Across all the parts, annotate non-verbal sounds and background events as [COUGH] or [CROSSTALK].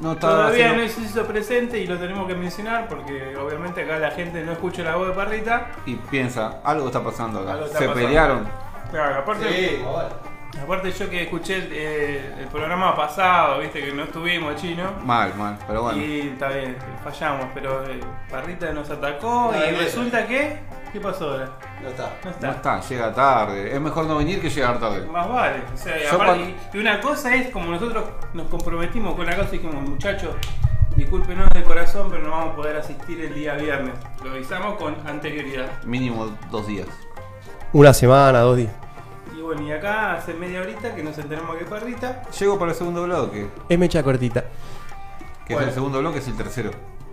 No está Todavía haciendo- no se hizo presente y lo tenemos que mencionar porque obviamente acá la gente no escucha la voz de Parrita. Y piensa, algo está pasando acá. Algo está Se pasando. pelearon. Claro, aparte, Sí, aparte yo que escuché el, eh, el programa pasado, viste que no estuvimos chino. Mal, mal. Pero bueno. Y está bien, fallamos, pero eh, Parrita nos atacó y resulta que. ¿Qué pasó ahora? No está. No está. No está, llega tarde. Es mejor no venir que llegar tarde. Más vale. O sea, y Yo aparte- cuando- y una cosa es como nosotros nos comprometimos con la cosa y dijimos, muchachos, discúlpenos de corazón, pero no vamos a poder asistir el día viernes. Lo avisamos con anterioridad. Mínimo dos días. Una semana, dos días. Y bueno, y acá hace media horita que nos enteramos que Parrita. Llego para el segundo bloque. Es mecha cortita. Que Bueno. es el segundo bloque, es el tercero.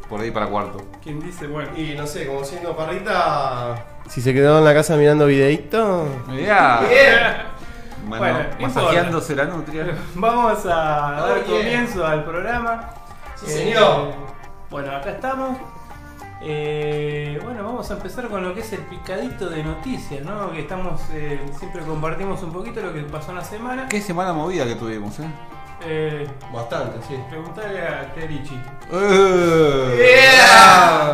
Por ahí para cuarto. Quien dice, bueno. Y no sé, como siendo parrita. Si se quedó en la casa mirando videíto. Mirá. Bueno, Bueno, no masajeándose la nutria. [LAUGHS] Vamos a dar comienzo al programa. Sí, Eh, señor. bueno, acá estamos. Eh, bueno, vamos a empezar con lo que es el picadito de noticias, ¿no? Que estamos, eh, siempre compartimos un poquito lo que pasó en la semana. Qué semana movida que tuvimos, eh. Eh, Bastante, sí. preguntarle a Terichi. Eh.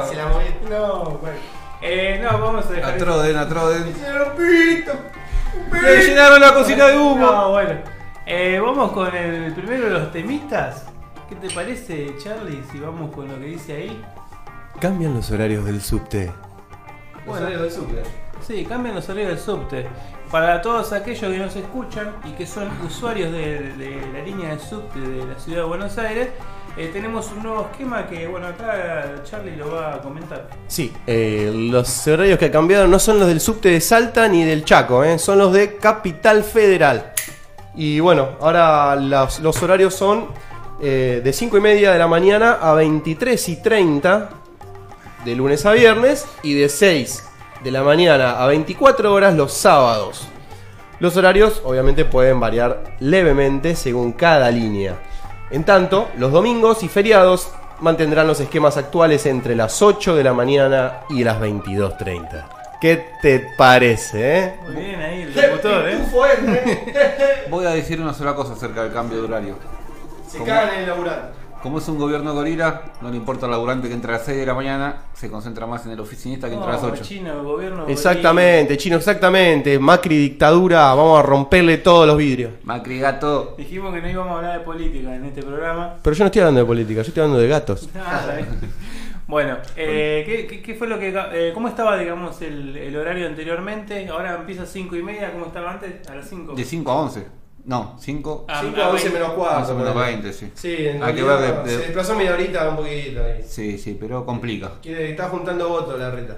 Se la moví. No, bueno. Eh, no, vamos a dejar. Atroden, atroden. pito! Le llenaron la cocina de humo. No, bueno. Eh, vamos con el primero de los temistas. ¿Qué te parece, Charlie, si vamos con lo que dice ahí? Cambian los horarios del subte. Bueno. Los horarios del subte. Sí, cambian los horarios del subte. Para todos aquellos que nos escuchan y que son usuarios de, la línea de subte de la ciudad de Buenos Aires, eh, tenemos un nuevo esquema que, bueno, acá Charlie lo va a comentar. Sí, eh, los horarios que cambiaron no son los del subte de Salta ni del Chaco, eh, son los de Capital Federal. Y bueno, ahora los, los horarios son de 5 y media de la mañana a 23 y 30 de lunes a viernes y de 6 de la mañana a 24 horas los sábados. Los horarios obviamente pueden variar levemente según cada línea. En tanto, los domingos y feriados mantendrán los esquemas actuales entre las 8 de la mañana y las 22.30. ¿Qué te parece, eh? Muy bien ahí el locutor, ¿eh? [LAUGHS] Voy a decir una sola cosa acerca del cambio de horario. Se ¿Cómo? cagan en el laburante. Como es un gobierno gorila, no le importa al laburante que entra a las 6 de la mañana, se concentra más en el oficinista que entra a las No, 8. Chino, gobierno. Exactamente, chino, exactamente. Macri dictadura, vamos a romperle todos los vidrios. Macri gato. Dijimos que no íbamos a hablar de política en este programa. Pero yo no estoy hablando de política, yo estoy hablando de gatos. Nada, [LAUGHS] ¿eh? Bueno, eh, ¿qué, qué, qué fue lo que... eh, ¿Cómo estaba, digamos, el, el horario anteriormente? Ahora empieza a 5 y media, ¿cómo estaba antes? A las 5. De 5 a 11. No, 5 Ah, 5 a 11 menos 4. menos 20, sí. Sí, en Hay que ver de- de- se desplazó media horita un poquito ahí. Sí, sí, pero complica. Quiere, está juntando votos la reta.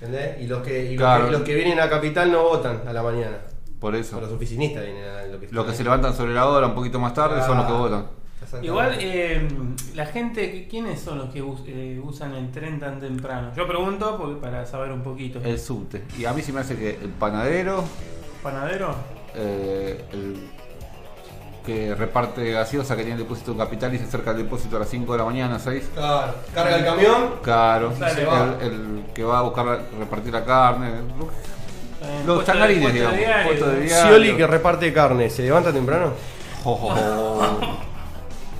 ¿Entendés? Y los que, y los que, los que vienen a Capital no votan a la mañana. Por eso. Los oficinistas vienen a lo que Los que se levantan sobre la hora un poquito más tarde son los que votan. Exactamente. Igual, eh, la gente, ¿quiénes son los que us- eh, usan el tren tan temprano? Yo pregunto porque para saber un poquito. El subte. Y a mí se me hace que el panadero, ¿Panadero? Eh, el que reparte gaseosa que tiene el depósito en capital y se acerca al depósito a las 5 de la mañana, 6. Claro, carga el camión. Claro, Sale, el, va. el que va a buscar la- repartir la carne. Eh, Los puesto de- changarines, puesto de digamos. diario. puesto de diario. Scioli que reparte carne, ¿se levanta temprano? Jo, jo, jo.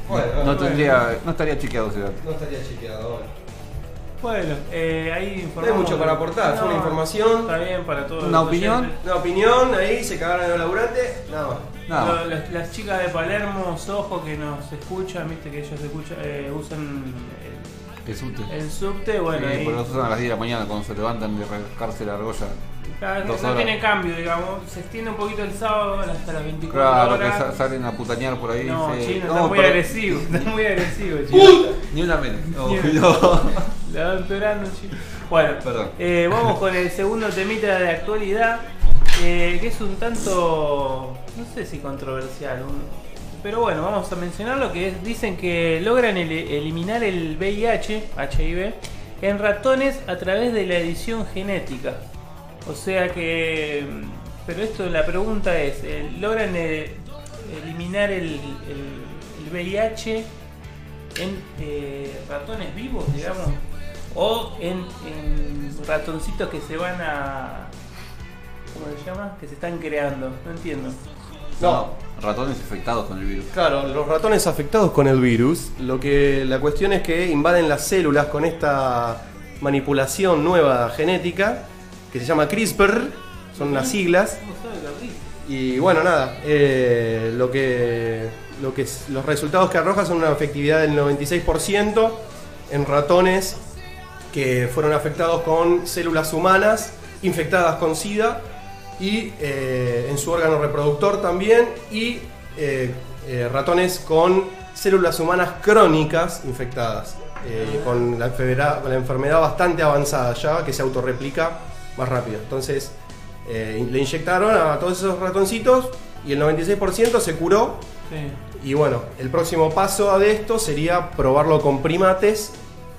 Bueno, No, bueno. tendría, no estaría chequeado ese dato. No estaría chequeado. bueno. Bueno, eh, ahí No hay informamos. mucho para aportar, fue una información. Está bien para todos. Una los opinión. oyentes. Una opinión, ahí se cagaron en los laburantes, nada más. Nada. Lo- Las, las chicas de Palermo, Sojo, que nos escuchan, viste que ellos escuchan, eh, usan El subte. el, subte, bueno, Sí, ahí- pero los usan a las 10 de la mañana cuando se levantan de rascarse la argolla. Dos no horas. tiene cambio, digamos. Se extiende un poquito el sábado hasta las 24 Claro, que horas. sa- salen a putañear por ahí. no, sí. chino, No, está muy pero- agresivo, está muy [LAUGHS] agresivo, chino. Ni una menos. [LAUGHS] No, Ni una. no. La va empeorando, chino. Bueno, Perdón. eh, vamos con el segundo temita de actualidad, eh, que es un tanto, no sé si controversial, un- pero bueno, vamos a mencionarlo, que es, dicen que logran el- eliminar el VIH, HIV, en ratones a través de la edición genética. O sea que. Pero esto, la pregunta es: eh, ¿logran eh, eliminar el, el- el VIH en eh, ratones vivos, digamos? ¿O en, en ratoncitos que se van a. ¿Cómo se llama? Que se están creando. No entiendo. No. Ratones infectados con el virus. Claro, los ratones afectados con el virus, lo que la cuestión es que invaden las células con esta manipulación nueva genética que se llama CRISPR, son las siglas. Y bueno, nada, eh, lo que, lo los resultados que arroja son una efectividad del 96% en ratones que fueron afectados con células humanas infectadas con SIDA y eh, en su órgano reproductor también y eh, eh, ratones con células humanas crónicas infectadas con, la con la enfermedad bastante avanzada ya que se autorreplica más rápido. Entonces eh, le inyectaron a todos esos ratoncitos y el 96% se curó Sí. y bueno, el próximo paso de esto sería probarlo con primates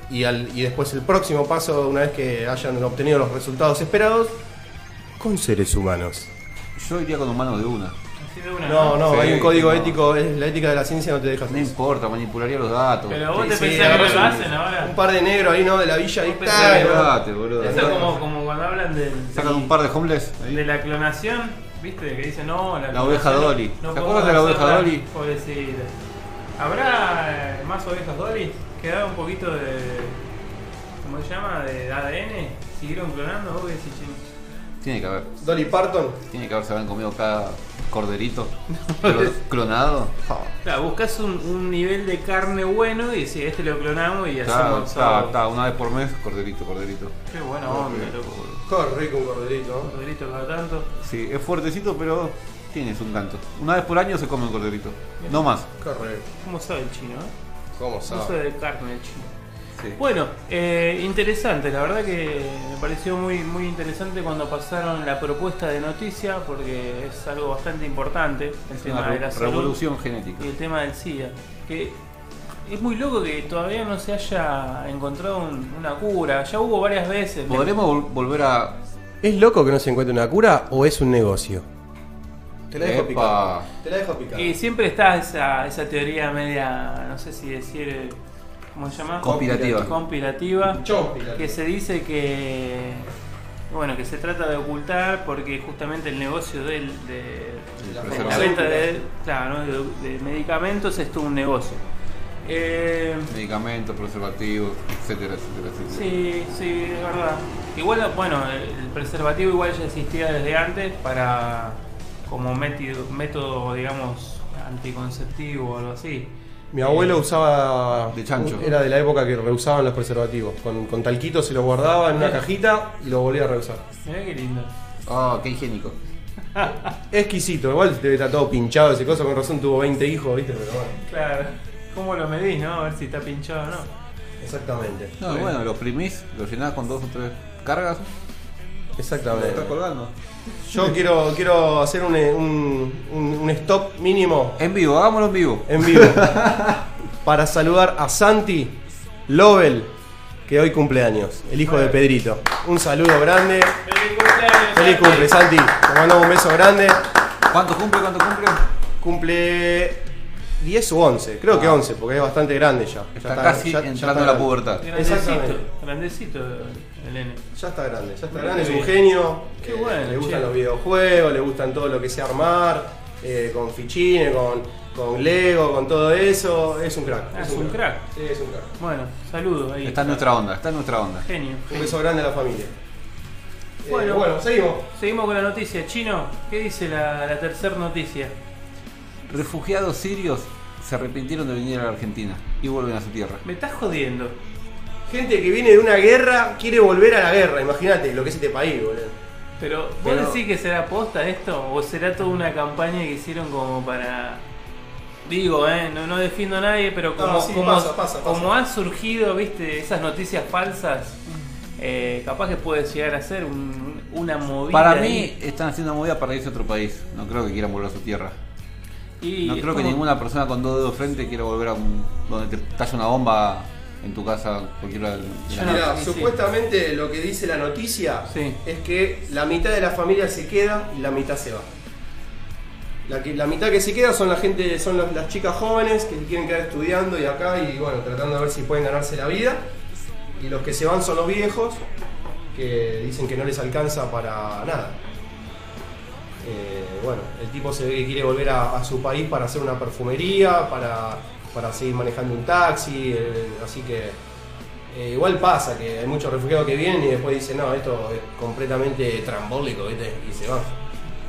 y, al- y después el próximo paso, una vez que hayan obtenido los resultados esperados, con seres humanos. Yo iría con humanos de una. Así de una, No, no, Sí, hay un código no. ético, es la ética de la ciencia no te deja No hacer eso. importa, manipularía los datos. Pero vos Sí, te sí, pensás que agarrás no lo un- hacen ahora. Un par de negros ahí, ¿no? De la villa ahí. Boludo. Eso es como, como cuando hablan del, Sacan un par de homeless ahí. de la clonación, ¿viste? Que dicen, no, la, La oveja clonación Dolly. no ¿Se podemos acuerdan de la oveja hacerla". Dolly? Pobrecita. ¿Habrá eh, más ovejas Dolly? ¿Quedaba un poquito de. ¿Cómo se llama? De ADN? ¿Siguieron clonando? ¿Vos qué decís, Chino? Tiene que haber. Dolly Parton. Tiene que haber, se habrán comido cada corderito [LAUGHS] clo- clonado. Claro, buscas un, un nivel de carne bueno y decís, este lo clonamos y Está, hacemos está, todo. está, una vez por mes, corderito, corderito. Qué buena onda, loco. boludo. Qué rico un corderito, ¿no? Corderito cada tanto. Sí, es fuertecito, pero tiene su encanto. Una vez por año se come un corderito. No más. Qué rico. ¿Cómo sabe el chino, eh? ¿Cómo Uso sabe? de carne el chino. Sí. Bueno, eh, interesante, la verdad que me pareció muy, muy interesante cuando pasaron la propuesta de noticia, porque es algo bastante importante el Es tema una de la salud revolución genética. y el tema del SIDA. Que es muy loco que todavía no se haya encontrado un- una cura. Ya hubo varias veces. ¿Podremos vol- volver a. ¿Es loco que no se encuentre una cura o es un negocio? Te la dejo picar. Te la dejo picar. Y siempre está esa, esa teoría media, no sé si decir, ¿cómo se llama? Conspirativa. Conspirativa. Que se dice que bueno que se trata de ocultar porque justamente el negocio del, de, La de la venta de, claro, de medicamentos es todo un negocio. Eh, Medicamentos, preservativos, etcétera, etcétera, etcétera. sí, sí, es verdad. Igual, bueno, el preservativo igual ya existía desde antes para como método, método digamos, anticonceptivo o algo así. Mi abuelo usaba. De chancho. Era de la época que reusaban los preservativos. Con, con talquito se lo guardaba en una cajita y lo volvía a reusar. Mirá qué lindo. Ah, qué higiénico. [LAUGHS] Exquisito. Igual debe estar todo pinchado ese cosa. Con razón tuvo 20 hijos, ¿viste? Pero bueno. Claro. ¿Cómo lo medís, no? A ver si está pinchado o no. Exactamente. No, Bueno. bueno, lo oprimís, lo llenás con dos o tres cargas, Exactamente. estás colgando. Yo quiero, quiero hacer un, un, un- un stop mínimo En vivo, hagámoslo en vivo. en vivo [LAUGHS] para saludar a Santi Lobel, que hoy cumpleaños, el hijo de Pedrito. Un saludo grande. ¡Feliz cumpleaños! Feliz cumple, Santi. Te mandamos un beso grande. ¿Cuánto cumple? ¿Cuánto cumple? Cumple 10 o 11, creo que Ah. 11, porque es bastante grande ya. Ya Está casi ya- ya entrando está a la pubertad. Grandecito, grandecito el. Ya está grande, ya está grande, es un genio. Qué eh, bueno, Le gustan che. los videojuegos, le gustan todo lo que sea armar, eh, con fichines, con, con Lego, con todo eso. Es un crack. Ah, es un crack. Sí, es un crack. Bueno, saludos ahí. Está en nuestra onda, está en nuestra onda. Genio. Un beso grande a la familia. Eh, Bueno. bueno, seguimos. Seguimos con la noticia. Chino, ¿qué dice la, la tercera noticia? Refugiados sirios se arrepintieron de venir a la Argentina y vuelven a su tierra. Me estás jodiendo. Gente que viene de una guerra quiere volver a la guerra. Imagínate lo que es este país, boludo. Pero, ¿vos Pero- decís que será posta esto? ¿O será toda una campaña que hicieron como para. Digo, eh, no, no defiendo a nadie, pero como, No, sí, como, pasa, pasa, pasa. como han surgido, viste, esas noticias falsas, eh, capaz que puede llegar a ser un- una movida. Para mí están haciendo una movida para irse a otro país. No creo que quieran volver a su tierra. Y No creo que ninguna persona con dos dedos de frente quiera volver a un, donde te talla una bomba en tu casa cualquiera de Yo la no. Mirá, sí, sí. supuestamente lo que dice la noticia Sí. es que la mitad de la familia se queda y la mitad se va. La, que, la mitad que se queda son la gente, son los- las chicas jóvenes que quieren quedar estudiando y acá y bueno, tratando de ver si pueden ganarse la vida. Y los que se van son los viejos que dicen que no les alcanza para nada. Eh, bueno, el tipo se ve que quiere volver a, a su país para hacer una perfumería, para, para seguir manejando un taxi, eh, así que eh, igual pasa que hay muchos refugiados que vienen y después dicen, no, esto es completamente trambólico, ¿viste? Y se van.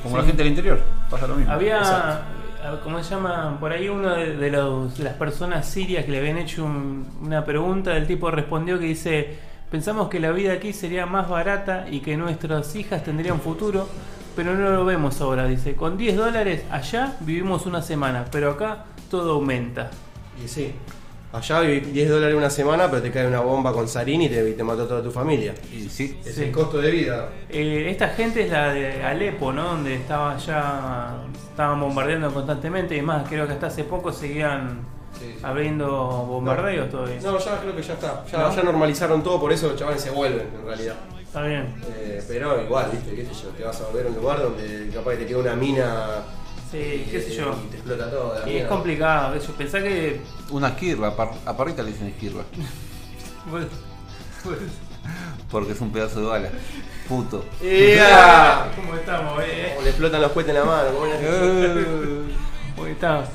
Como la gente del interior, pasa lo mismo. Había, Exacto. ¿cómo se llama? Por ahí uno de, de los, de las personas sirias que le habían hecho un- una pregunta, el tipo respondió que dice, pensamos que la vida aquí sería más barata y que nuestras hijas tendrían futuro, pero no lo vemos ahora. Dice, con 10 dólares allá vivimos una semana, pero acá todo aumenta. Y sí. Allá viví 10 dólares una semana, pero te cae una bomba con sarín y te, mató toda tu familia. Y sí, Es Sí. el costo de vida. Eh, esta gente es la de Alepo, ¿no? Donde estaba ya, estaban bombardeando constantemente y más, creo que hasta hace poco seguían Sí, sí. abriendo bombardeos todavía. No, ya creo que ya está. Ya, ¿No? ya normalizaron todo, por eso los chavales se vuelven en realidad. Está bien. Eh, pero igual, viste, qué sé yo, te vas a volver a un lugar donde capaz que te queda una mina. Sí, qué sé yo. Y te explota todo. la Y es mierda. complicado, eso. Pensá que. una esquirla, a, par- a parrita le dicen esquirla. [LAUGHS] pues, pues, Porque es un pedazo de bala. Puto. ¡Ea! ¿Cómo estamos, eh? O le explotan los cohetes en la mano. ¿cómo es? [LAUGHS] ¿Cómo estamos?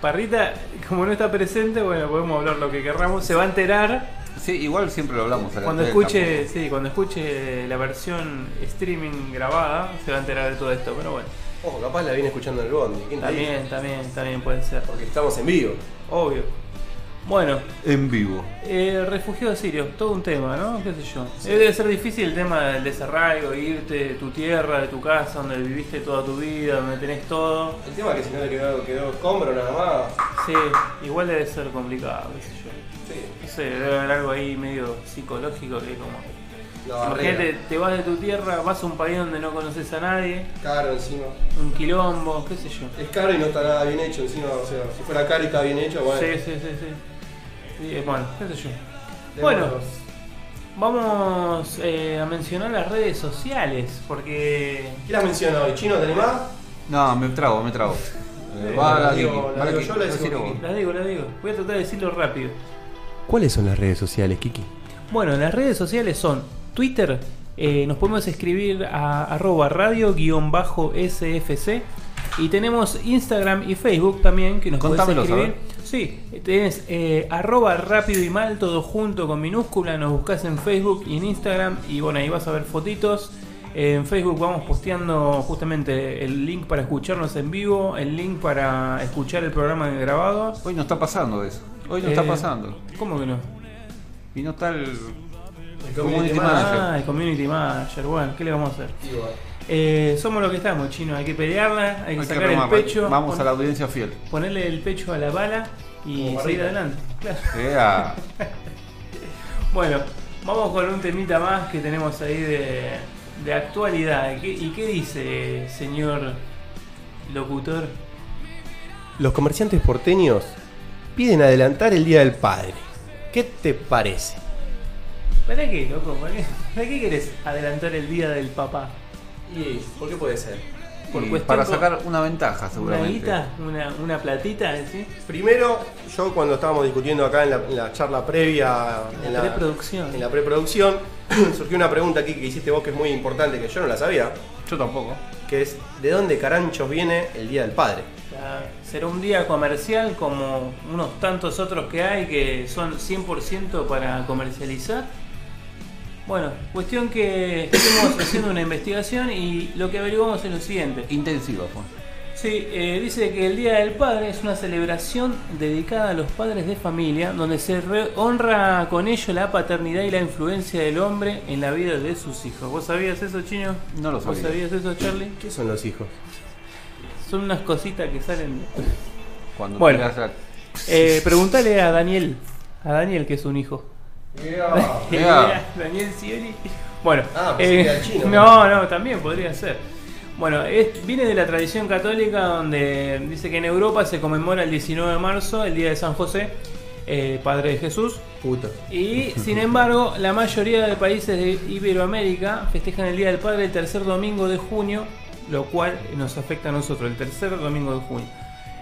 Parrita, como no está presente, bueno, podemos hablar lo que querramos. Se va a enterar Sí, igual siempre lo hablamos. a la cuando escuche, tampoco. sí, cuando escuche la versión streaming grabada, se va a enterar de todo esto. Pero bueno, Ojo, capaz la viene escuchando en el bondi. ¿Quién te dice? también, también, también puede ser. Porque estamos en vivo. Obvio. Bueno, En vivo. Eh, refugiados sirios, todo un tema, ¿no? ¿Qué sé yo? Eh, Debe ser difícil el tema del desarraigo, irte de tu tierra, de tu casa, donde viviste toda tu vida, donde tenés todo. El tema es que si no te quedó, quedó escombro nada más. Sí, igual debe ser complicado, qué sé yo. Sí. No sé, debe haber algo ahí medio psicológico que como... Imagínate, te vas de tu tierra, vas a un país donde no conoces a nadie, Caro encima. un quilombo, qué sé yo. Es caro y no está nada bien hecho encima. O sea, si fuera caro y está bien hecho, bueno. Sí, sí, sí, sí. Sí, bueno, qué sé yo. Bueno, vamos eh, a mencionar las redes sociales, porque ¿Quién las menciona hoy? ¿Chino te animás? No, me trago, me trago. Eh, Eh, va la la digo- la yo, la digo. La digo, la digo. Voy a tratar de decirlo rápido. ¿Cuáles son las redes sociales, Kiki? Bueno, las redes sociales son Twitter, eh, nos podemos escribir a arroba radio-sfc y tenemos Instagram y Facebook también que nos podés Contámelos, a escribir. Sí, tenés eh, arroba rápido y mal todo junto con minúscula, nos buscas en Facebook y en Instagram y bueno, ahí vas a ver fotitos. En Facebook vamos posteando justamente el link para escucharnos en vivo, el link para escuchar el programa grabado. Hoy no está pasando eso. Hoy no Eh, está pasando. ¿Cómo que no? Y no está el. El Community community manager. Ah, el community manager. Bueno, ¿qué le vamos a hacer? Igual. Eh, somos lo que estamos, chino. Hay que pelearla, hay que Hay que sacar el pecho, Vamos pon- a la audiencia fiel. ponerle el pecho a la bala y seguir adelante. Claro. [LAUGHS] [LAUGHS] Bueno, vamos con un temita más que tenemos ahí de, de actualidad. ¿Qué- ¿Y qué dice, señor locutor? Los comerciantes porteños piden adelantar el Día del Padre. ¿Qué te parece? ¿Para qué, loco? ¿Para qué, ¿Para qué querés adelantar el día del papá? ¿Y por qué puede ser? Por Y cuestión para sacar una ventaja, ¿Una seguramente. guita? ¿Una, una platita? ¿sí? Primero, yo cuando estábamos discutiendo acá en la, en la charla previa, en La preproducción. en la preproducción, [CLEARS THROAT] surgió una pregunta aquí que hiciste vos que es muy importante, que yo no la sabía, Yo tampoco. que es ¿de dónde caranchos viene el Día del Padre? Ya, Será un día comercial como unos tantos otros que hay que son 100% para comercializar. Bueno, cuestión que estuvimos haciendo una investigación y lo que averiguamos es lo siguiente. Intensiva fue. Sí, eh, dice que el Día del Padre es una celebración dedicada a los padres de familia, donde se re- honra con ello la paternidad y la influencia del hombre en la vida de sus hijos. ¿Vos sabías eso, Chino? No lo ¿Vos sabía. sabías eso, Charlie? ¿Qué son los hijos? Son unas cositas que salen... Cuando Bueno. la- Eh, preguntale a Daniel, a Daniel que es un hijo. [LAUGHS] Daniel Scioli. Bueno, Ah, chino. [LAUGHS] no, no, también podría ser. Bueno, es- viene de la tradición católica donde dice que en Europa se conmemora el 19 de marzo, el día de San José, eh, Padre de Jesús. Puta. Y sin embargo, la mayoría de países de Iberoamérica festejan el Día del Padre el tercer domingo de junio, lo cual nos afecta a nosotros, el tercer domingo de junio.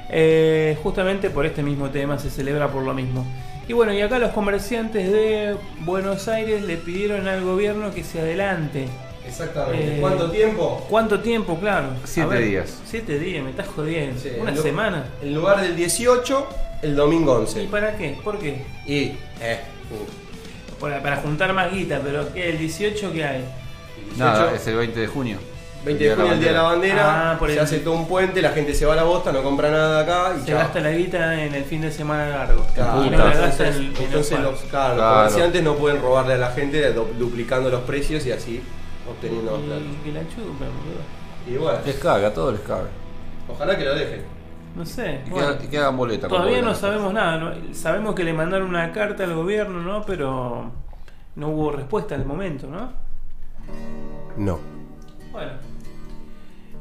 Eh, justamente por este mismo tema se celebra por lo mismo. Y bueno, y acá los comerciantes de Buenos Aires le pidieron al gobierno que se adelante. Exactamente. Eh, ¿Cuánto tiempo? ¿Cuánto tiempo? Claro. Siete ver, días. Siete días, me estás jodiendo. Sí, Una semana. En lugar del 18, el domingo ¿Y 11. para qué? ¿Por qué? Y, eh, uh, Para, para juntar más guita, pero ¿qué? ¿El 18 qué hay? Nada, 18. es el 20 de junio. 20 de junio, el día de la bandera, Ah, por se el- hace todo un puente, la gente se va a la bosta, no compra nada acá y Se chao. gasta la guita en el fin de semana largo. Claro, y no la gasta entonces, en, los, claro, los Claro. comerciantes no pueden robarle a la gente du- duplicando los precios y así obteniendo plata. Y que la chupen, boludo. Y bueno, Les caga, a todos les caga. ojalá que lo dejen. No sé. Y, bueno. que, y que hagan boleta. Todavía todo no sabemos nada. ¿no? Sabemos que le mandaron una carta al gobierno, ¿no? Pero no hubo respuesta al momento, ¿no? No. Bueno.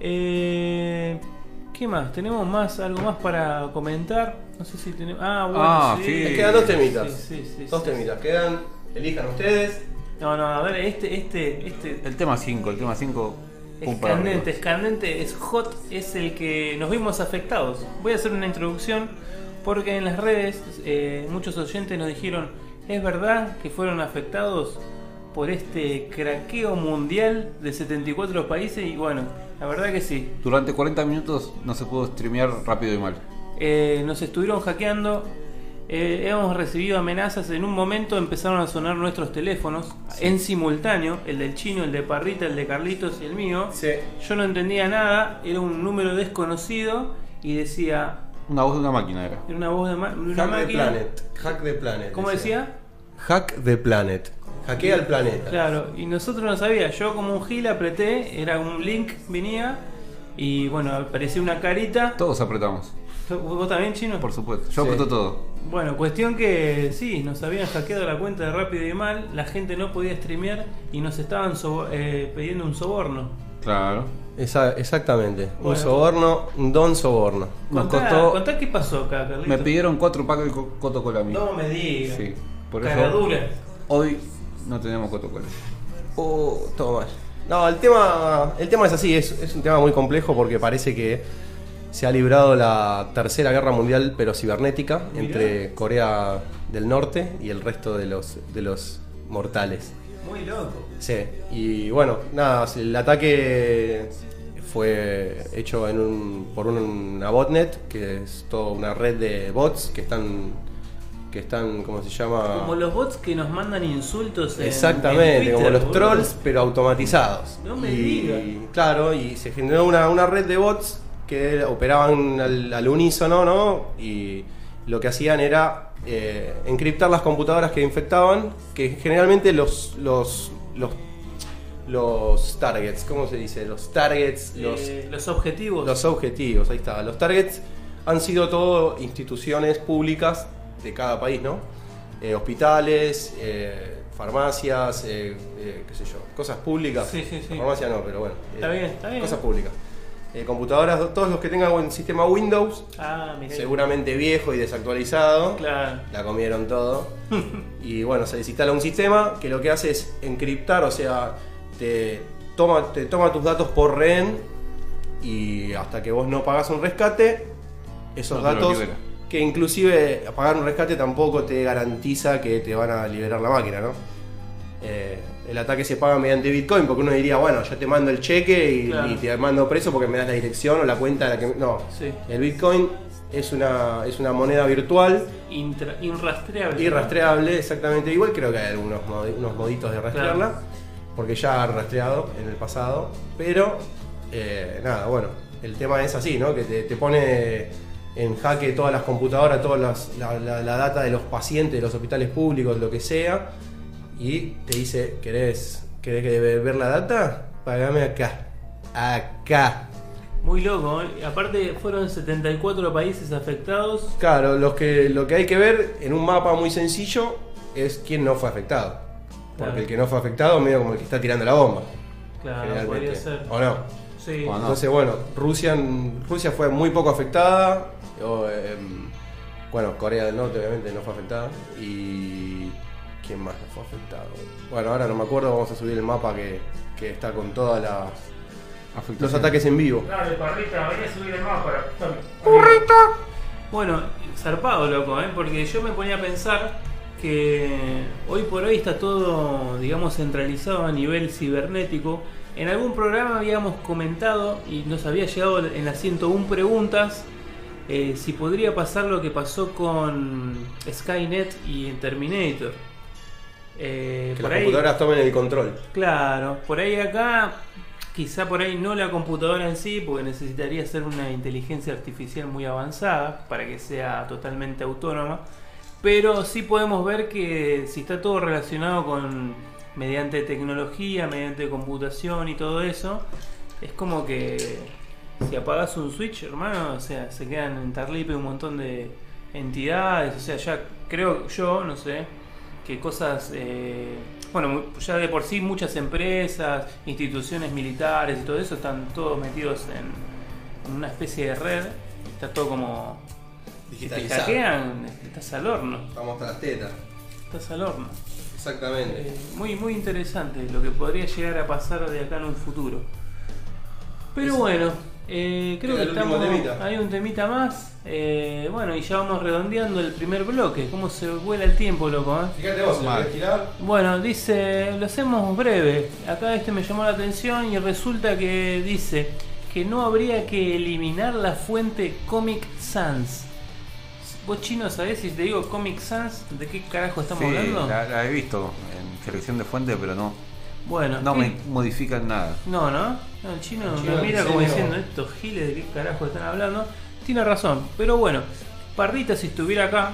Eh, ¿Qué más? ¿Tenemos más algo más para comentar? No sé si tenemos... Ah, bueno, Ah, sí. quedan dos temitas. Sí, sí, sí, dos sí. temitas. Quedan, elijan ustedes. No, no, a ver, este, este, este... El tema 5, el tema 5. Es candente, es candente, es hot, es el que nos vimos afectados. Voy a hacer una introducción porque en las redes eh, muchos oyentes nos dijeron, ¿es verdad que fueron afectados por este craqueo mundial de 74 países? Y bueno, la verdad que sí. Durante 40 minutos no se pudo streamear rápido y mal. Eh, nos estuvieron hackeando, eh, hemos recibido amenazas, en un momento empezaron a sonar nuestros teléfonos en simultáneo, el del chino, el de Parrita, el de Carlitos y el mío. Sí. Yo no entendía nada, era un número desconocido y decía, Una voz de una máquina era. era una voz de, ma- de una Hack the máquina. planet. Hack the planet. ¿Cómo decía? Hack the planet. Hackea el planeta. Claro, y nosotros no sabíamos, yo como un gil apreté, era un link, venía y bueno, aparecía una carita. Todos apretamos, ¿Vos también, chino? por supuesto. Yo Sí. apreto todo. Bueno, cuestión que sí, nos habían hackeado la cuenta de Rápido y Mal, la gente no podía streamear y nos estaban sobo- eh, pidiendo un soborno. Claro. Esa- exactamente. Un soborno, un don soborno. Nos Contá, costó- contá qué pasó acá, Carlito. Me pidieron 4 packs de co- Coto Cola a mí. No me digas. Sí. Por eso Caradura. hoy no tenemos Coto Cola. Oh, todo mal. No, el tema, el tema es así, es, es un tema muy complejo porque parece que se ha librado la tercera guerra mundial, pero cibernética, Mirá. entre Corea del Norte y el resto de los, de los mortales. Muy loco. Sí, y bueno, nada, el ataque fue hecho en un, por una botnet, que es toda una red de bots que están, que están, ¿cómo se llama? Como los bots que nos mandan insultos en Exactamente, en Twitter, como los trolls, pero automatizados. No me y, digas. Claro, y se generó una, una red de bots que operaban al, al unísono, ¿no? Y lo que hacían era eh, encriptar las computadoras que infectaban, que generalmente los, los, los, los targets, ¿cómo se dice? Los targets, los, Eh, los objetivos. los objetivos, ahí está. Los targets han sido todo instituciones públicas de cada país, ¿no? Eh, hospitales, eh, farmacias, eh, eh, qué sé yo, cosas públicas. Sí, sí, sí. Farmacia no, pero bueno. Está bien, está bien. Cosas públicas. Eh, computadoras, todos los que tengan un sistema Windows, Ah, seguramente viejo y desactualizado, Claro. la comieron todo. [LAUGHS] y bueno, se les instala un sistema que lo que hace es encriptar, o sea, te toma, te toma tus datos por rehén y hasta que vos no pagas un rescate, esos No te lo datos. Que inclusive pagar un rescate tampoco te garantiza que te van a liberar la máquina, ¿no? Eh, el ataque se paga mediante Bitcoin, porque uno diría, bueno, yo te mando el cheque y, Claro. y te mando preso porque me das la dirección o la cuenta de la que... No, Sí. el Bitcoin es una, es una moneda virtual Intra- irrastreable. y rastreable, exactamente igual. Creo que hay algunos unos moditos de rastrearla, porque ya han rastreado en el pasado. Pero, eh, nada, bueno, el tema es así, ¿no? Que te, te pone en jaque todas las computadoras, toda las- la, la- la data de los pacientes, de los hospitales públicos, lo que sea, y te dice, ¿querés, querés que ver la data? Pagame acá. Acá. Muy loco, ¿eh? Aparte fueron 74 países afectados. Claro, los que, lo que hay que ver en un mapa muy sencillo es quién no fue afectado. Porque Claro. el que no fue afectado medio como el que está tirando la bomba. Claro, podría ser. ¿O no? Sí. O no. Entonces, bueno, Rusia, Rusia fue muy poco afectada. o, em, Bueno, Corea del Norte obviamente no fue afectada. Y. ¿Quién más no fue afectado? Bueno, ahora no me acuerdo, vamos a subir el mapa que, que está con todas las. Los ataques en vivo. Dale, parrita, voy a subir el mapa. Bueno, zarpado, loco, ¿eh? porque yo me ponía a pensar que hoy por hoy está todo, digamos, centralizado a nivel cibernético. En algún programa habíamos comentado y nos había llegado en las 101 preguntas eh, si podría pasar lo que pasó con Skynet y Terminator. Eh, Que por las ahí- computadoras tomen el control. Claro, por ahí acá, quizá por ahí no la computadora en sí, porque necesitaría ser una inteligencia artificial muy avanzada para que sea totalmente autónoma. Pero sí podemos ver que si está todo relacionado con mediante tecnología, mediante computación y todo eso, es como que si apagas un switch, hermano, o sea, se quedan en Tarlipe un montón de entidades, o sea, ya creo yo, no sé, que cosas, eh, bueno, ya de por sí muchas empresas, instituciones militares y todo eso están todos metidos en, en una especie de red, está todo como... Si te Digitalizado. hackean, estás al horno, Vamos las tetas. estás al horno. Exactamente. Eh, muy, muy interesante lo que podría llegar a pasar de acá en un futuro. Pero bueno, eh, creo que estamos. temita. Hay un temita más. eh, bueno, y ya vamos redondeando el primer bloque. ¿Cómo se vuela el tiempo, loco? eh? Fíjate vos, si lo Mal. querés tirar. Bueno, dice, lo hacemos breve. Acá este me llamó la atención y resulta que dice que no habría que eliminar la fuente Comic Sans. ¿Vos chino sabés si te digo Comic Sans? ¿De qué carajo estamos Sí, hablando? la, la he visto en selección de fuente, pero no, Bueno, no ¿qué- me modifican nada. No, ¿no? No, el chino, El chino me mira como diciendo estos giles de qué carajo están hablando. Tiene razón, pero bueno, Parrita si estuviera acá,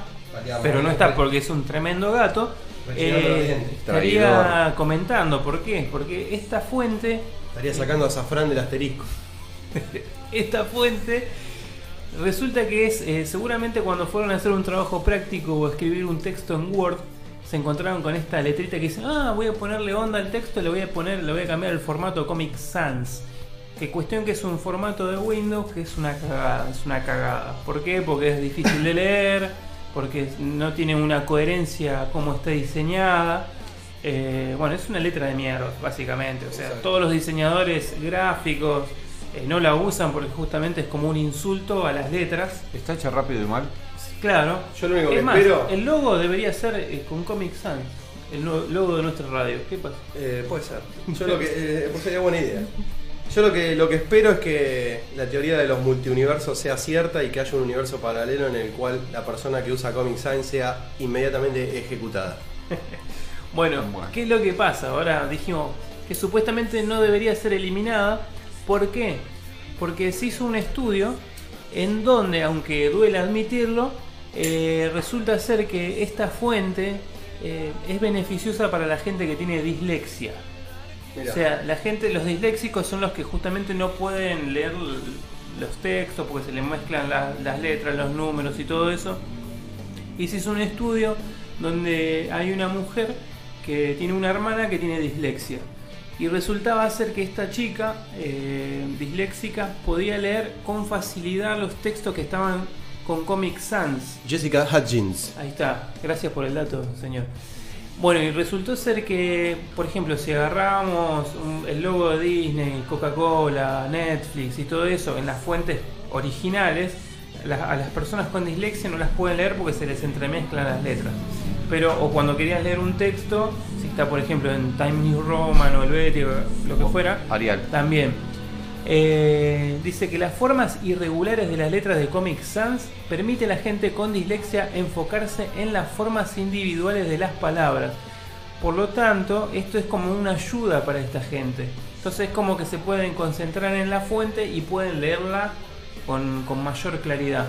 pero no está porque es un tremendo gato, los eh, estaría comentando. ¿Por qué? Porque esta fuente, Estaría sacando a Zafrán del asterisco. [LAUGHS] esta fuente resulta que es eh, seguramente cuando fueron a hacer un trabajo práctico o escribir un texto en Word se encontraron con esta letrita que dice ah voy a ponerle onda al texto le voy a poner le voy a cambiar el formato Comic Sans que cuestión que es un formato de Windows que es una cagada es una cagada ¿por qué? porque es difícil de leer porque no tiene una coherencia como está diseñada Eh, bueno es una letra de mierda básicamente o sea Exacto. todos los diseñadores gráficos eh, no la usan porque justamente es como un insulto a las letras. ¿Está hecha rápido y mal? Claro. Yo lo único es que más, espero- el logo debería ser eh, con Comic Sans. El no- logo de nuestra radio. ¿Qué pasa? Eh, puede ser. Yo lo que. [LAUGHS] Eh, pues sería buena idea. Yo lo que, lo que espero es que la teoría de los multiuniversos sea cierta y que haya un universo paralelo en el cual la persona que usa Comic Sans sea inmediatamente ejecutada. [LAUGHS] Bueno, Bueno. ¿qué es lo que pasa? Ahora dijimos que supuestamente no debería ser eliminada. ¿Por qué? Porque se hizo un estudio en donde, aunque duele admitirlo, eh, resulta ser que esta fuente eh, es beneficiosa para la gente que tiene dislexia. O sea, la gente, los disléxicos son los que justamente no pueden leer los textos porque se les mezclan la- las letras, los números y todo eso. Y se hizo un estudio donde hay una mujer que tiene una hermana que tiene dislexia. Y resultaba ser que esta chica eh, disléxica podía leer con facilidad los textos que estaban con Comic Sans. Jessica Hutchins. Ahí está, gracias por el dato, señor. Bueno, y resultó ser que, por ejemplo, si agarramos un- el logo de Disney, Coca-Cola, Netflix y todo eso en las fuentes originales, la- a las personas con dislexia no las pueden leer porque se les entremezclan las letras. Pero, o cuando querías leer un texto, está, por ejemplo, en Times New Roman o Helvetica, lo que fuera, Arial. también. Eh, dice que las formas irregulares de las letras de Comic Sans permiten a la gente con dislexia enfocarse en las formas individuales de las palabras. Por lo tanto, esto es como una ayuda para esta gente. Entonces es como que se pueden concentrar en la fuente y pueden leerla con, con mayor claridad.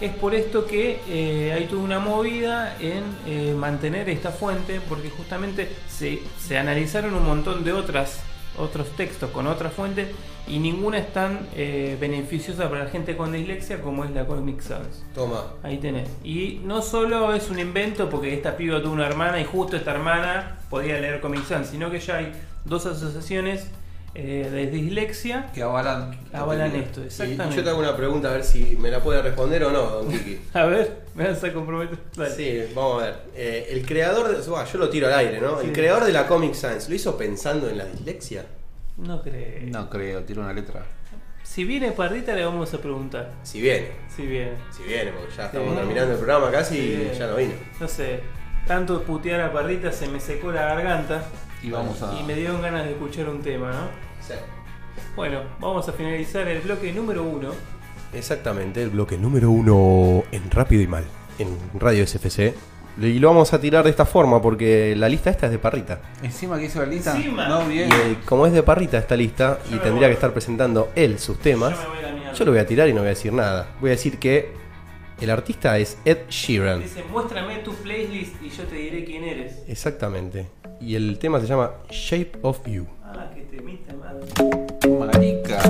Es por esto que eh, hay toda una movida en eh, mantener esta fuente, porque justamente se, se analizaron un montón de otras otros textos con otras fuentes y ninguna es tan eh, beneficiosa para la gente con dislexia como es la Comic Sans. Toma. Ahí tenés. Y no solo es un invento porque esta piba tuvo una hermana y justo esta hermana podía leer Comic Sans, sino que ya hay dos asociaciones eh, de dislexia Que avalan. avalan esto, Y exactamente. yo te hago una pregunta a ver si me la puede responder o no, Don Kiki. [LAUGHS] A ver, me vas a comprometer. Dale. Sí, vamos a ver. Eh, el creador, de, buah, yo lo tiro al aire, ¿no? Sí. El creador de la Comic Sans, ¿lo hizo pensando en la dislexia? No creo. No creo, tiro una letra. Si viene Parrita le vamos a preguntar. Si viene, Si viene. si viene, porque ya estamos Sí. terminando el programa casi Sí. y ya no vino. No sé. Tanto putear a Parrita se me secó la garganta Y vamos a. y me dieron ganas de escuchar un tema, ¿no? Sí. Bueno, vamos a finalizar el bloque número uno. Exactamente, el bloque número uno en Rápido y Mal, en Radio SFC. Y lo vamos a tirar de esta forma porque la lista esta es de Parrita. Encima que hizo la lista. Encima. No, bien. Y eh, como es de Parrita esta lista y Yo tendría voy. que estar presentando él sus temas, Yo yo lo voy a tirar y no voy a decir nada. Voy a decir que el artista es Ed Sheeran. Dice, muéstrame tu playlist y yo te diré quién eres. Exactamente. Y el tema se llama Shape of You. Que te mita madre. Marica.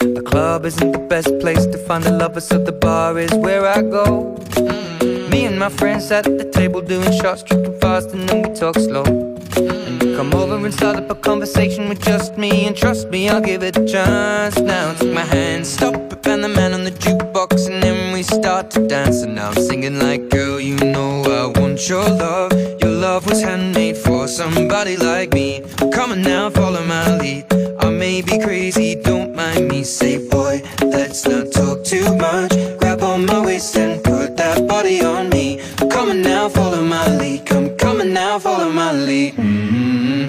The club isn't the best place to find the lovers, so the bar is where I go. Mm. Me and my friends at the table doing shots, tripping fast, and then we talk slow. And you come over and start up a conversation with just me, and trust me, I'll give it a chance. Now take my hand, stop it, and the man on the jukebox, and then we start to dance. And now I'm singing like, girl, you know I want your love. Your love was handmade for somebody like me. Come on now, follow my lead. I may be crazy, don't mind me. Say, boy, let's not talk too much. Grab on my waist and put that body on me. Come on now, follow my lead. Come, come on now, follow my lead. mm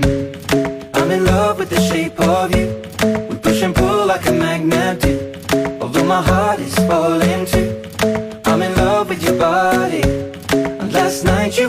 I'm in love with the shape of you. We push and pull like a magnet do. Although my heart is falling too.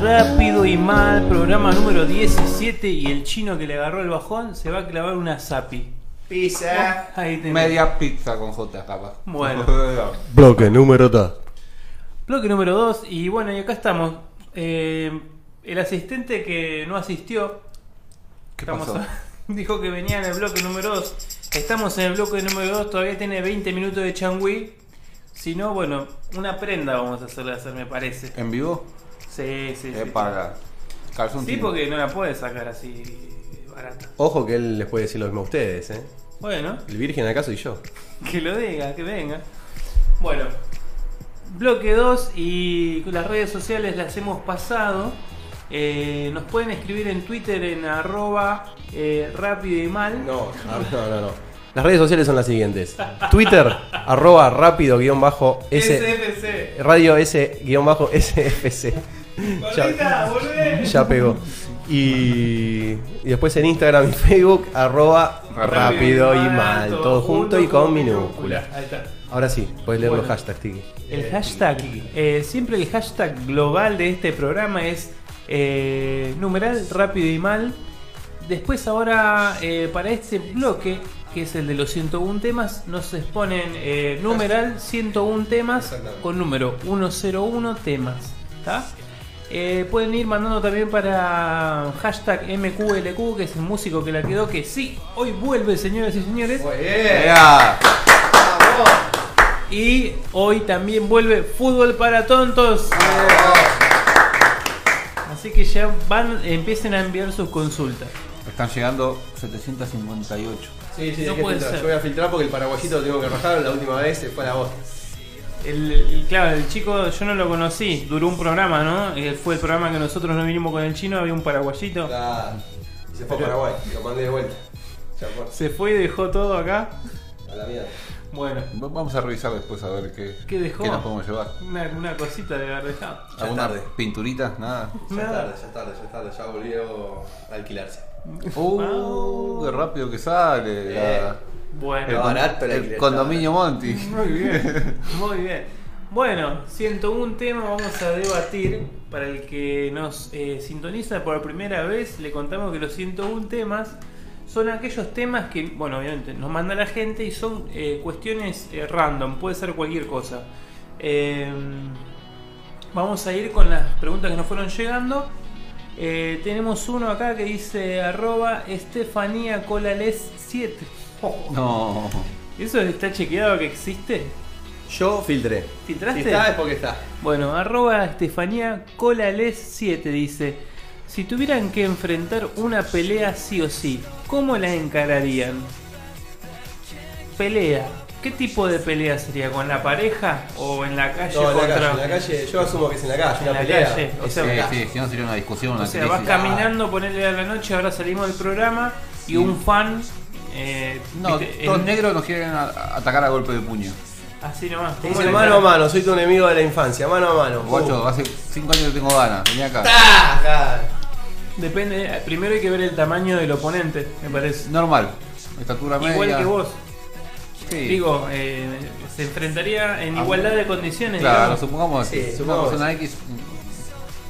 Rápido y mal, programa número 17 y el chino que le agarró el bajón se va a clavar una zapi. Pizza. Ahí. Media pizza con J, capaz. Bueno. [LAUGHS] Bloque número 2. Bloque número 2. Y bueno, y acá estamos. Eh, el asistente que no asistió. ¿Qué estamos pasó? a- [LAUGHS] dijo que venía en el bloque número 2. Estamos en el bloque número 2. Todavía tiene 20 minutos de changui. Si no, bueno, una prenda vamos a hacerle hacer, me parece. ¿En vivo? Sí, sí, Es sí. para calzón Sí, tino. porque no la puede sacar así barata. Ojo que él les puede decir lo mismo a ustedes, ¿eh? Bueno, El virgen acá soy yo. que lo diga, que venga. Bueno, bloque 2 y las redes sociales las hemos pasado. Eh, nos pueden escribir en Twitter en arroba eh, rápido y mal. No, no, no, no. Las redes sociales son las siguientes. Twitter, [LAUGHS] arroba rápido guion bajo S. SFC. Radio S guion bajo SFC. Volvé. Ya pegó. Y, y después en Instagram y Facebook, arroba rápido y mal. Todo junto y con. Ahí está. Ahora sí, puedes leer los hashtags, Tiki. El hashtag, eh, siempre el hashtag global de este programa es eh, numeral rápido y mal. Después ahora eh, para este bloque, que es el de los 101 temas, nos exponen eh, numeral 101 temas con número 101 temas. ¿tá? Eh, pueden ir mandando también para hashtag MQLQ, que es el músico que la quedó, que sí, hoy vuelve, señoras y señores. ¡Ea! Y hoy también vuelve Fútbol para Tontos. Así que ya van, empiecen a enviar sus consultas. Están llegando 758. Sí, sí, No puede ser. Yo voy a filtrar porque el paraguayito lo tengo que rajar. La última vez se fue la voz. El, el- claro, el chico yo no lo conocí, duró un programa, ¿no? Eh, Fue el programa que nosotros no vinimos con el chino, había un paraguayito. Claro. Y se fue a Paraguay. Lo mandé de vuelta. Fue. Se fue y dejó todo acá. A la mierda. Bueno, Va- Vamos a revisar después a ver qué, ¿Qué dejó? nos podemos llevar. una, una cosita de haber dejado. Ya ¿Alguna tarde. pinturita? Nada. Ya es Nada. tarde, ya es tarde, ya es tarde. Ya volvió a alquilarse. ¡Uh! ¡Qué rápido que sale! la- Bueno, el, barato condominio Monty. Muy bien, muy bien. Bueno, 101 tema vamos a debatir. Para el que nos eh, sintoniza por primera vez, le contamos que los 101 temas son aquellos temas que, bueno, obviamente nos manda la gente y son eh, cuestiones eh, random, puede ser cualquier cosa. Eh, vamos a ir con las preguntas que nos fueron llegando. Eh, tenemos uno acá que dice arroba Estefanía Colales 7. [LAUGHS] No. ¿Eso está chequeado que existe? Yo filtré. ¿Filtraste? Si está es porque está. Bueno, arroba Estefanía Colales 7 dice, si tuvieran que enfrentar una pelea sí o sí, ¿cómo la encararían? Pelea. ¿Qué tipo de pelea sería? ¿Con la pareja o en la calle No, en la contra... calle, en la calle, yo asumo que es en la calle, En una la pelea. calle, o sea, en la Sí, calle. sí, si no sería una discusión, una O sea, crisis. vas caminando, ponerle a la noche, ahora salimos del programa y Sí. un fan... eh, No, viste, todos en- negros nos quieren a- atacar a golpe de puño. Así nomás. Te ¿cómo dice mano a mano, soy tu enemigo de la infancia, mano a mano. Guacho, Uh. hace 5 años que tengo ganas. Vení acá. Claro. Depende, eh, primero hay que ver el tamaño del oponente, me parece. Normal. Estatura media. Igual que vos. Sí. Digo, eh, se enfrentaría en Ah, igualdad de condiciones. Claro, digamos. supongamos, Sí, supongamos supongamos. una X.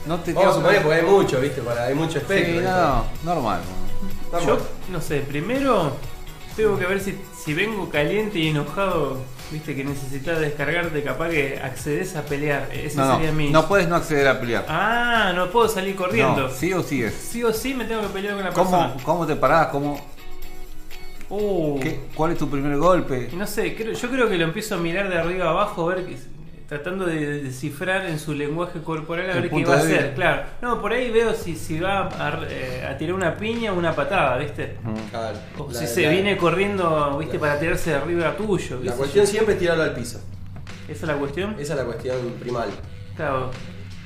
No te Vamos a suponer porque hay mucho, ¿viste? Para, hay mucho espectro. Sí, ¿viste? no, normal. Vamos. Yo, no sé, primero tengo que ver si, si vengo caliente y enojado, viste que necesitas descargarte, capaz que accedes a pelear. Ese No, sería no, mi. no puedes no acceder a pelear. Ah, no puedo salir corriendo. No, sí o sí es. Sí o sí me tengo que pelear con la ¿Cómo, persona. ¿Cómo te parás? ¿Cómo, Uh, qué- ¿Cuál es tu primer golpe? no sé, creo- yo creo que lo empiezo a mirar de arriba abajo, a ver que, tratando de descifrar en su lenguaje corporal a El ver qué va a hacer. Claro, no, por ahí veo si, si va a, eh, a tirar una piña o una patada, ¿viste? Claro. O La- si se la- viene corriendo, ¿viste? Para tirarse de arriba tuyo. La cuestión yo. siempre es tirarlo al piso. Esa es la cuestión. Esa es la cuestión primal. Claro.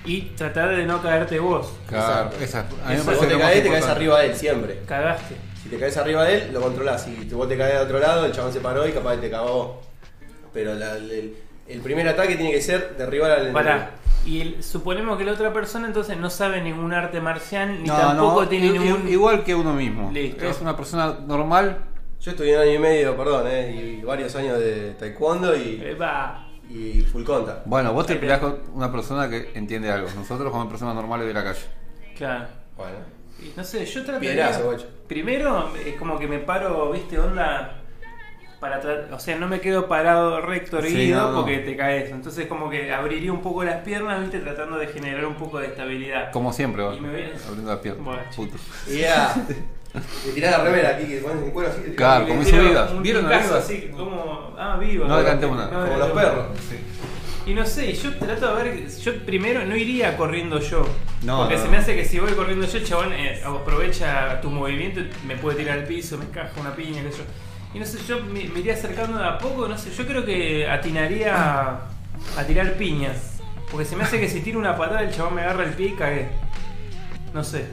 Y tratar de no caerte vos. Claro, Exacto. esa, a mí me Si vos te caes, te caes arriba de él siempre. Cagaste. Si te caes arriba de él, lo controlás. Si vos te caes de otro lado, el chabón se paró y capaz que te cagó. vos. Pero la- el, el primer ataque tiene que ser derribar al enemigo. Pará. Y el- suponemos que la otra persona entonces no sabe ningún arte marcial ni No, tampoco no, tiene i- ningún. igual que uno mismo. Listo. Es una persona normal. Yo estudié un año y medio, perdón, eh, y varios años de taekwondo y, Eh, va. y full contact. Bueno, vos te- peleás con una persona que entiende algo. Nosotros como personas normales de la calle. Claro. Bueno. Y no sé, yo trataría. Piedrazo, guacho. Primero, es como que me paro, viste, onda. Para o sea, no me quedo parado recto Sí, erguido no, no. porque te caes. Entonces como que abriría un poco las piernas, viste, tratando de generar un poco de estabilidad. Como siempre, va. Y me voy- abriendo la pierna. Bueno. Puto. Y ya. Le tirás la remera aquí, que pones en cuero así. Claro, como le hizo Vivas. un ¿Vieron a Vivas? así, como, ah, vivo. No adelantemos nada. Como los perros. Y no sé, yo trato de ver, yo primero no iría corriendo yo. No, porque no, se no. me hace que si voy corriendo yo, chabón eh, aprovecha tu movimiento, y me puede tirar al piso, me encaja una piña, qué sé yo. Y no sé, yo me, me iría acercando de a poco, no sé, yo creo que atinaría a, a tirar piñas. Porque se me hace que si tiro una patada el chabón me agarra el pie y cagué. No sé.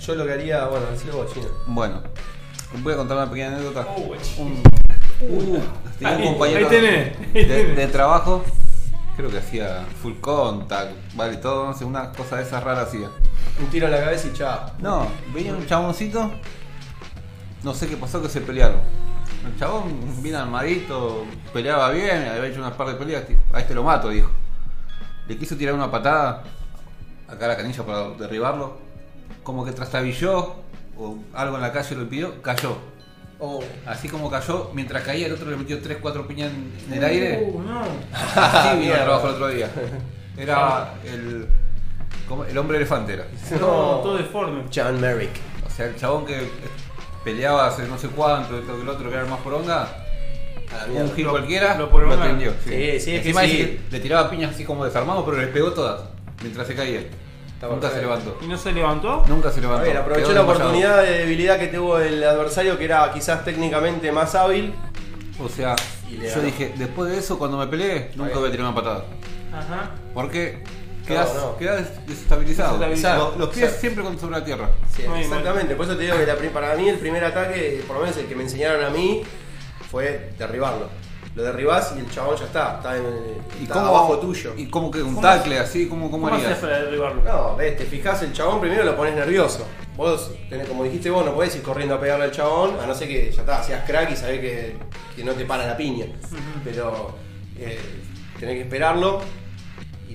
Yo lo que haría, bueno, decirlo vos, chino. Bueno, voy a contar una pequeña anécdota. Oh, Un, uh, tenía un Ahí- compañero ahí tenés, ahí de, tenés. de trabajo, creo que hacía full contact, vale, todo, no sé, una cosa de esas raras hacía. Un tiro en la cabeza y chao. No, venía un chaboncito, no sé qué pasó que se pelearon. El chabón bien armadito, peleaba bien, había hecho unas par de peleas, a este lo mato, dijo. Le quiso tirar una patada acá a la canilla para derribarlo, como que trastabilló o algo en la calle lo pidió, cayó. Oh. Así como cayó, mientras caía el otro le metió 3-4 piñas en, el aire. Uh, no. [LAUGHS] Así vino trabajo el otro día. [LAUGHS] Era el, el hombre elefante era. No, todo deforme. John Merrick. O sea, el chabón que peleaba hace no sé cuánto, esto que el otro que era el más poronga, A un gil Lo- cualquiera, lo lo, atendió. Sí, sí, es que Encima sí. dice que le tiraba piñas así como desarmado, pero les pegó todas mientras se caía. Nunca se levantó. ¿Y no se levantó? Nunca se A levantó. ver, aprovechó la oportunidad de debilidad que tuvo el adversario, que era quizás técnicamente más hábil. O sea, yo dije, después de eso, cuando me peleé, nunca voy a tirar una patada. Ajá. Porque quedas, no. quedas desestabilizado. Desestabilizado. Los, los pies Exacto. siempre con sobre la tierra. Sí, Muy exactamente, por eso te digo que la para mí el primer ataque, por lo menos el que me enseñaron a mí, fue derribarlo. Lo derribás y el chabón ya está, está, en, ¿Y está cómo, abajo tuyo. ¿Y cómo que un ¿Cómo tackle así? ¿Cómo, cómo ¿Cómo haces harías? para derribarlo? No, ves, te fijas el chabón primero lo pones nervioso. Vos, tenés, como dijiste vos, no podés ir corriendo a pegarle al chabón, a no ser que ya está, seas crack y sabés que, que no te para la piña. Pero eh, tenés que esperarlo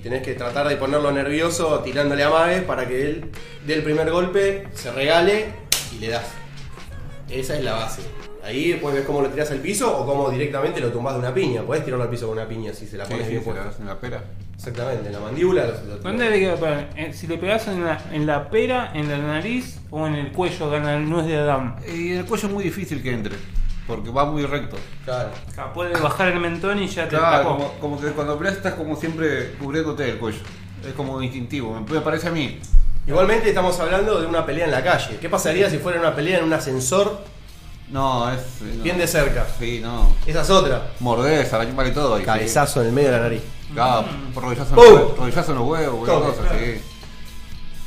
tenés que tratar de ponerlo nervioso tirándole a Maves para que él dé el primer golpe, se regale y le das. Esa es la base. Ahí después ves cómo lo tirás al piso o cómo directamente lo tumbás de una piña. Podés tirarlo al piso con una piña si se la pones sí, bien puesta. das en la pera. Exactamente, en la mandíbula. lo- lo- ¿Dónde le queda? Eh, Si le pegas en la, en la pera, en la nariz o en el cuello, gana el nuez de Adán. Y en el cuello es muy difícil que entre, porque va muy recto. Claro. Acá puede bajar el mentón y ya te Claro, tapó. como, como que cuando peleas estás como siempre cubriéndote el cuello. Es como instintivo, me parece a mí. Igualmente estamos hablando de una pelea en la calle. ¿Qué pasaría si fuera una pelea en un ascensor No, es. eh, no. bien de cerca? Sí, no. Esa es otra. Mordés, vale todo. ahí, Cabezazo en el medio de la nariz. Claro, rodillazo en ¡Pum! los huevos, rodillazo en los huevos, cualquier ¿Cómo? cosa, sí.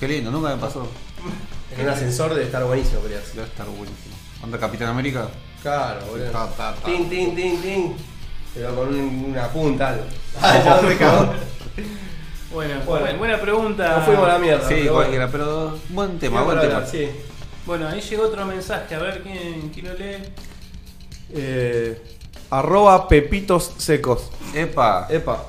Qué lindo, nunca me pasó. En un ascensor debe estar buenísimo pelearse. Debe estar buenísimo. Anda Capitán América. Claro, boludo. Ta, ta, ta. Tin, tin, tin, tin. Pero con un- una punta. algo. Ay, ya cagó. Bueno, Bueno. buena, buena pregunta. Nos fuimos a la mierda. Sí, pero cualquiera, pero buen tema, bueno. buen tema. sí. Bueno, ahí llegó otro mensaje, a ver quién, quién lo lee. Eh, arroba pepitos secos. Epa, Epa.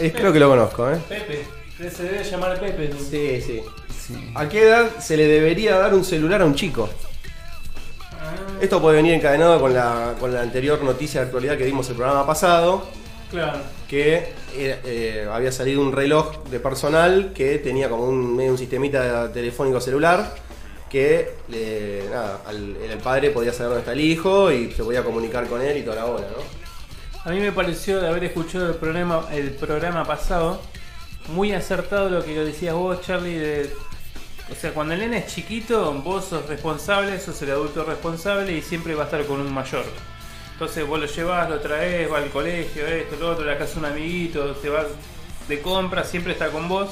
Es, creo que lo conozco, ¿eh? Pepe. Se debe llamar Pepe. ¿no? Sí, sí. sí. ¿A qué edad se le debería dar un celular a un chico? Esto puede venir encadenado con la, con la anterior noticia de actualidad que dimos el programa pasado, claro. que eh, eh, había salido un reloj de personal que tenía como un, medio un sistemita telefónico celular que le- nada, al- el padre podía saber dónde está el hijo y se podía comunicar con él y toda la bola, ¿no? A mí me pareció de haber escuchado el programa, el programa pasado muy acertado lo que decías vos, Charlie, de o sea, cuando el nene es chiquito, vos sos responsable, sos el adulto responsable y siempre va a estar con un mayor. Entonces vos lo llevas, lo traes, va al colegio, esto, lo otro, a la casa un amiguito, te vas de compra, siempre está con vos.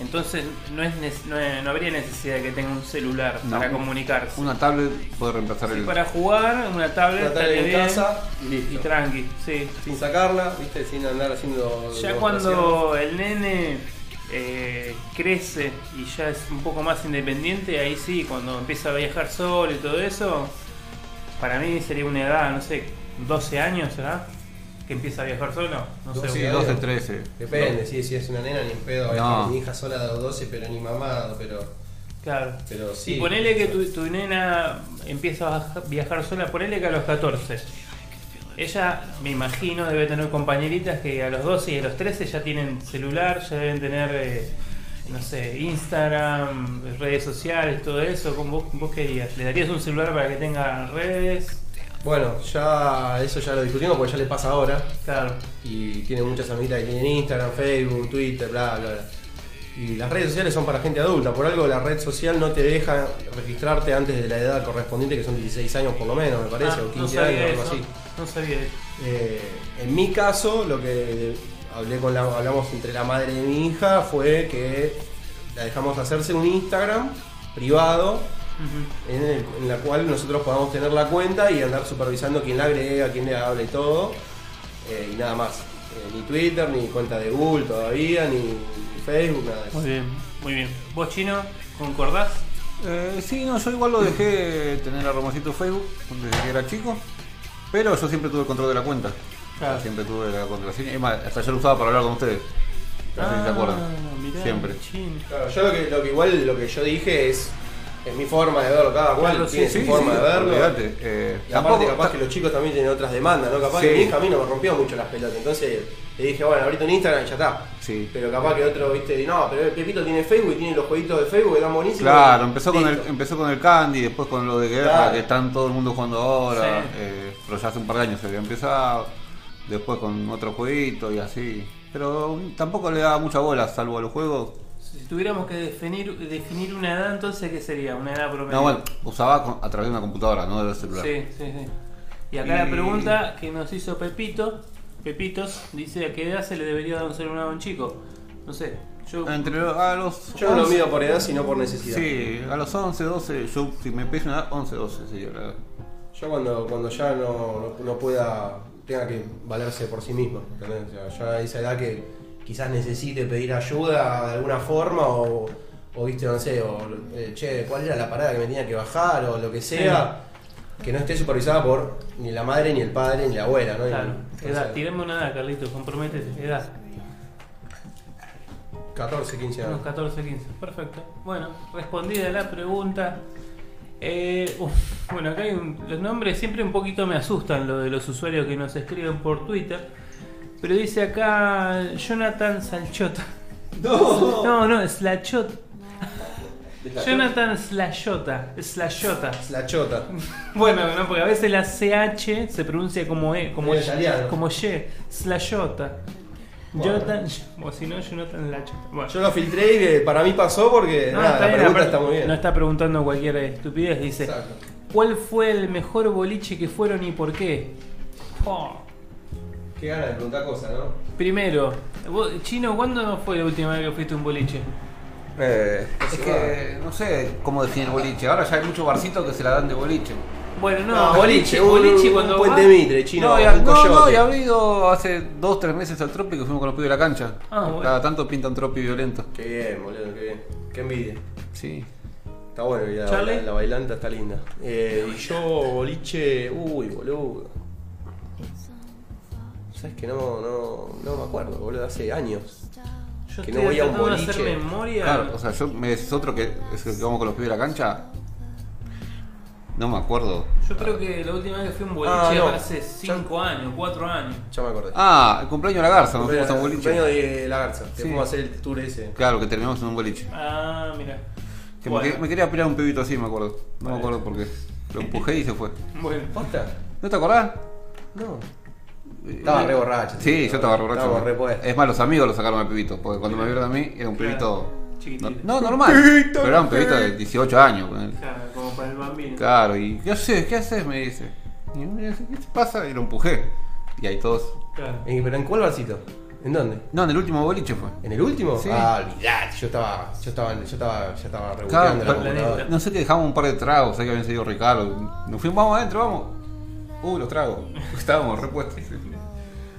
Entonces no, es, no, es- no habría necesidad de que tenga un celular No. para comunicarse. Una tablet puede reemplazar Sí, el. para jugar, una tablet, Una tablet estaría en bien, casa y listo. y tranqui, sí. Sin sacarla, ¿viste? Sin andar haciendo. Ya demostraciones. cuando el nene eh, crece y ya es un poco más independiente, ahí sí, cuando empieza a viajar solo y todo eso, para mí sería una edad, no sé, 12 años, ¿será? Que empieza a viajar solo. No sé. Sí, Sí, 12, obvio. 13. Depende, sí, si es una nena ni en pedo. No. Mi hija sola de 12, pero ni mamado, pero. Claro. Pero sí. Y ponele que tu, tu nena empieza a viajar sola, ponele que a los 14. Ella, me imagino, debe tener compañeritas que a los 12 y a los 13 ya tienen celular, ya deben tener, eh, no sé, Instagram, redes sociales, todo eso. ¿Cómo- ¿Vos, vos qué harías? ¿Le darías un celular para que tenga redes? Bueno, ya eso ya lo discutimos porque ya le pasa ahora. Claro. Y tiene muchas amigas que tienen Instagram, Facebook, Twitter, bla, bla, bla. Y las redes sociales son para gente adulta. Por algo la red social no te deja registrarte antes de la edad correspondiente, que son 16 años por lo menos, me parece, Ah, o no 15 sabía años, algo así. No sabía. Eh, en mi caso, lo que hablé con la, hablamos entre la madre de mi hija fue que la dejamos hacerse un Instagram privado en, el- en la cual nosotros podamos tener la cuenta y andar supervisando quién la agrega, quién le habla y todo. eh, y nada más. Eh, ni Twitter, ni cuenta de Google todavía, ni, ni Facebook, nada de eso. Muy bien, muy bien. ¿Vos, Chino, concordás? Eh, sí, no, yo igual lo dejé tener a Romacito Facebook desde que era chico. Pero yo siempre tuve el control de la cuenta. Claro. Siempre tuve la contraseña. Es más, hasta yo lo usaba para hablar con ustedes. No sé si se acuerdan. Ah, mirá, Siempre. Claro, yo lo que, lo que igual lo que yo dije es, es mi forma de verlo, cada cual Claro, tiene sí, su forma de verlo. eh, Y aparte tampoco- capaz que los chicos también tienen otras demandas, ¿no? Capaz Sí. que mi hija a mí no me rompió mucho las pelotas, entonces le dije, bueno, ahorita en Instagram y ya está. Sí. Pero capaz que otro, viste, no, pero Pepito tiene Facebook y tiene los jueguitos de Facebook que están buenísimos. Claro, empezó con, el, empezó con el Candy, después con lo de guerra, Claro. que están todo el mundo jugando ahora, Sí. eh, pero ya hace un par de años se había empezado, después con otro jueguito y así. Pero tampoco le daba mucha bola, salvo a los juegos. Si tuviéramos que definir, definir una edad, entonces, ¿qué sería? Una edad promedio. No, bueno, usaba a través de una computadora, no del celular. Sí, sí, sí. Y acá la pregunta que nos hizo Pepito, Pepitos, dice a qué edad se le debería dar un celular a un chico. No sé, yo... Entre a los Yo no lo 11, mido por edad, sino por necesidad. Sí, a los 11, 12, yo si me pese una edad, 11, 12 sería la edad. Yo cuando, cuando ya no, no, no pueda, tenga que valerse por sí mismo. ¿entendés? O sea, ya a esa edad que quizás necesite pedir ayuda de alguna forma o, o viste, no sé, o eh, che, ¿cuál era la parada que me tenía que bajar o lo que sea? Que no esté supervisada por ni la madre, ni el padre, ni la abuela, ¿no? Claro, Entonces, edad, tirame una edad, Carlitos, comprométete, edad. 14, 15 años. Unos 14, 15. Perfecto. Bueno, respondida la pregunta. Eh, uf, bueno, acá hay un- los nombres siempre un poquito me asustan, lo de los usuarios que nos escriben por Twitter. Pero dice acá Jonathan Salchota. No, No, no, Slachot. Jonathan Slashota. Slashota. La chota. [LAUGHS] Bueno, no, porque a veces la CH se pronuncia como E, como Y, como Y. Slashota. Bueno. Jonathan, o si no, Jonathan Slachota. Bueno. Yo lo filtré y que para mí pasó porque No, nada, está la bien, pregunta está muy bien. No está preguntando cualquier estupidez, dice. Exacto. ¿Cuál fue el mejor boliche que fueron y por qué? Oh, Qué ganas de preguntar cosas, ¿no? Primero, vos, Chino, ¿cuándo fue la última vez que fuiste a un boliche? Eh, es que no sé cómo definir boliche. Ahora ya hay muchos barcitos que se la dan de boliche. Bueno, no, No, boliche, un- boliche un cuando Puente vas- Mitre, chino, no, ya, un no, no, coyote. y ha habido hace dos, tres meses al Tropi que fuimos con los pibes de la cancha. Ah, bueno. Cada tanto pintan Tropi violento. Qué bien, boludo, qué bien. Qué envidia. Sí. Está bueno, y la, Charlie. la, la bailanta está linda. Eh, y yo, boliche. Uy, boludo. ¿Sabes que no, no, no me acuerdo, boludo? Hace años. Yo que no voy a un de hacer boliche. memoria. Claro, o sea, yo me decís otro que es el que vamos con los pibes de la cancha. No me acuerdo. Yo creo que la última vez que fui a un boliche Ah, no. hace 5 años, 4 años. Ya me acordé. Ah, el cumpleaños de la Garza, nos fuimos a un Cumpleaños boliche. de la Garza. Te Sí. fuimos a hacer el tour ese. Claro, que terminamos en un boliche. Ah, mira. Que Bueno. me, que- me quería pelear un pibito así, me acuerdo. No Vale. me acuerdo por qué. Lo empujé y se fue. Bueno, ¿Posta? ¿No te acordás? No. Estaba re borracho. Sí, yo estaba borracho. Estaba re es más, los amigos lo sacaron al pibito, porque cuando me vieron a mí era un pibito. Chiquitito. No, no, normal. Pibito, pero era un pibito de 18 años. claro, como para el bambino. Claro, y ¿qué haces? ¿Qué haces? Me dice. Y yo me dice, ¿qué te pasa? Y lo empujé. Y ahí todos. Claro. Eh, ¿Pero en cuál barcito? ¿En dónde? No, en el último boliche fue. ¿En el último? Sí. Ah, olvidate, yo estaba, yo estaba, yo estaba, Claro, reboteando la computadora. no sé que dejamos un par de tragos, sé que habían salido Ricardo. Nos fuimos, vamos adentro, vamos. Uh, los tragos. [LAUGHS] Estábamos repuestos.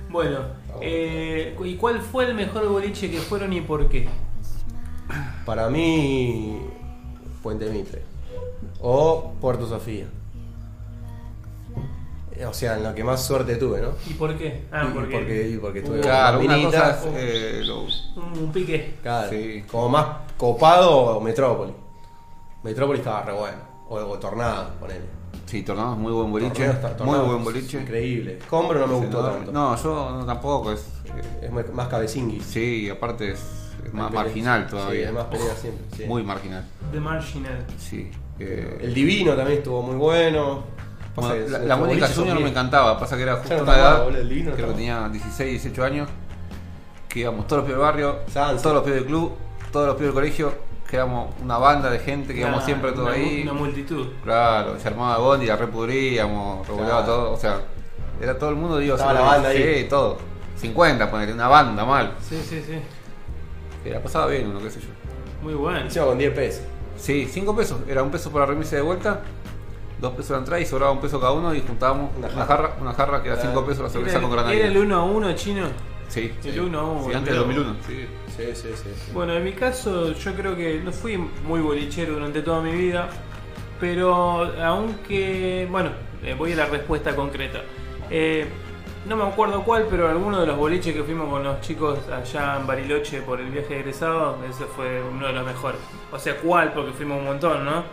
Bueno, eh, ¿y cuál fue el mejor boliche que fueron y por qué? Para mí, Puente Mitre. O Puerto Sofía. O sea, en lo que más suerte tuve, ¿no? ¿Y por qué? Ah, Y porque, porque, y porque tuve Claro, una cosa eh, lo- un, un pique. Claro, Sí. como más copado Metrópoli. Metrópoli estaba re bueno. O, o Tornado, ponele. Sí, Tornado es muy buen boliche. Tornado muy buen es boliche. Increíble. Combro no me Sí, gustó no, tanto. No, yo no, tampoco. Es, eh, Es más- más cabecingui. sí, y aparte es, es más marginal Sí, todavía. es más pelea siempre. sí. Muy marginal. The Marginal. Sí. eh, El divino también estuvo muy bueno. Pasa bueno, que la, la Mónica Junior no me encantaba, pasa que era justo no edad, boludo, el divino creo que tenía 16, 18 años, que íbamos todos los pibes del barrio, Sanse. todos los pibes del club, todos los pibes del colegio, que éramos una banda de gente que íbamos siempre todo una- ahí. Una multitud. Claro, se armaba bondi, la repudríamos, regulaba Claro. todo, o sea, era todo el mundo, digo, Estaba la banda ahí. Sí, todo. 50, ponerle una banda mal. Sí, sí, sí. Que la pasaba bien uno, qué sé yo. Muy bueno. Encima con 10 pesos. Sí, 5 pesos, era un peso por la remisa de vuelta, dos pesos la entrada y sobraba un peso cada uno y juntábamos Una una, jarra. una jarra que era 5 pesos la cerveza Era, con era granadina. el 1 a 1 chino. Sí, El sí. uno a uno, Sí, antes del boludo. 2001. Sí. Sí, sí. Bueno, en mi caso yo creo que no fui muy bolichero durante toda mi vida, pero aunque, bueno, eh, voy a la respuesta concreta. Eh, no me acuerdo cuál, pero alguno de los boliches que fuimos con los chicos allá en Bariloche por el viaje egresado, ese fue uno de los mejores. O sea, cuál, porque fuimos un montón, ¿no?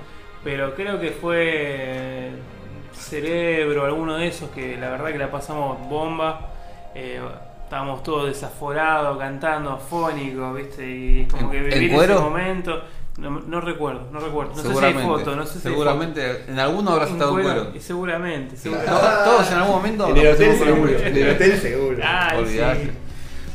Pero creo que fue eh, Cerebro, alguno de esos que la verdad que la pasamos bomba. Estábamos todos desaforados, cantando afónicos, ¿viste? Y como ¿En- que en vivir ese momento. No, no recuerdo, no recuerdo. No sé si hay fotos, no sé si hay seguramente en alguno habrás estado en cuero, seguramente, seguramente. Todos, todos en algún momento. En el hotel seguro. En el hotel seguro. Ay, Olvidate. sí.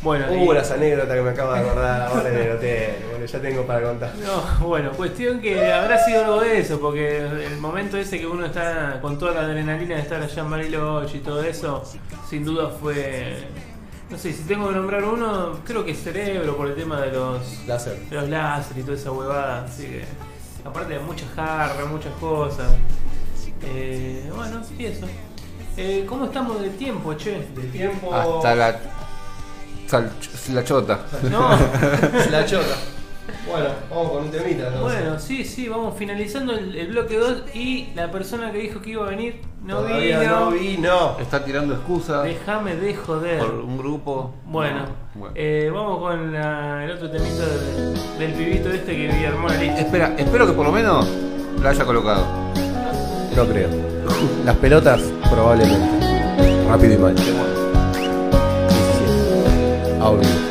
Bueno, Uh, y- las anécdotas que me acabo de acordar ahora en el hotel. Bueno, ya tengo para contar. No, bueno, cuestión que habrá sido algo de eso, porque el momento ese que uno está con toda la adrenalina de estar allá en Bariloche y todo eso, sin duda fue. No sé, si tengo que nombrar uno, creo que Cerebro por el tema de los, Láser. de los láser y toda esa huevada. Así que, aparte de muchas jarras, muchas cosas. Eh, bueno, y eso. Eh, ¿Cómo estamos de tiempo, che? De tiempo. Hasta la. sal- la chota. No. [LAUGHS] La chota. Bueno, vamos con un temita. entonces. Bueno, sí, sí, vamos finalizando el, el bloque 2 y la persona que dijo que iba a venir no Todavía vino. no vino. Está tirando excusas Déjame de joder. por un grupo. Bueno, Bueno. eh, vamos con la- el otro temito del, del pibito este que vi lista. Espera, espero que por lo menos la haya colocado. No creo. Las pelotas, probablemente. Rápido y mal. 17.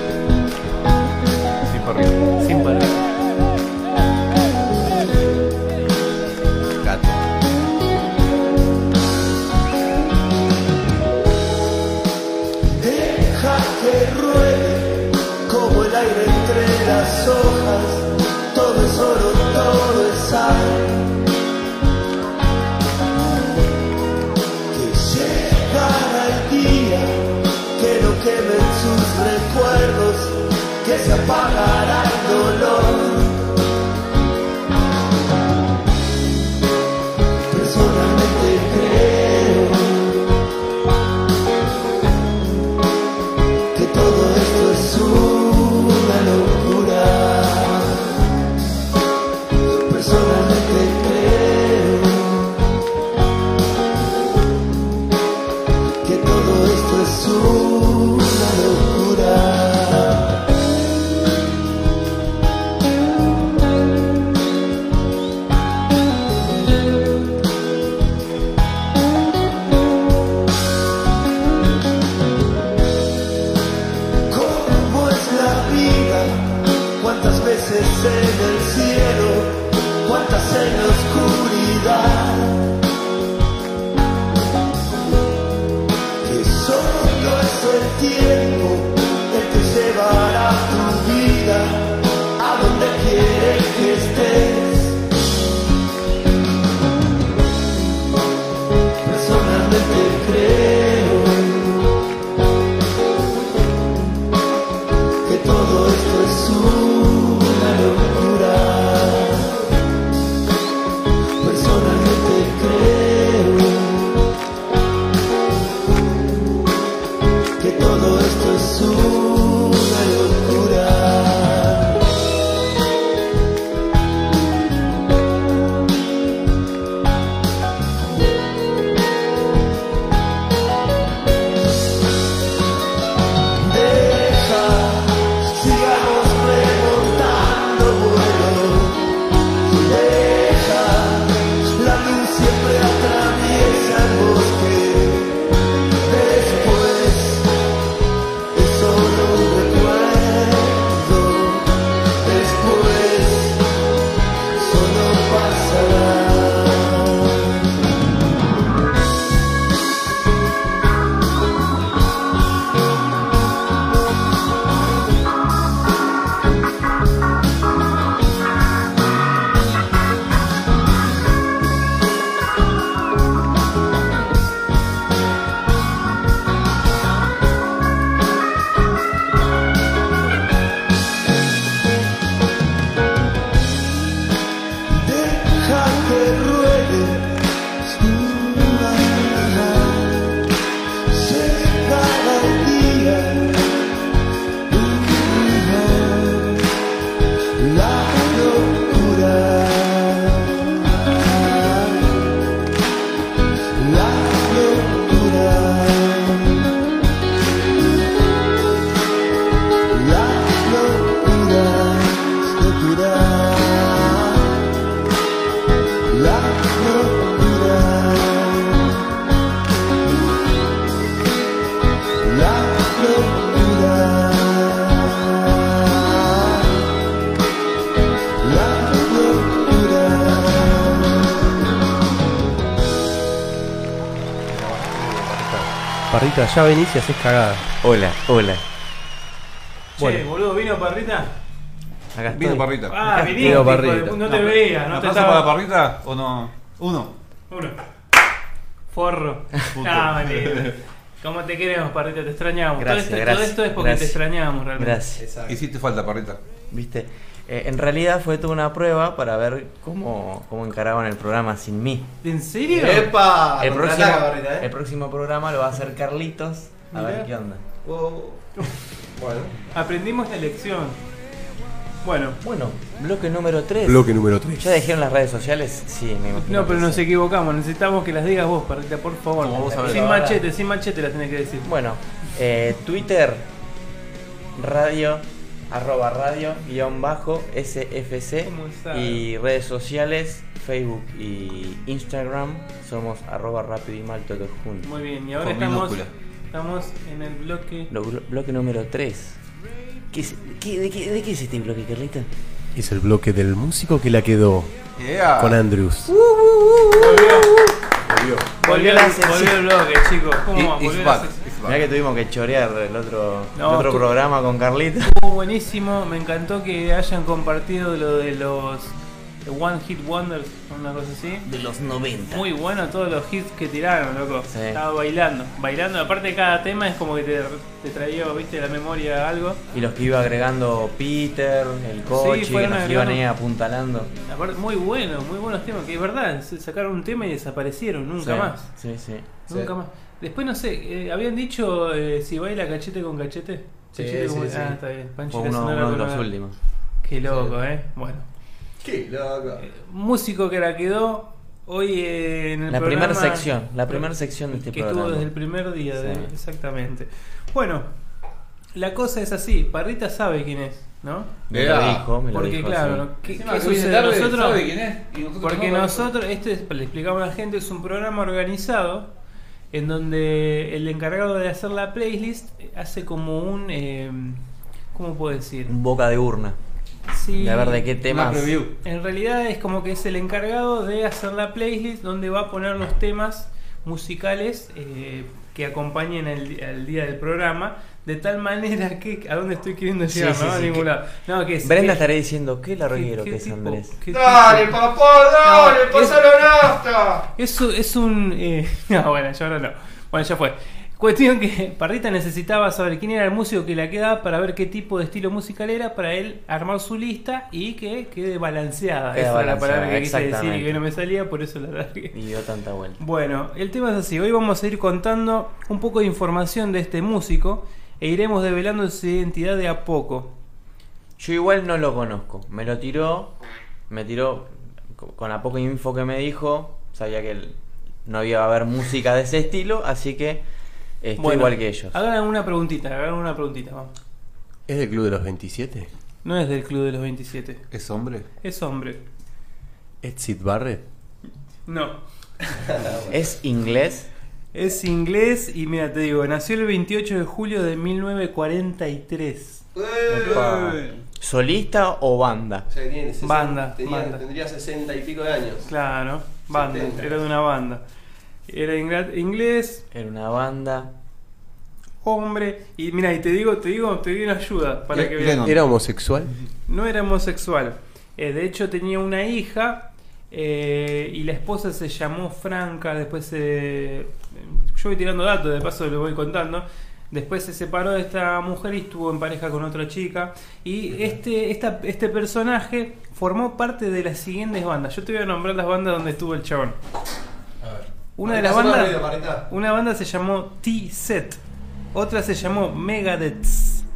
Parrita, ya venís y haces cagada. Hola, hola. Che, boludo, ¿vino Parrita? Acá Vino estoy. parrita. Ah, viniste, Vino hijo de parrita. pu- no te veía, no te ¿Aplauso para la estaba... parrita o no? Uno. Uno. Forro. Puto. [LAUGHS] Ah, vale. ¿Cómo te queremos, parrita? Te extrañamos. Gracias, todo, esto, todo gracias, esto es porque gracias. te extrañamos realmente. Gracias. Hiciste falta, parrita. ¿Viste? Eh, en realidad fue toda una prueba para ver cómo, cómo encaraban el programa sin mí. ¿En serio? ¡Epa! el, próximo, Contraataca, ¿eh? el próximo programa lo va a hacer Carlitos. A Mirá. ver qué onda. Oh. Bueno. Aprendimos la lección. Bueno, Bueno, bloque número 3. número 3. ¿Ya dijeron las redes sociales? Sí, me imagino. no, pero nos sí. equivocamos. Necesitamos que las digas vos, parrita, por favor. Como vos sabés. sin machete, sin machete las tenés que decir. Bueno, eh, Twitter, radio, arroba radio, guion bajo, SFC. Y redes sociales, Facebook y Instagram, somos arroba rápido y mal todo juntos. Muy bien, y ahora Con estamos, minúscula. estamos en el bloque. Lo- blo- bloque número 3. ¿Qué es- qué- de, qué, de qué es este bloque, Carlita? Es el bloque del músico que la quedó Yeah. con Andrews. Volvió, la el- sección. volvió el bloque, chicos. ¿Cómo? It- Volvió back. Mirá que tuvimos que chorear el otro, el otro programa con Carlita. Estuvo buenísimo, me encantó que hayan compartido lo de los One Hit Wonders, una cosa así. De los 90. Muy bueno todos los hits que tiraron, loco. Sí. Estaba bailando, bailando. Aparte de cada tema es como que te, te traía, viste, la memoria algo. Y los que iba agregando Peter, el coche, que fueron nos iban ahí apuntalando. Aparte, muy bueno, muy buenos temas. Que es verdad, se sacaron un tema y desaparecieron, nunca Sí, más. Sí, sí. Nunca más. Después no sé, eh, habían dicho eh, si baila cachete con cachete. Sí, Cachete sí, con- sí. Ah, está bien. Uno, uno de los últimos. Qué loco, eh. Bueno. Qué loco. Eh, músico que la quedó hoy eh, en el La primera sección, la primera sección de este que programa. estuvo desde el primer día, de- Sí. exactamente. Bueno, la cosa es así, Parrita sabe quién es, ¿no? Me lo dijo, me lo Porque dijo. claro, sí. ¿qué, Encima qué sucede? tarde, nosotros, sabe quién es, y nosotros porque no, nosotros, este es, le explicamos a la gente, es un programa organizado en donde el encargado de hacer la playlist hace como un, eh, ¿cómo puedo decir? Un boca de urna. Sí, De ver de qué temas. preview. En realidad es como que es el encargado de hacer la playlist donde va a poner los temas musicales eh, que acompañen el, al día del programa. De tal manera [LAUGHS] que. ¿A dónde estoy queriendo llegar? sí, no? A sí, ningún que- lado. No, que es- Brenda que- estaría diciendo, qué ¿qué- larguero qué que es tipo- Andrés. qué Dale, tipo- papá, dale, No, es- pásalo nafta. Es, un- es un. eh, [LAUGHS] no, bueno, ya ahora no. Bueno, ya fue. Cuestión que [LAUGHS] Parrita necesitaba saber quién era el músico que la quedaba para ver qué tipo de estilo musical era para él armar su lista y que quede balanceada. Esa era la balanceada, palabra que quise decir y que no me salía, por eso la largué. Y dio tanta vuelta. Bueno, el tema es así. Hoy vamos a ir contando un poco de información de este músico e iremos develando su identidad de a poco. Yo igual no lo conozco. Me lo tiró, me tiró co- con la poca info que me dijo. Sabía que no había a haber música de ese estilo, así que estoy Bueno, igual que ellos. Hagan una preguntita, hagan una preguntita. vamos. ¿Es del club de los 27? No es del Club de los 27. ¿Es hombre? Es hombre. ¿Es Sid Barrett? No. [LAUGHS] ¿Es inglés? Es inglés y mira, te digo, nació el 28 de julio de 1943. Epa. ¿Solista o banda? O sea, que tiene 60 Banda, tenía- banda. Tendría 60 y pico de años. Claro, banda, 70. era de una banda. Era inglés, Era una banda. hombre, y mira, y te digo, te digo, te doy una ayuda para Le- que. Lennon. ¿Era homosexual? No era homosexual. Eh, de hecho, tenía una hija eh, y la esposa se llamó Franca. Después se. yo voy tirando datos, de paso lo voy contando. Después se separó de esta mujer y estuvo en pareja con otra chica. Y este, esta, este personaje formó parte de las siguientes bandas. Yo te voy a nombrar las bandas donde estuvo el chabón. Una de las bandas. Una banda se llamó T-Set. Otra se llamó Megadeth.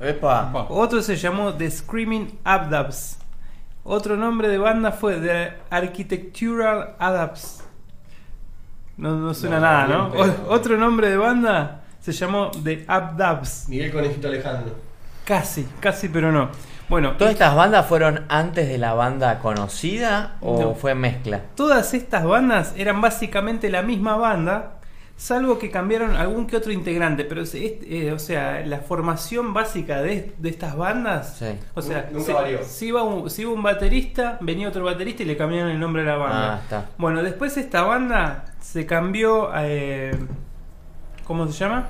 Epa. Otro se llamó The Screaming Abdabs. Otro nombre de banda fue The Architectural Adapts. No, no suena No, nada, ¿no? O- otro nombre de banda se llamó The Abdabs. Miguel Conejito Alejandro. Casi, casi, pero no. Bueno, ¿Todas estas bandas fueron antes de la banda conocida o No. fue mezcla? todas estas bandas eran básicamente la misma banda, salvo que cambiaron algún que otro integrante. Pero, es- eh, o sea, la formación básica de, de estas bandas. Sí. O sea, Nunca si, varió. si iba un, si iba un baterista, venía otro baterista y le cambiaron el nombre a la banda. Ah, está. Bueno, después esta banda se cambió. eh, ¿Cómo se llama?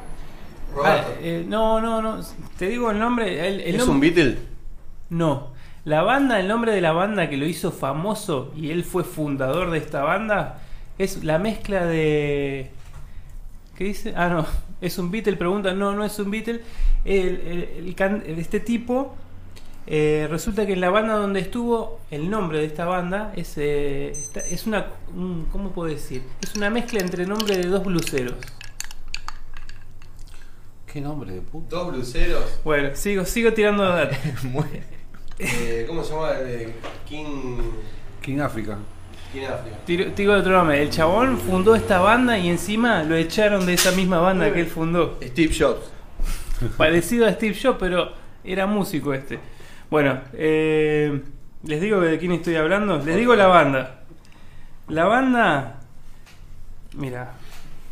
Roberto. Ah, eh, no, no, no. Te digo el nombre. El, el ¿Es un Beatle? No. La banda, el nombre de la banda que lo hizo famoso y él fue fundador de esta banda es la mezcla de. ¿Qué dice? Ah, no. [LAUGHS] ¿Es un Beatle? Pregunta. No, no es un Beatle. Este tipo. eh, resulta que en la banda donde estuvo, el nombre de esta banda es, eh, es una. un- ¿Cómo puedo decir? Es una mezcla entre nombre de dos bluseros. ¿Qué nombre de puta? Dos bluseros. Bueno, sigo, sigo tirando datos. [LAUGHS] Eh, ¿Cómo se llama? Eh, King. King África. King África. Tiro, tiro otro nombre. El chabón fundó esta banda y encima lo echaron de esa misma banda que él fundó. Steve Jobs. [LAUGHS] Parecido a Steve Jobs, pero era músico este. Bueno, eh, les digo de quién estoy hablando. Les digo la banda. La banda. Mira,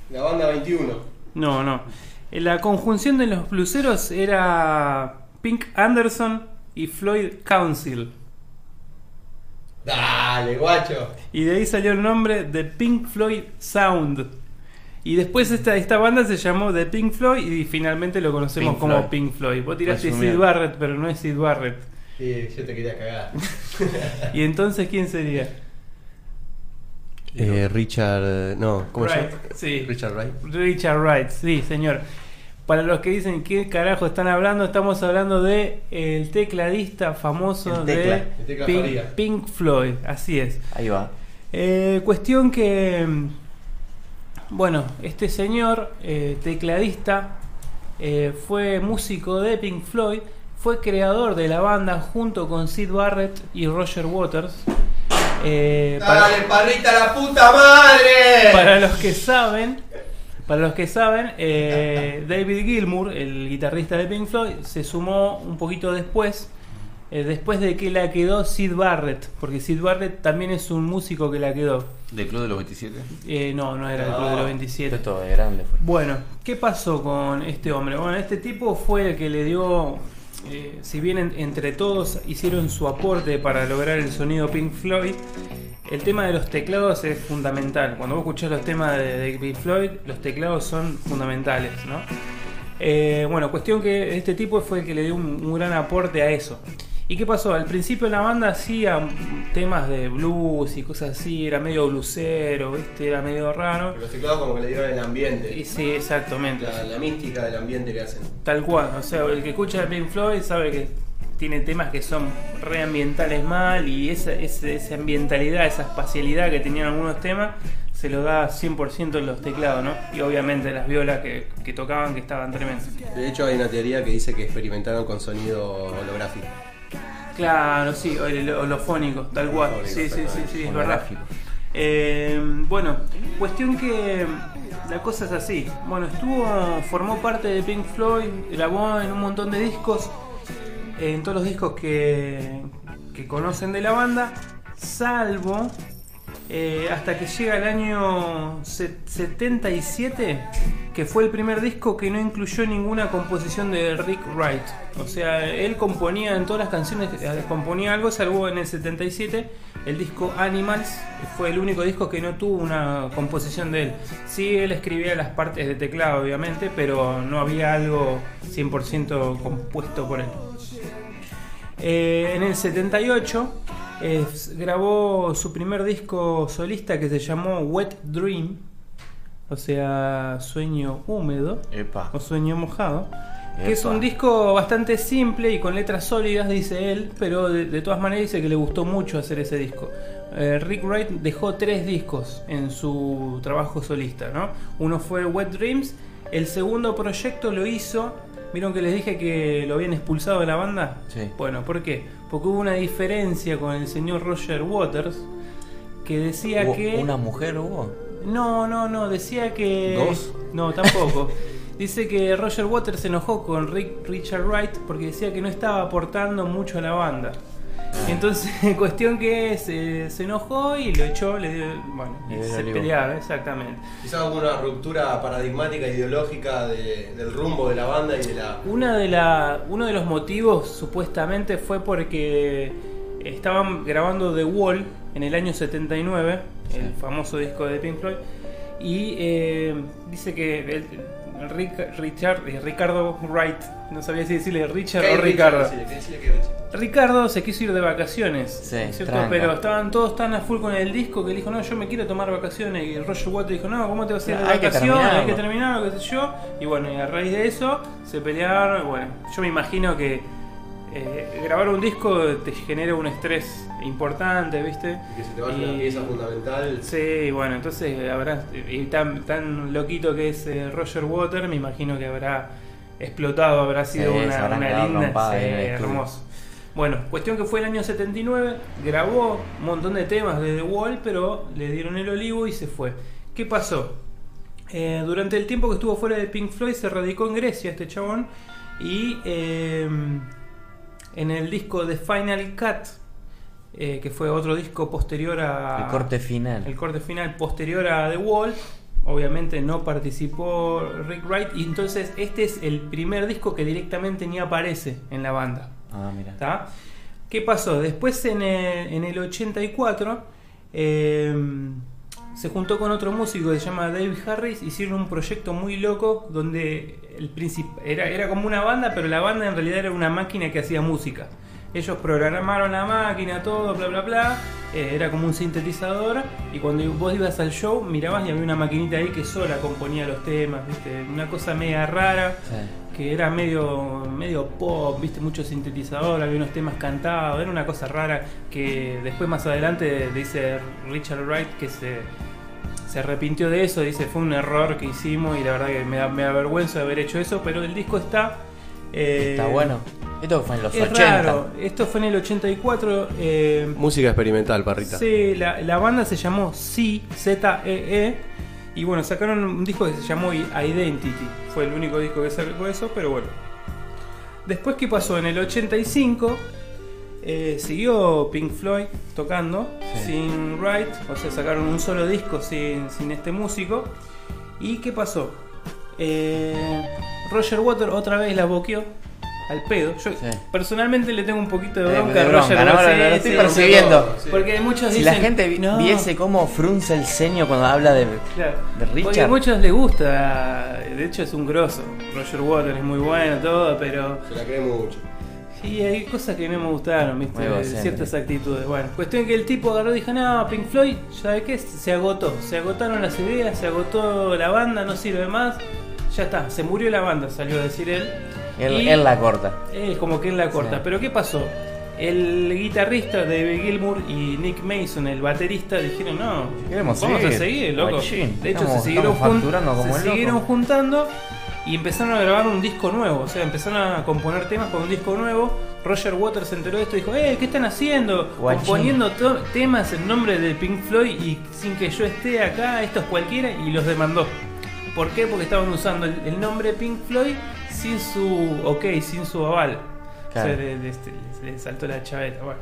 La banda 21. no, no. La conjunción de los bluseros era Pink Anderson y Floyd Council. Dale, guacho. Y de ahí salió el nombre de Pink Floyd Sound. Y después esta, esta banda se llamó The Pink Floyd y finalmente lo conocemos Pink como Floyd. Pink Floyd. Vos tiraste. Sid Barrett, pero no es Sid Barrett. Sí, yo te quería cagar. [LAUGHS] ¿Y entonces quién sería? Eh, Richard. No, ¿cómo se Wright, llama? sí. Richard Wright. Richard Wright, sí, señor. Para los que dicen qué carajo están hablando, estamos hablando de el tecladista famoso El tecla, de el tecla Pink, Floyd, así es. Ahí va. Eh, cuestión que, bueno, este señor eh, tecladista eh, fue músico de Pink Floyd, fue creador de la banda junto con Sid Barrett y Roger Waters. Eh, para, ¡Dale, parrita la puta madre! para los que saben, para los que saben, eh, David Gilmour, el guitarrista de Pink Floyd, se sumó un poquito después. eh, después de que la quedó Sid Barrett, porque Sid Barrett también es un músico que la quedó. ¿Del Club de los 27? Eh, no, no era el Club de los 27. Esto es todo de grande. Bueno, ¿qué pasó con este hombre? Bueno, este tipo fue el que le dio, eh, si bien en- entre todos hicieron su aporte para lograr el sonido Pink Floyd, el tema de los teclados es fundamental. Cuando vos escuchás los temas de, Pink Floyd, los teclados son fundamentales, ¿no? Eh, bueno, cuestión que este tipo fue el que le dio un gran aporte a eso. ¿Y qué pasó? Al principio la banda hacía temas de blues y cosas así, era medio blusero, ¿viste? Era medio raro. Los teclados como que le dieron el ambiente. Y sí, exactamente. La, la mística del ambiente que hacen. Tal cual, o sea, el que escucha a Pink Floyd sabe que tiene temas que son reambientales mal y esa, esa, esa ambientalidad, esa espacialidad que tenían algunos temas se lo da 100% en los teclados, ¿no? Y obviamente las violas que, que tocaban que estaban tremendas. De hecho, hay una teoría que dice que experimentaron con sonido holográfico. Claro, sí, o el holofónico, tal cual. Sí, sí, sí, sí, es verdad. Eh, bueno, cuestión que la cosa es así. Bueno, estuvo, formó parte de Pink Floyd, grabó en un montón de discos, en todos los discos que, que conocen de la banda, salvo eh, hasta que llega el año se- 77, que fue el primer disco que no incluyó ninguna composición de Rick Wright. O sea, él componía en todas las canciones, eh, componía algo, salvo en el 77 el disco Animals, fue el único disco que no tuvo una composición de él. Sí, él escribía las partes de teclado, obviamente, pero no había algo 100% compuesto por él. Eh, en el 78 grabó su primer disco solista que se llamó Wet Dream, o sea, sueño húmedo Epa. o sueño mojado. Que es un disco bastante simple y con letras sólidas, dice él, pero de, de todas maneras dice que le gustó mucho hacer ese disco. Eh, Rick Wright dejó tres discos en su trabajo solista, ¿no? Uno fue Wet Dreams, el segundo proyecto lo hizo. ¿Vieron que les dije que lo habían expulsado de la banda? Sí. Bueno, ¿por qué? Porque hubo una diferencia con el señor Roger Waters que decía ¿Hubo que. ¿Una mujer hubo? No, no, no, decía que. ¿Dos? No, tampoco. [LAUGHS] Dice que Roger Waters se enojó con Rick, Richard Wright porque decía que no estaba aportando mucho a la banda. Entonces, [LAUGHS] cuestión que se, se enojó y lo echó, le dio, bueno, se olivo. pelearon, exactamente. Quizás hubo una ruptura paradigmática ideológica de- del rumbo de la banda y de la. Una de la, uno de los motivos supuestamente fue porque estaban grabando The Wall en el año 79, el famoso disco de Pink Floyd, Y eh, dice que el- el Ric- Richard, eh, Ricardo Wright, no sabía si decirle Richard o Ricardo. Ricardo se quiso ir de vacaciones, Sí, ¿cierto? tranca. pero estaban todos tan a full con el disco que él dijo, no, yo me quiero tomar vacaciones. Y Roger Waters dijo, no, ¿cómo te vas a ir de Hay que vacaciones? Hay que terminarlo, qué sé yo. Y bueno, y a raíz de eso se pelearon. Bueno, yo me imagino que eh, grabar un disco te genera un estrés importante, ¿viste? Que se te vaya Y- una pieza fundamental. Sí, bueno, entonces habrá. Y tan, tan loquito que es eh, Roger Water, me imagino que habrá explotado, habrá sido Sí, una, una linda. sí, hermoso. Bueno, cuestión que fue el año 79, grabó un montón de temas de The Wall, pero le dieron el olivo y se fue. ¿Qué pasó? Eh, durante el tiempo que estuvo fuera de Pink Floyd se radicó en Grecia este chabón y eh, en el disco The Final Cut, eh, que fue otro disco posterior a... El corte final. El corte final posterior a The Wall. Obviamente no participó Rick Wright. Y entonces este es el primer disco que directamente ni aparece en la banda. Ah, mira. ¿Está? ¿Qué pasó? Después en el, en el 84 eh, se juntó con otro músico que se llama David Harris. Hicieron un proyecto muy loco donde el era, era como una banda, pero la banda en realidad era una máquina que hacía música. Ellos programaron la máquina, todo, bla, bla, bla. Eh, era como un sintetizador. Y cuando vos ibas al show, mirabas y había una maquinita ahí que sola componía los temas. ¿viste? Una cosa media rara. Que era medio medio pop, viste, mucho sintetizador, había unos temas cantados, era una cosa rara que después más adelante dice Richard Wright que se, se arrepintió de eso, dice fue un error que hicimos y la verdad que me da, me da vergüenza de haber hecho eso, pero el disco está... eh, Está bueno. Esto fue en los Es 80. raro, esto fue en el 84. Eh, Música experimental, parrita. Sí, la, la banda se llamó C, Z-E-E. Y bueno, sacaron un disco que se llamó Identity. Fue el único disco que sacó eso, pero bueno. Después, ¿qué pasó? En el 85 eh, siguió Pink Floyd tocando Sí. sin Wright. O sea, sacaron un solo disco sin, sin este músico. ¿Y qué pasó? Eh, Roger Water otra vez la boqueó al pedo. Yo Sí. personalmente le tengo un poquito de Eh, bronca de a Roger ¿no? Lo Sí, estoy percibiendo. sí. Porque muchos Si dicen, la gente vi- "No". viese cómo frunce el ceño cuando habla de, Claro. de Porque a Richard. muchos les gusta, de hecho es un grosso. Roger Water es muy bueno, todo, pero Se la cree mucho. sí, hay cosas que no me gustaron, ¿viste? Ciertas actitudes. Bueno, cuestión que el tipo agarró y dijo, no, Pink Floyd, ¿sabe qué? Se agotó, se agotaron las ideas, se agotó la banda, no sirve más, ya está, se murió la banda, salió a decir él. Él, él la corta. como que en la corta. Sí. Pero ¿qué pasó? El guitarrista David Gilmour y Nick Mason, el baterista, dijeron, no, Queremos vamos seguir, a seguir, loco. De hecho, Estamos- se siguieron, jun- se loco. siguieron juntando y empezaron a grabar un disco nuevo. O sea, empezaron a componer temas con un disco nuevo. Roger Waters se enteró de esto y dijo, eh, ¿qué están haciendo? Guachín. Componiendo temas en nombre de Pink Floyd y sin que yo esté acá, esto es cualquiera, y los demandó. ¿Por qué? Porque estaban usando el, el nombre Pink Floyd sin su ok, sin su aval. Claro. O sea, le, le- este, le saltó la chaveta. Bueno.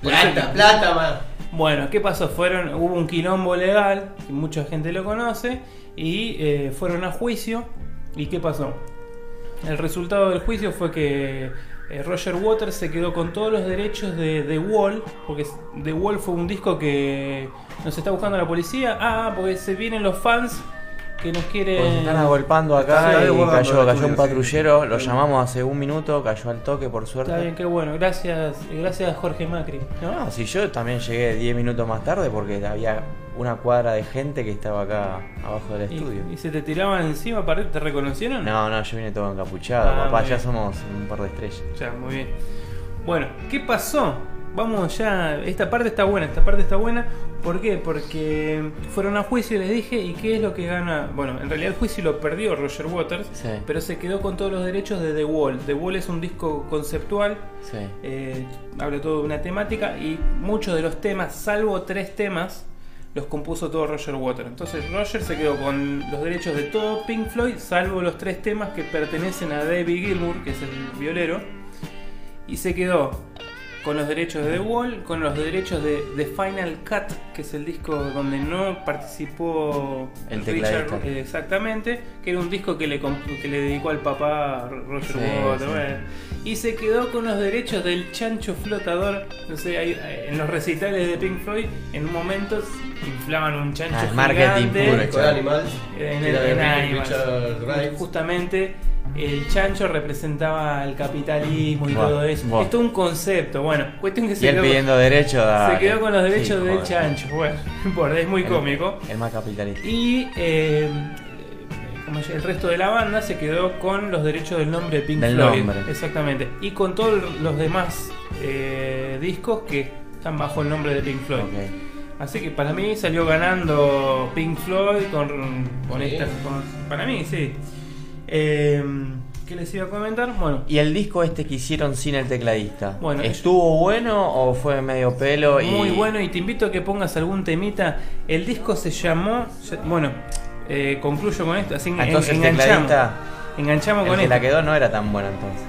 Plata, plata, man. Bueno, ¿qué pasó? Fueron, hubo un quilombo legal, que mucha gente lo conoce, y eh, fueron a juicio. ¿Y qué pasó? El resultado del juicio fue que eh, Roger Waters se quedó con todos los derechos de The Wall, porque The Wall fue un disco que nos está buscando la policía. Ah, porque se vienen los fans que nos quieren... Porque se están agolpando acá y cayó, cayó un patrullero, sí. lo llamamos hace un minuto, cayó al toque por suerte. Está bien, qué bueno. Gracias, gracias Jorge Macri. ¿no? No, si yo también llegué 10 minutos más tarde porque había una cuadra de gente que estaba acá abajo del estudio. ¿Y, y se te tiraban encima para te reconocieron? No, no, yo vine todo encapuchado, Ah, papá, ya somos un par de estrellas. Ya, muy bien. Bueno, ¿qué pasó? Vamos ya, esta parte está buena, esta parte está buena. ¿Por qué? Porque fueron a juicio, les dije, ¿y qué es lo que gana? Bueno, en realidad el juicio lo perdió Roger Waters, Sí. pero se quedó con todos los derechos de The Wall. The Wall es un disco conceptual, Sí. eh, habla todo de una temática y muchos de los temas, salvo tres temas, los compuso todo Roger Waters. Entonces Roger se quedó con los derechos de todo Pink Floyd, salvo los tres temas que pertenecen a David Gilmour, que es el violero, y se quedó con los derechos de The Wall, con los derechos de The Final Cut, que es el disco donde no participó El Richard, tecladista. eh, exactamente, que era un disco que le, que le dedicó al papá Roger Sí, Waters. sí. Y se quedó con los derechos del chancho flotador. No sé, hay- hay- en los recitales de Pink Floyd, en un momento inflaban un chancho Ah, el marketing gigante puro, en el era de en Rick- Animals. Richard. Justamente el chancho representaba el capitalismo y todo eso. Esto es un concepto. Bueno, cuestión que Y se él quedó, pidiendo derecho a. se quedó con los derechos Sí, del joder. chancho. Bueno, [LAUGHS] es muy El- cómico. El más capitalista. Y eh, el resto de la banda se quedó con los derechos del nombre de Pink Del Floyd. nombre. Exactamente. Y con todos los demás eh, discos que están bajo el nombre de Pink Floyd. Así que para mí salió ganando Pink Floyd con, con Sí. esta. con- para mí, sí. Eh, ¿Qué les iba a comentar? Bueno, ¿Y el disco este que hicieron sin el tecladista? Bueno, ¿Estuvo bueno o fue medio pelo? y... muy bueno y te invito a que pongas algún temita. El disco se llamó. Bueno, eh, concluyo con esto. Así en- Entonces enganchamos. Enganchamos el con que esto. la quedó no era tan bueno entonces.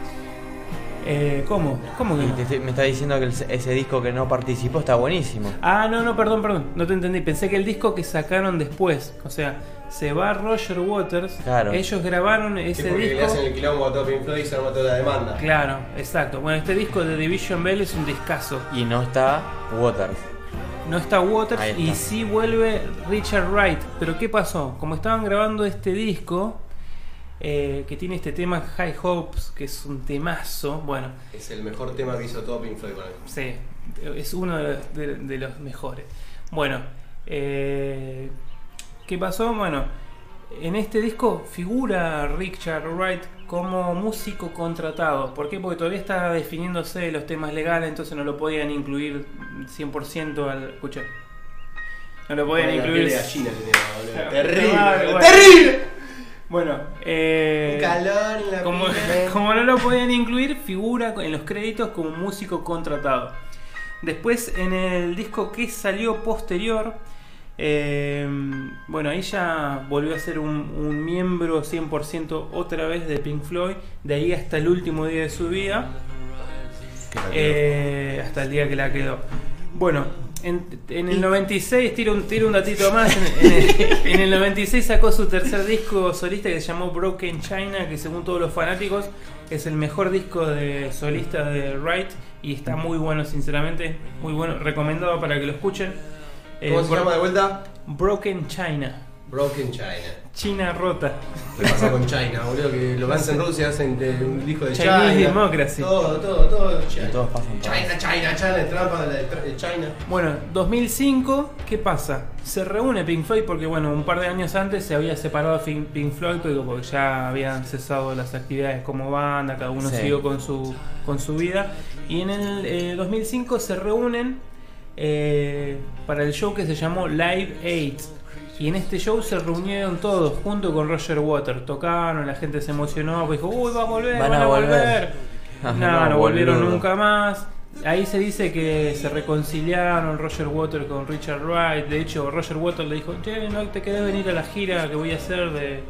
Eh, ¿Cómo? ¿Cómo que no? te me está diciendo que el- ese disco que no participó está buenísimo. Ah, no, no, perdón, perdón. No te entendí. Pensé que el disco que sacaron después. O sea, se va Roger Waters. Claro. Ellos grabaron Sí, ese porque le disco. hacen el quilombo a Pink Floyd y se arma toda la demanda. Claro, exacto. Bueno, este disco de Division Bell es un discazo. Y no está Waters. No está Waters está. y sí vuelve Richard Wright. Pero ¿qué pasó? Como estaban grabando este disco, eh, que tiene este tema High Hopes, que es un temazo, bueno, Es el mejor tema que hizo todo Pink Floyd con él. sí, es uno de, de- de los mejores. Bueno, eh, ¿qué pasó? Bueno, en este disco figura Richard Wright como músico contratado. ¿Por qué? Porque todavía está definiéndose los temas legales, entonces no lo podían incluir 100% al... Escucha. No lo podían La incluir... piel de gallina tenía, boludo. Madre, Terrible. ¡Terrible! Bueno, eh, Un calor en la como, piel. [LAUGHS] como no lo podían incluir, figura en los créditos como músico contratado. Después, en el disco que salió posterior, eh, bueno, ahí ya volvió a ser un, un miembro 100% otra vez de Pink Floyd, de ahí hasta el último día de su vida, eh, hasta el día que la quedó. Bueno, en, en el 96, tiro un, tiro un datito más, en, en el, [LAUGHS] en el 96 sacó su tercer disco solista que se llamó Broken China, que según todos los fanáticos es el mejor disco de solista de Wright y está muy bueno, sinceramente, muy bueno, recomendado para que lo escuchen. Eh, ¿Cómo se Bro- llama de vuelta? Broken China, Broken China. China rota. ¿Qué pasa con China, boludo? Que lo hacen en Rusia, hacen de un disco de Chinese China. Democracy. Todo, todo, todo. China. Y todos pasan. China, China, China, trampa de, China. Bueno, 2005, ¿qué pasa? Se reúne Pink Floyd porque, bueno, un par de años antes se había separado Pink Floyd pero porque ya habían cesado las actividades como banda, cada uno Sí. siguió con su, con su vida. Y en el eh, 2005 se reúnen eh, para el show que se llamó Live 8. Y en este show se reunieron todos junto con Roger Waters. Tocaron, la gente se emocionó, pues dijo, uy, va a volver, Van van, a volver. volver. no, No, no volvieron boludo. nunca más. Ahí se dice que se reconciliaron Roger Waters con Richard Wright. De hecho, Roger Waters le dijo, che, no te querés venir a la gira que voy a hacer de...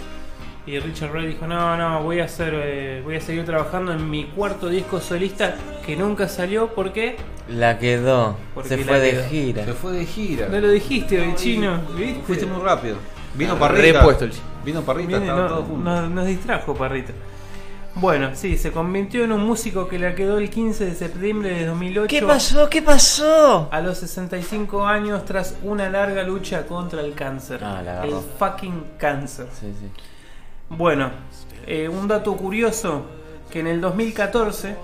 Y Richard Wright dijo, no, no, voy a hacer, eh, voy a seguir trabajando en mi cuarto disco solista que nunca salió. ¿Por qué? La quedó. Porque Se fue de quedó. gira. Se fue de gira. No lo dijiste hoy, chino. ¿viste? Fuiste muy rápido. Vino Ah, Parrita. repuesto el- Vino Parrita, no- todos juntos. no- nos distrajo, Parrito. Bueno, sí, se convirtió en un músico que la quedó el 15 de septiembre de 2008. ¿Qué pasó? ¿Qué pasó? A los 65 años tras una larga lucha contra el cáncer. Ah, la el fucking cáncer. Sí, sí. Bueno, eh, un dato curioso, que en el 2014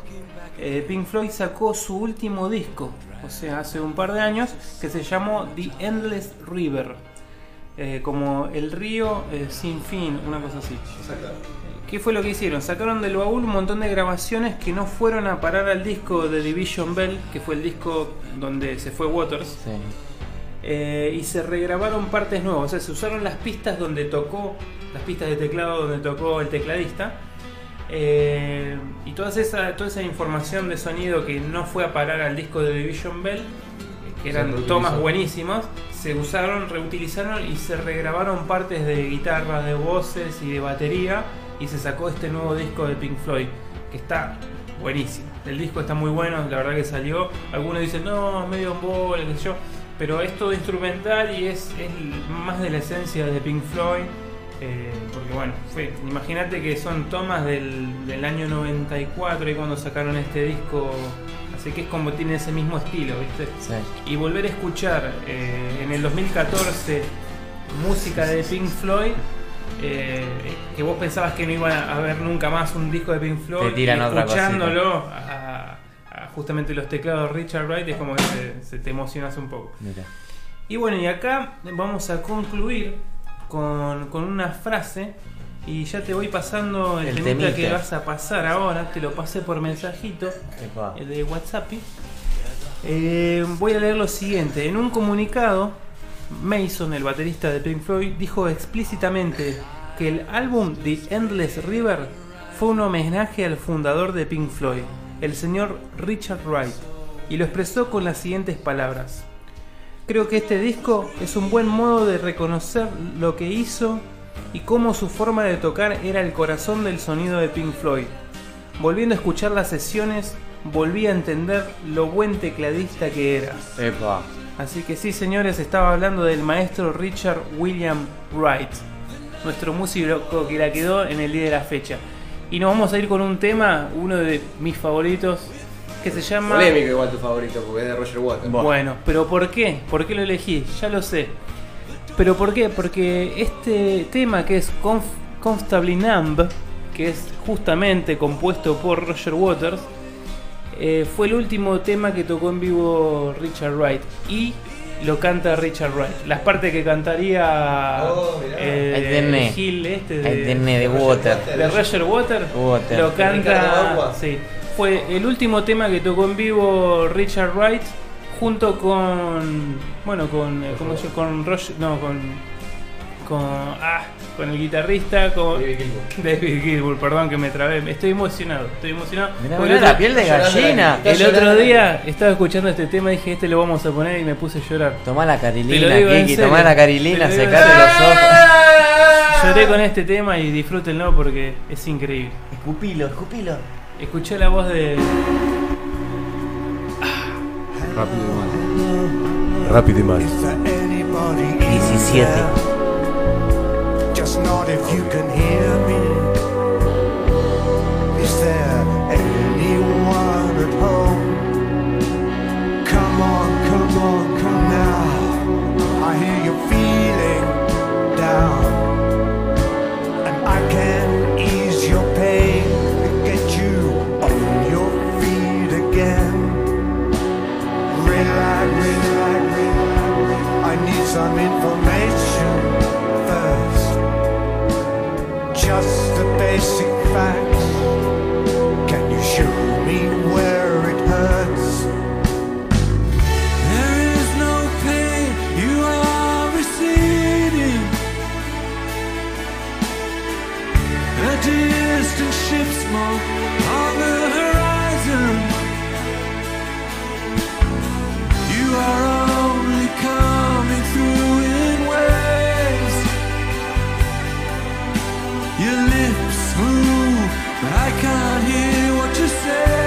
eh, Pink Floyd sacó su último disco, o sea, hace un par de años, que se llamó The Endless River. eh, como el río eh, sin fin, una cosa así. ¿Qué fue lo que hicieron? Sacaron del baúl un montón de grabaciones que no fueron a parar al disco de Division Bell, que fue el disco donde se fue Waters. Sí. Eh, y se regrabaron partes nuevas. O sea, se usaron las pistas donde tocó, las pistas de teclado donde tocó el tecladista. Eh, y toda esa, toda esa información de sonido que no fue a parar al disco de Division Bell, que eran tomas buenísimas, se usaron, reutilizaron y se regrabaron partes de guitarra, de voces y de batería. Y se sacó este nuevo disco de Pink Floyd, que está buenísimo. El disco está muy bueno, la verdad que salió. Algunos dicen, no, es medio bola, qué sé yo. Pero es todo instrumental y es, es más de la esencia de Pink Floyd. eh, porque bueno, imagínate que son tomas del, del año 94 y cuando sacaron este disco. Así que es como tiene ese mismo estilo, ¿viste? Sí. y volver a escuchar eh, en el 2014 música de Pink Floyd eh, que vos pensabas que no iba a haber nunca más un disco de Pink Floyd Te tiran y otra escuchándolo justamente los teclados de Richard Wright es como que se, se te emocionas un poco Mira. y bueno y acá vamos a concluir con, con una frase y ya te voy pasando el, El temita que vas a pasar ahora te lo pasé por mensajito Epa. el de WhatsApp. Eh, voy a leer lo siguiente. En un comunicado, Mason, el baterista de Pink Floyd, dijo explícitamente que el álbum The Endless River fue un homenaje al fundador de Pink Floyd, el señor Richard Wright, y lo expresó con las siguientes palabras. Creo que este disco es un buen modo de reconocer lo que hizo y cómo su forma de tocar era el corazón del sonido de Pink Floyd. Volviendo a escuchar las sesiones, volví a entender lo buen tecladista que era. Epa. Así que sí, señores, estaba hablando del maestro Richard William Wright, nuestro músico que la quedó en el día de la fecha. Y nos vamos a ir con un tema, uno de mis favoritos, que se llama... Polémico igual tu favorito, porque es de Roger Waters. Bueno, pero ¿por qué? ¿Por qué lo elegí? Ya lo sé. ¿Pero por qué? Porque este tema que es Conf- Comfortably Numb, que es justamente compuesto por Roger Waters, eh, fue el último tema que tocó en vivo Richard Wright. Y lo canta Richard Wright. Las partes que cantaría Oh, eh, tenés. Gil este de, Water. de Roger Water, Water. lo canta. Sí, fue el último tema que tocó en vivo Richard Wright junto con bueno con eh, ¿cómo se llama? con Roger no con con ah con el guitarrista con David Gilmour. [LAUGHS] David Gilmour, perdón que me trabé, estoy emocionado, estoy emocionado. Mirá, mirá el la piel de gallina. El otro día estaba escuchando este tema y dije, este lo vamos a poner y me puse a llorar. Tomá la carilina, Kiki. Tomá la carilina, secate los ojos. Lloré con este tema y disfrútenlo porque es increíble. Escupilo, escupilo. Escuché la voz de Rápido y mal. Rápido y mal. Is there anybody in 17. If you can hear me. Is there anyone at home? Come on, come on, come now. I hear you feeling down. And I can ease your pain and get you on your feet again. Relax, relax, relax. I need some information facts. Can you show me where it hurts? There is no pain you are receding. A distant ship smoke say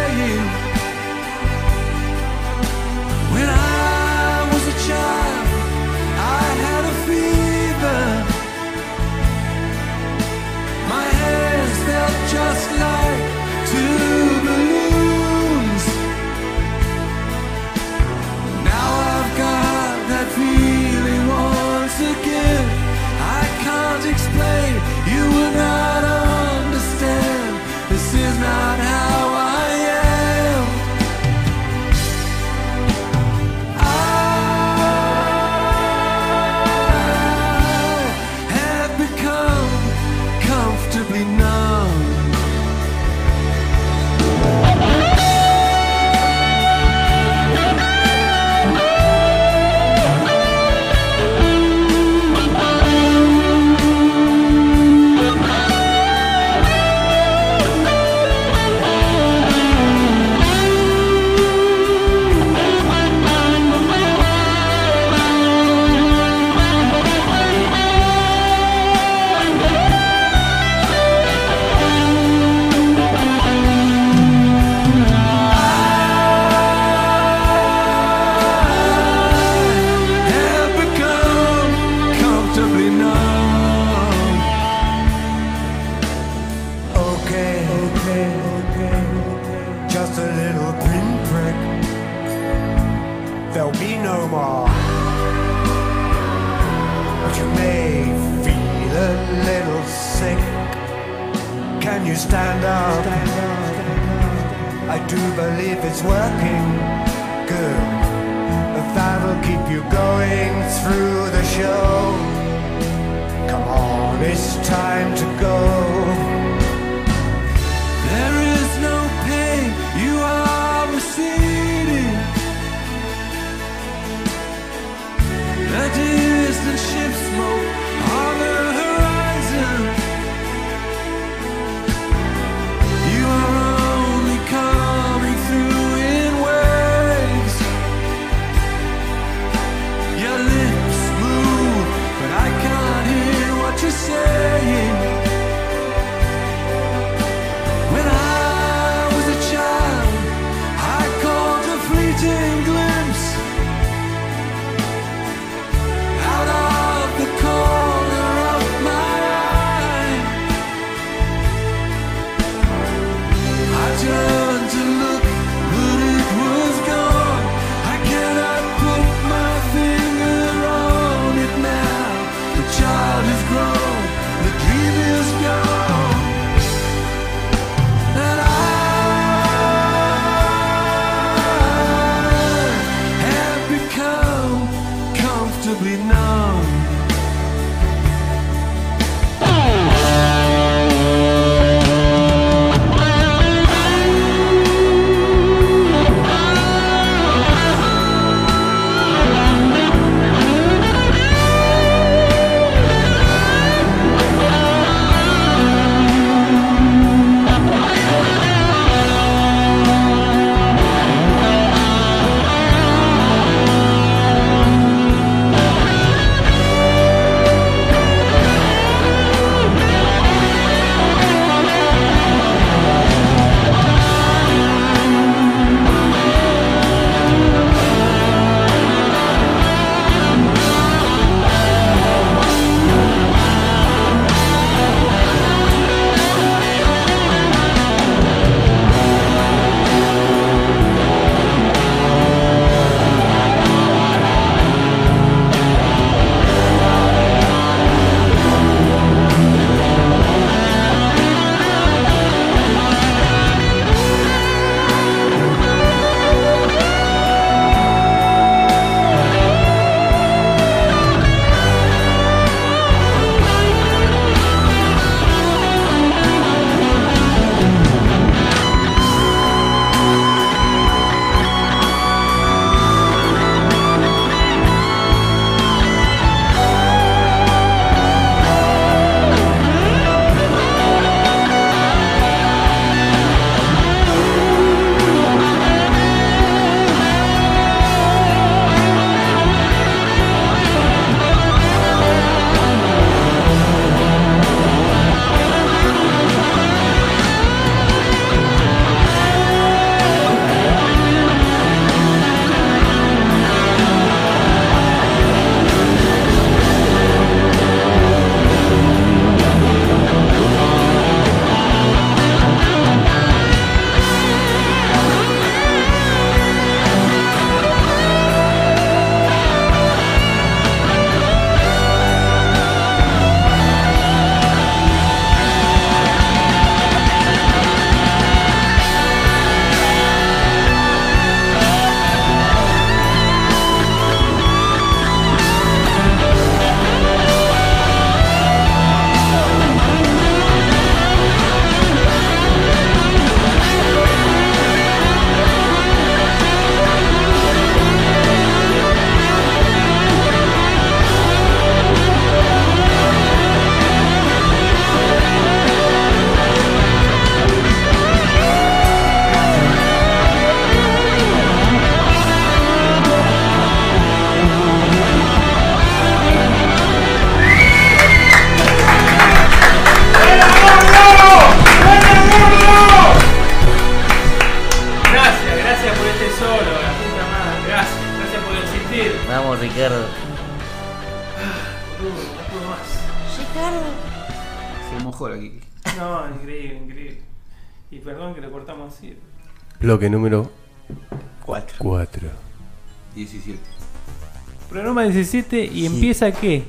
y empieza qué?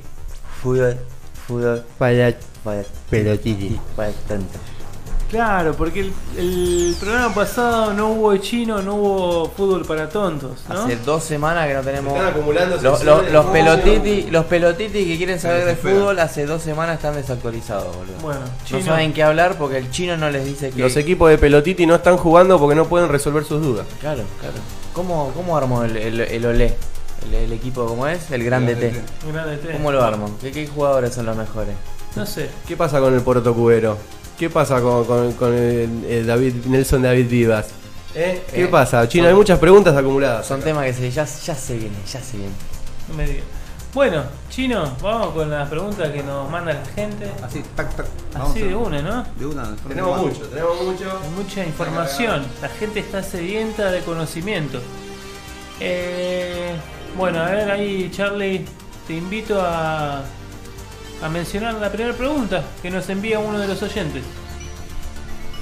Fútbol, fútbol para, para pelotiti, para tanto. Claro, porque el, el, programa pasado no hubo chino, no hubo fútbol para tontos. Hace dos semanas que no tenemos. Están acumulando los, los, los pelotiti, los pelotiti que quieren saber de fútbol hace dos semanas están desactualizados, boludo. Bueno, no saben qué hablar porque el chino no les dice que. Los equipos de pelotiti no están jugando porque no pueden resolver sus dudas. Claro, claro. ¿Cómo, cómo armó el, el, el olé? El, el equipo, ¿cómo es? El Grande T. Grande T. ¿Cómo lo armó? ¿Qué, ¿Qué jugadores son los mejores? No sé. ¿Qué pasa con el Poroto Cubero? ¿Qué pasa con, con- con el, el David Nelson David Vivas? ¿Eh? ¿Qué Eh, pasa? Chino, son- hay muchas preguntas acumuladas. Son temas que se, ya, ya se vienen, ya se vienen. No me digas. Bueno, chino, vamos con las preguntas que nos manda la gente. Así, tac, tac. Así de una, ¿no? De una. Tenemos mucho, tenemos mucho. Hay mucha información. La gente está sedienta de conocimiento. Eh, bueno, a ver ahí, Charlie, te invito a, a mencionar la primera pregunta que nos envía uno de los oyentes.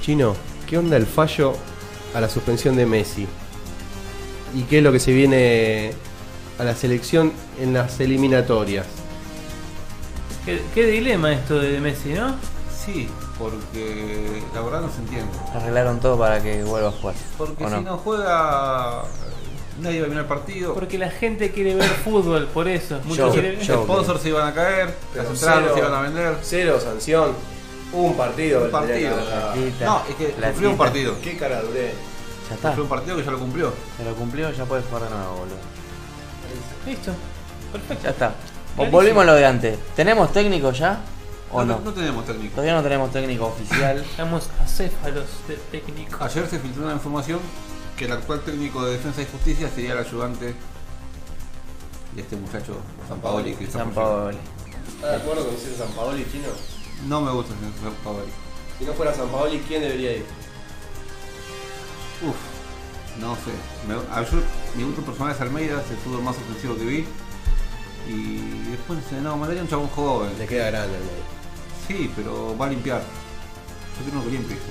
Chino, ¿qué onda el fallo a la suspensión de Messi? ¿Y qué es lo que se viene a la selección en las eliminatorias? Qué, qué dilema esto de Messi, ¿no? Sí, porque la verdad no se entiende. Arreglaron todo para que vuelva a jugar. Porque ¿o si no? no juega, nadie va a mirar el partido. Porque la gente quiere ver fútbol, por eso. Yo- quieren- Los yo- sponsors se iban a caer, Pero las entradas se iban a vender. Cero sanción, un partido. Un partido. Platita, No, es que platita. cumplió un partido. Qué cara duré. Ya está. Cumplió un partido que ya lo cumplió. Se lo cumplió, ya puedes jugar de nuevo, boludo. Listo. Perfecto. Ya está. Clarísimo. Volvimos a lo de antes. ¿Tenemos técnico ya? ¿O no? no tenemos técnico. Todavía no tenemos técnico oficial. Estamos acéfalos de técnico. Ayer se filtró una información que el actual técnico de Defensa y Justicia sería el ayudante de este muchacho, San Paoli. Que está San. Paolo. ¿Estás de acuerdo con decir San Paoli, Chino? No me gusta ese San Paoli. Si no fuera San Paoli, ¿quién debería ir? Uf, no sé. Me, a yo, mi gusto personal es Almeida, es el fútbol más ofensivo que vi. Y después, no mandaría un chabón joven. Le queda grande el medio. Sí, pero va a limpiar.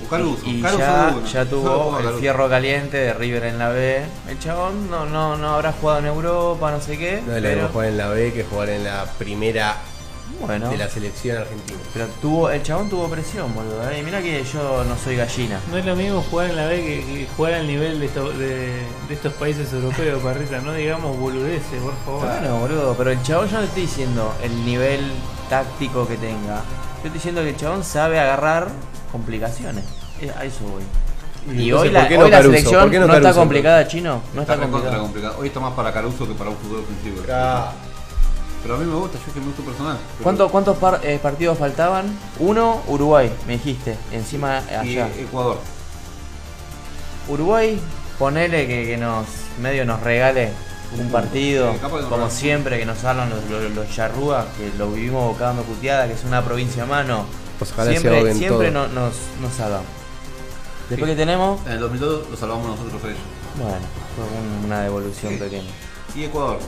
Caruso. Y Caruso ya, ya tuvo el fierro caliente de River en la B. El chabón no, no, no habrá jugado en Europa, no sé qué. No es lo pero, mismo jugar en la B que jugar en la primera bueno, de la selección argentina. pero tuvo, el chabón tuvo presión, boludo. ¿eh? Y mira que yo no soy gallina. No es lo mismo jugar en la B que, que jugar al nivel de, esto- de, de estos países europeos, Parrita. No digamos boludeces, por favor. Bueno, boludo, pero el chabón yo no estoy diciendo el nivel táctico que tenga. Yo estoy diciendo que el chabón sabe agarrar complicaciones. Eh, A eso voy. Y, entonces, hoy la, ¿por qué no hoy la selección ¿Por qué no no, está complicada, chino. No Está está complicada. complicado. Hoy está más para Caruso que para un fútbol ofensivo. Pero a mí me gusta, yo es que me gusta personal. Pero- ¿Cuánto- ¿Cuántos par- eh, partidos faltaban? Uno, Uruguay, me dijiste. Encima Y allá. Ecuador. Uruguay, ponele que, que nos medio nos regale un partido, como siempre, que nos hablan los, los, los charrúas, que lo vivimos bocando puteada, que es una provincia a mano. Pues ojalá se siempre ahoguen siempre no- nos, nos salvamos. Después Sí. que tenemos, En el 2002 lo salvamos nosotros ellos. bueno, fue un- una devolución Sí. pequeña. Y Ecuador.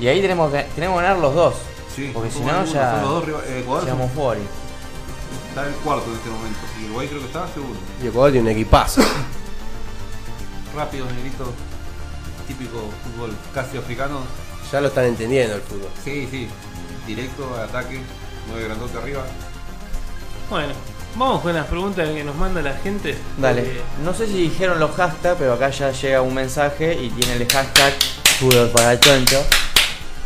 Y ahí tenemos que, tenemos que ganar los dos, Sí, porque si no ya los dos eh, Ecuador llegamos fuera. está el cuarto en este momento. Y Uruguay creo que está segundo. Y Ecuador tiene un equipazo. [COUGHS] Rápido, negrito. Típico fútbol casi africano. ya lo están entendiendo el fútbol. Sí, sí. Directo ataque. Nueve grandote arriba. Bueno, vamos con las preguntas que nos manda la gente. Dale, Porque no sé si dijeron los hashtags, pero acá ya llega un mensaje y tiene el hashtag fútbol para el choncho,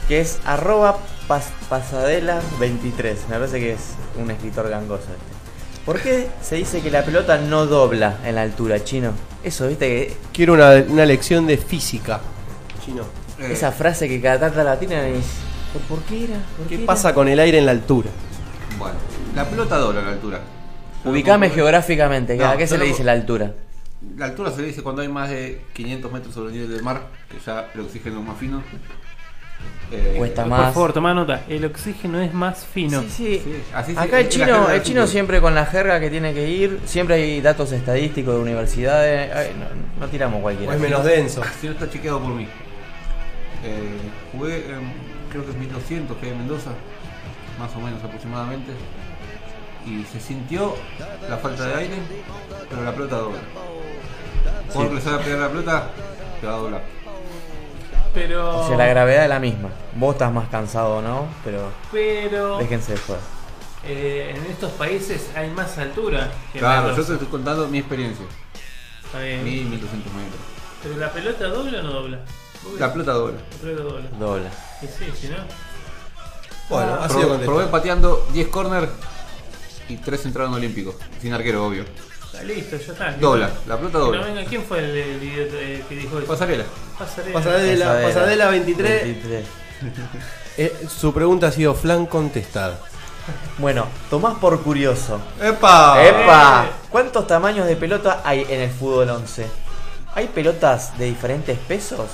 que es arroba pas- pasadela23. Me parece que es un escritor gangoso este. ¿Por qué se dice que la pelota no dobla en la altura, chino? Eso, viste que Quiero una, una lección de física. Chino. Eh, esa frase que cada tanta la tienen y ¿por, por qué era? ¿Por ¿Qué era?". pasa con el aire en la altura? Bueno, la pelota dobla la altura. Ubicame Pero- geográficamente, No, ¿a qué se le dice la altura? La altura se le dice cuando hay más de 500 metros sobre el nivel del mar, que ya el oxígeno es más fino. Eh, Cuesta Por más. favor, toma nota. El oxígeno es más fino. Sí, sí. Sí, así se- Acá el chino, el chino siempre con la jerga que tiene que ir, siempre hay datos estadísticos de universidades, ay, no, no tiramos cualquiera. O es menos denso. Si no está chequeado por mí. Eh, jugué creo que es 1200 que hay en Mendoza, más o menos aproximadamente. y se sintió la falta de aire, pero la pelota dobla. Por le sale a pegar la pelota, te va a doblar. Pero. O sea, la gravedad es la misma. Vos estás más cansado, ¿no? Pero Pero. déjense de joder. eh, en estos países hay más altura. que en Claro, la yo te estoy contando mi experiencia. Está bien. 1000, 1200 metros. Pero la pelota dobla o no dobla. La pelota dobla. La pelota dobla. Dobla. Sí, si no. Bueno, ha sido Probé, contestado. probé pateando 10 corner y 3 entraron olímpicos. Sin arquero, obvio. Está listo, ya está. Dobla, la pelota Que no dobla. venga, ¿quién fue el, el idiota eh, que dijo eso? Pasarela. Pasarela. Pasadela, Pasadela 23. 23. Eh, su pregunta ha sido flan contestada. Bueno, Tomás por curioso. ¡Epa! ¡Epa! ¿Cuántos tamaños de pelota hay en el fútbol 11? ¿Hay pelotas de diferentes pesos?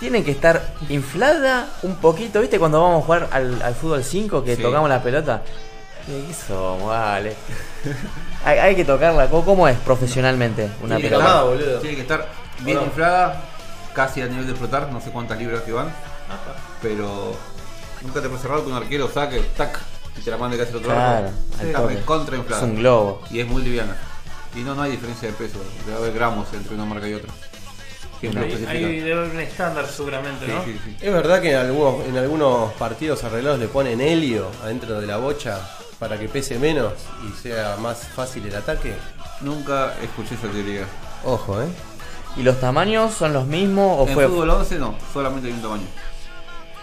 Tienen que estar inflada un poquito, ¿viste? Cuando vamos a jugar al, al fútbol 5 que Sí. tocamos la pelota. ¿Qué somos? Vale. hay, hay que tocarla. ¿Cómo, es profesionalmente una Tiene pelota? Estar- boludo. Tiene que estar bien inflada, casi a nivel de flotar, no sé cuántas libras que van, pero nunca te puedes cerrar que un arquero saque, tac, y te la mande casi al otro Claro, lado. Está toque. contra Es un globo. Y es muy liviana. Y no, no hay diferencia de peso, debe haber gramos entre una marca y otra. Debe haber un estándar seguramente, Sí, ¿no? sí, sí. ¿Es verdad que en algunos, en algunos partidos arreglados le ponen helio adentro de la bocha para que pese menos y sea más fácil el ataque? Nunca escuché esa teoría. Ojo, ¿eh? ¿Y los tamaños son los mismos o en fue fútbol 11 no, solamente hay un tamaño.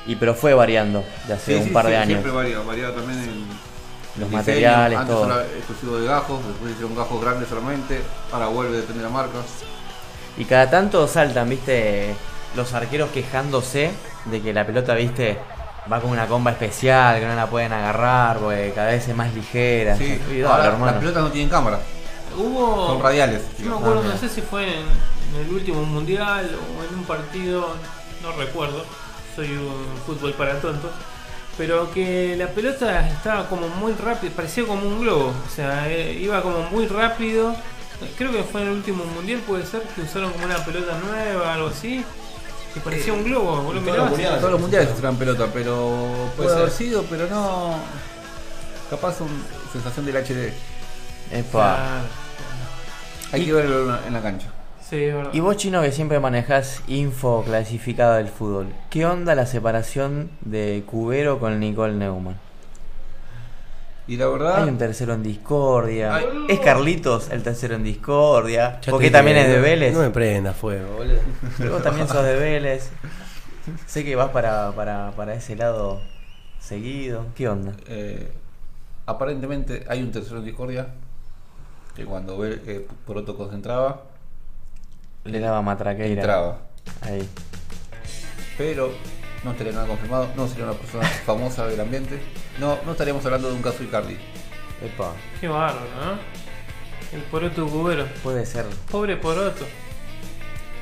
y pero fue variando de hace Sí, un sí, par sí, de años? Siempre varía, varía también en Los diseño. materiales, Antes todo. era exclusivo de gajos, después hicieron gajos grandes solamente, ahora vuelve, depende de la marca. Y cada tanto saltan, viste, los arqueros quejándose de que la pelota, viste, va con una comba especial, que no la pueden agarrar, porque cada vez es más ligera. Sí, Y dale, ahora hermano. las pelotas no tienen cámara, Hubo. son radiales. Yo me acuerdo, Ah, no sé si fue en, en el último mundial o en un partido, no recuerdo, soy un fútbol para tontos, pero que la pelota estaba como muy rápido, parecía como un globo, o sea, eh, iba como muy rápido. Creo que fue en el último mundial, puede ser, que usaron como una pelota nueva, algo así, que parecía un globo, vos lo todos mirabas los mundiales. Todos los mundiales usan pelota, pero puede ser. haber sido, pero no. Capaz una sensación del HD. Epa. Hay que verlo en la, en la cancha. Sí, es verdad. Y vos, chino, que siempre manejás info clasificada del fútbol, ¿qué onda la separación de Cubero con Nicole Neumann? Y la verdad, Hay un tercero en discordia. Ay. ¿Es Carlitos el tercero en discordia? Porque también es de Vélez. No me prenda fuego, boludo. Pero vos también sos de Vélez. Sé que vas para, para, para ese lado seguido. ¿Qué onda? eh, aparentemente hay un tercero en discordia que cuando ve eh, Poroto concentraba, Le daba matraqueira. entraba. Ahí. Pero no estaría nada confirmado, no sería una persona [LAUGHS] famosa del ambiente. No, no estaríamos hablando de un caso Icardi. Epa. Qué bárbaro, ¿no? El poroto cubero. Puede ser. Pobre poroto.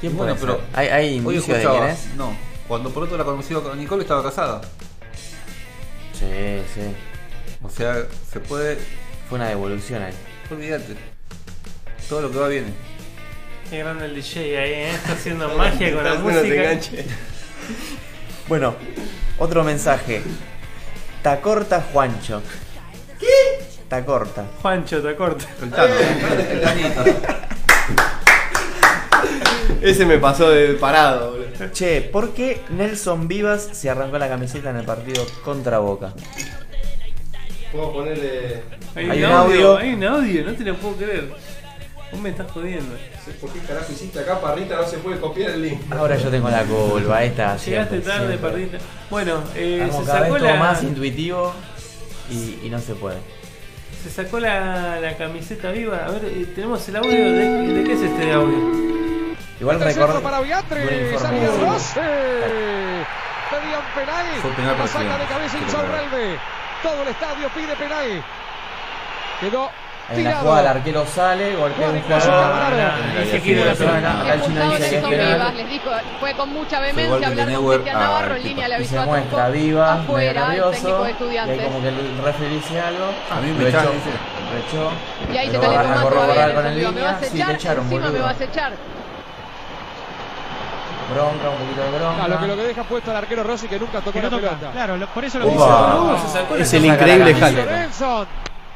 ¿Quién Bueno, puede pero ser? ¿Hay, hay Hoy indicios de quién es? no, cuando Poroto la conoció con Nicole estaba casada. Sí, sí. O sea, se puede, Fue una devolución ahí. olvídate. Todo lo que va viene. Qué grande el DJ ahí, ¿eh? Está haciendo [LAUGHS] magia con la música. [LAUGHS] Bueno, otro mensaje. Tacorta Juancho. ¿Qué? Tacorta. Juancho, te corta. El tanto, el tanito. Ese me pasó de parado, boludo. Che, ¿por qué Nelson Vivas se arrancó la camiseta en el partido contra Boca? Puedo ponerle. Hay, Hay un un audio, audio. hay un audio, no te lo puedo creer. Vos me estás jodiendo. ¿Por qué carajo hiciste acá, parrita? No se puede copiar el link. Ahora yo tengo la culpa, está. Llegaste siempre, tarde, siempre. perdiste. Bueno, eh, se cada sacó vez todo la. más intuitivo y, y no se puede. Se sacó la, la camiseta viva. A ver, eh, tenemos el audio. ¿De, de qué es este audio? Igual centro recuerdo. para Rossi. Pedían penal. Fue penal La para saca de cabeza Insaurralde. Todo el estadio pide penal. Quedó En la jugada el arquero sale, golpea un jugador. Ah, dice que la pelota. Acá el chino dice que es penal. les dijo, fue con mucha vehemencia de hablar con Cristian a Navarro, en Pipa. línea le Y avisó se a muestra viva, afuera, nervioso. técnico de Y ahí estudiantes. como que el referee dice algo. A mí me echó. Y ahí se a calentó más corroborar todavía. con el línea. a Sí, te echar, echaron, encima me vas a echar. Bronca, un poquito de bronca. Ah, lo que lo que deja puesto al arquero Rossi que nunca tocó Que no la toca. pelota. Claro, lo- por eso lo la Es el increíble camiseta.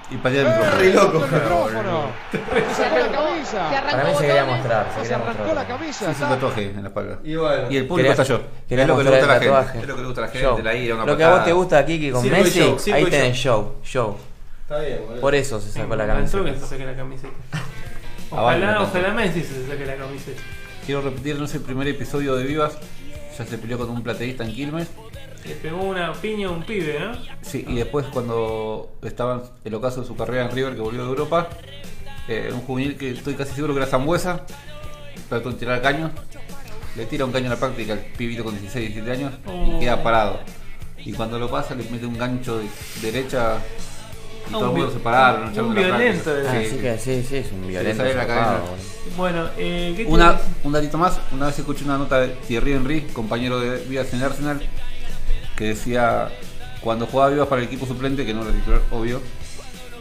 Y patear el micrófono. Re loco. El micrófono. Se sacó la camisa. Para mí se quería mostrar, se Se quería arrancó mostrar. la camisa. Sí, es un está- tatuaje en la espalda. Y bueno. Y el público Quería- está yo. quería Es lo que le mostrar gusta a la el gente. tatuaje. Es lo que le gusta a la Show. gente, la ira, una Lo que a vos te gusta aquí que con Circo y Messi, show, circo ahí y tenés show, show. Está bien, boludo. Por eso se sacó la camiseta. que se saque la camiseta. [LAUGHS] Ah, Ojalá, ojalá Messi se saque la camiseta. Quiero repetir, no es el primer episodio de Vivas. Ya se peleó con un plateísta en Quilmes. Le pegó una piña a un pibe, ¿no? Sí, y después cuando estaba en el ocaso de su carrera en River, que volvió de Europa, eh, un juvenil que estoy casi seguro que era Zambuesa, trató de tirar caño, le tira un caño en la práctica al pibito con 16, 17 años Oh. y queda parado. Y cuando lo pasa le mete un gancho de derecha y Ah, todo el un mundo se pararon. un la violento. Ah, Sí, sí sí. que sí, sí, es un violento. sale la cadena. Bueno, eh, ¿qué te Una, un datito más, una vez escuché una nota de Thierry Henry, compañero de Vivas en Arsenal, que decía cuando jugaba Vivas para el equipo suplente, que no era titular, obvio,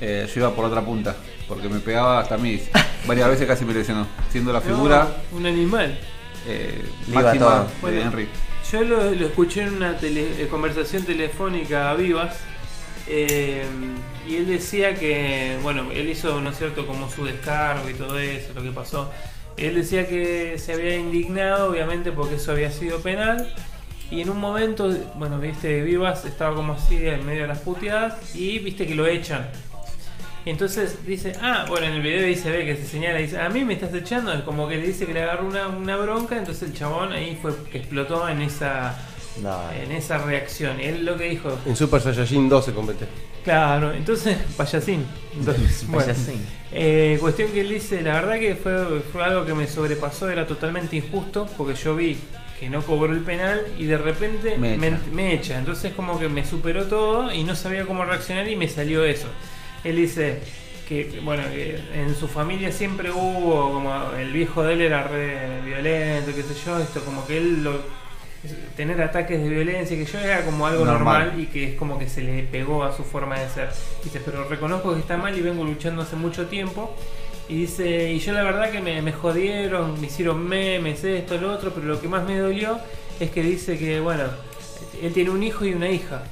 eh, yo iba por otra punta, porque me pegaba hasta a mí, [LAUGHS] varias veces casi me lesionó, siendo la figura No, un animal. eh, máxima todo. de. Henry. Yo lo, lo escuché en una tele- eh, conversación telefónica a Vivas eh, y él decía que, bueno, él hizo, ¿no es cierto?, como su descargo y todo eso, lo que pasó. Él decía que se había indignado, obviamente, porque eso había sido penal. Y en un momento, bueno, viste, Vivas estaba como así en medio de las puteadas y viste que lo echan. Y entonces dice, ah, bueno, en el video dice, ve que se señala, dice, a mí me estás echando, es como que le dice que le agarró una, una bronca, entonces el chabón ahí fue que explotó en esa, en esa reacción. Y él lo que dijo, En Super Saiyajin 2 se convierte. claro, entonces, [LAUGHS] payasín. Entonces, bueno, Payasín. eh, cuestión que él dice, la verdad que fue, fue algo que me sobrepasó, era totalmente injusto, porque yo vi que no cobró el penal y de repente Me me, echa. me echa. Entonces como que me superó todo y no sabía cómo reaccionar y me salió eso. Él dice que, bueno, que en su familia siempre hubo, como el viejo de él era re violento, qué sé yo, esto como que él lo... Tener ataques de violencia, que yo era como algo Normal. normal y que es como que se le pegó a su forma de ser. Dice, pero reconozco que está mal y vengo luchando hace mucho tiempo. Y dice, y yo la verdad que me, me jodieron, me hicieron memes, esto, lo otro, pero lo que más me dolió es que dice que, bueno, él tiene un hijo y una hija.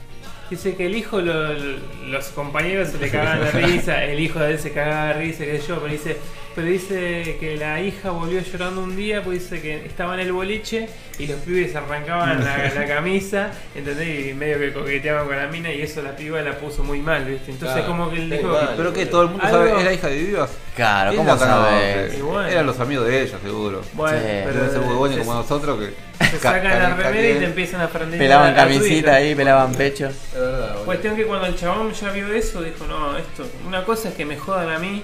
Dice que el hijo, lo- lo- los compañeros se le cagaban de risa, el hijo de él se cagaba de risa, sé yo, pero dice, pero dice que la hija volvió llorando un día, pues dice que estaba en el boliche y los pibes arrancaban la, la [LAUGHS] camisa, ¿entendés? Y medio que coqueteaban con la mina y eso la piba la puso muy mal, ¿viste? Entonces Claro, como que él dijo, mal. Pero que todo el mundo Algo- sabe, era hija de Vivas. Claro, ¿Quién ¿cómo la sabes? Y bueno. Eran los amigos de ella, seguro. bueno, Sí. pero Deben ser muy buenos se- como nosotros que se ca- sacan la remera y te empiezan a prender Pelaban la- la camisita ahí, pelaban pecho. Es verdad. Cuestión que cuando el chabón ya vio eso, dijo, no, esto, una cosa es que me jodan a mí,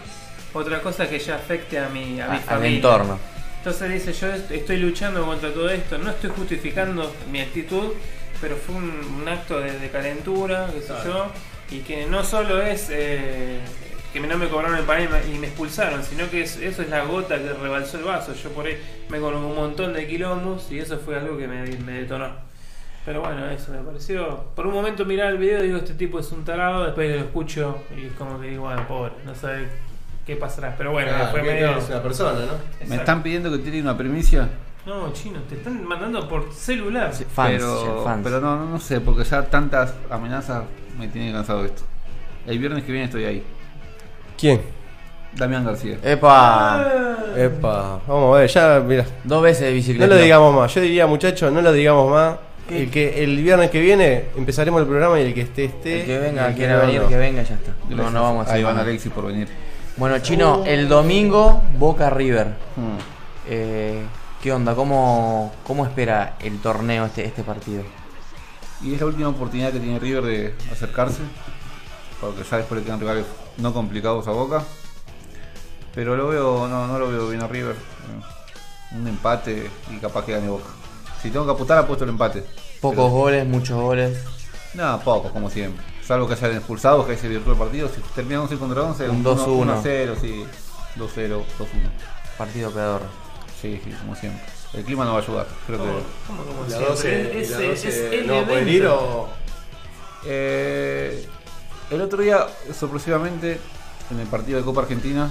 otra cosa que ya afecte a mi, a mi A- Al familia. entorno. Entonces dice, yo est- estoy luchando contra todo esto, no estoy justificando mi actitud, pero fue un, un acto de, de calentura, qué sé yo, y que no solo es eh, que no me cobraron el panel y me expulsaron, sino que es- eso es la gota que rebalsó el vaso. Yo por ahí me con un montón de quilombos y eso fue algo que me, me detonó. Pero bueno, eso me pareció. Por un momento mirar el video y digo, este tipo es un tarado, después lo escucho y es como que digo, bueno, pobre, no sabe qué pasará. Pero bueno, Ah, fue que medio. Es una persona, ¿no? Me están pidiendo que tire una primicia. No, chino, te están mandando por celular. Sí, Fans, pero, fans. pero no, no, no sé, porque ya tantas amenazas me tienen cansado esto. El viernes que viene estoy ahí. ¿Quién? Damián García. Epa, Epa, vamos a ver, ya, mira. dos veces de No bicicleta. lo digamos más, yo diría muchachos, no lo digamos más. El que el viernes que viene empezaremos el programa y el que esté esté. El que venga, el quiera no, venir, no. que venga, ya está. No, Gracias no vamos a a hacer Iván más. Alexis por venir. Bueno, Chino, el domingo Boca River. Hmm. Eh, ¿Qué onda? ¿Cómo, ¿Cómo espera el torneo este, este partido? Y es la última oportunidad que tiene River de acercarse. Porque ya después le quedan rivales no complicados a Boca. Pero lo veo, no, no lo veo bien a River. Eh, Un empate y capaz que gane Boca. Si tengo que apostar, apuesto el empate. Pocos Pero- goles, muchos goles. No, pocos, como siempre. Salvo que hayan expulsados, que ahí se virtuó el partido. Si termina 11 contra 11, Un 1 2-1. 0, sí. 2-0, 2-1. Partido pedorro. Sí, sí, como siempre. El clima no va a ayudar. Creo que. ¿Cómo, cómo La siempre? 12, Es- la es- 12 es el no evento. ir o. Eh, el otro día, sorpresivamente, en el partido de Copa Argentina,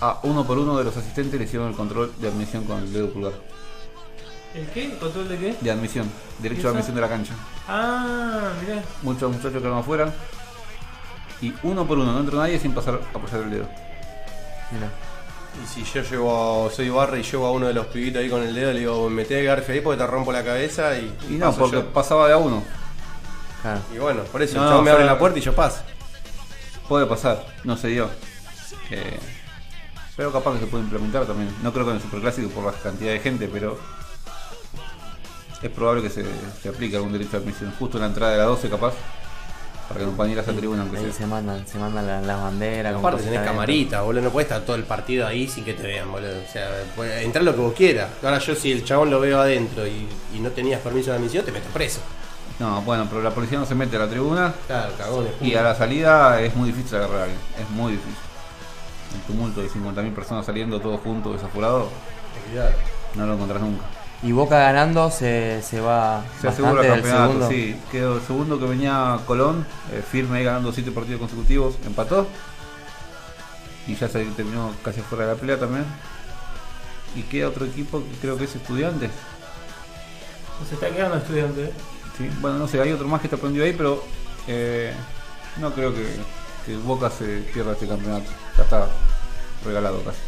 a uno por uno de los asistentes le hicieron el control de admisión con el dedo pulgar. ¿El qué? ¿El control de qué? De admisión, derecho de admisión de la cancha. Ah, mirá. Muchos muchachos quedaron afuera. Y uno por uno, no entró nadie sin pasar a apoyar el dedo. Mira. Y si yo llevo, soy barra y llevo a uno de los pibitos ahí con el dedo, le digo, mete Garfio ahí porque te rompo la cabeza y. Y no, paso porque yo. pasaba de a uno. Claro. Y bueno, por eso No, el me abre la puerta y yo paso. Puede pasar, no se dio. Eh, pero capaz que se puede implementar también. No creo que en el Superclásico por la cantidad de gente, pero es probable que se, se aplique algún derecho de admisión. Justo en la entrada de la 12 capaz, para que no puedan ir a esa tribuna aunque Ahí sea. se mandan, se mandan la- las banderas. con Aparte tenés camarita, boludo, no puedes estar todo el partido ahí sin que te vean, boludo. O sea, puede entrar lo que vos quieras. Ahora yo si el chabón lo veo adentro y, y no tenías permiso de admisión, te meto preso. No, bueno, pero la policía no se mete a la tribuna Claro, cagones. y a la salida es muy difícil agarrar a alguien. Es muy difícil. El tumulto de 50.000 personas saliendo todos juntos, desaforados, no lo encontrás nunca. Y Boca ganando se, se va Se asegura bastante el del campeonato, segundo. sí. Quedó el segundo que venía Colón, eh, firme ahí ganando 7 partidos consecutivos, empató. Y ya se terminó casi fuera de la pelea también. Y queda otro equipo que creo que es Estudiantes. Se está quedando estudiante. ¿eh? Sí, Bueno, no sé, hay otro más que está prendido ahí, pero eh, no creo que, que Boca se pierda este campeonato. Ya está regalado casi.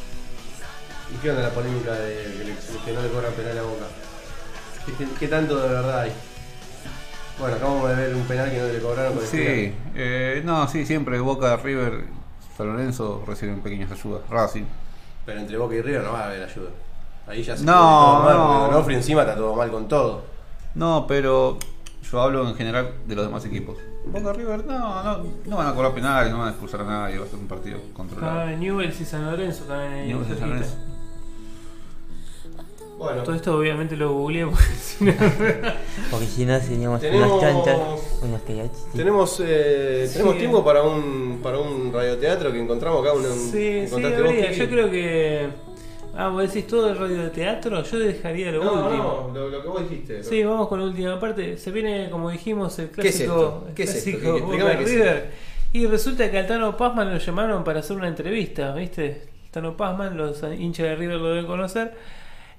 ¿Y qué onda la polémica de que, le- que no le cobran penal a Boca? ¿Qué, qué- qué tanto de verdad hay? Bueno, acabamos de ver un penal que no le cobraron con Sí, eh, no, sí, siempre Boca, River, San Lorenzo reciben pequeñas ayudas. Racing. Pero entre Boca y River no va a haber ayuda. Ahí ya se No, pone todo mal, no. porque Donofrio encima está todo mal con todo. No, pero yo hablo en general de los demás equipos. Boca River, no, no, no van a cobrar penales, no van a expulsar a nadie, va a ser un partido controlado. Ah, Newell's y San Lorenzo también ahí. Newell's y San. Lorenzo. Bueno, Todo esto obviamente lo googleé porque [LAUGHS] si no- Porque si no Tenemos- unas chanchas, tenemos, eh, tenemos Sí. tiempo para un, para un radioteatro que encontramos acá. Un, Sí, sí, habría. Yo creo que. Ah, vos decís todo el radio de teatro, yo dejaría lo No, último. no, lo, lo que vos dijiste. Sí, vamos con la última parte. Se viene, como dijimos, el ¿Qué es clásico. esto? el ¿Qué es esto? qué es River. Y resulta que al Tano Pazman lo llamaron para hacer una entrevista, ¿viste? Tano Pazman, los hinchas de River lo deben conocer.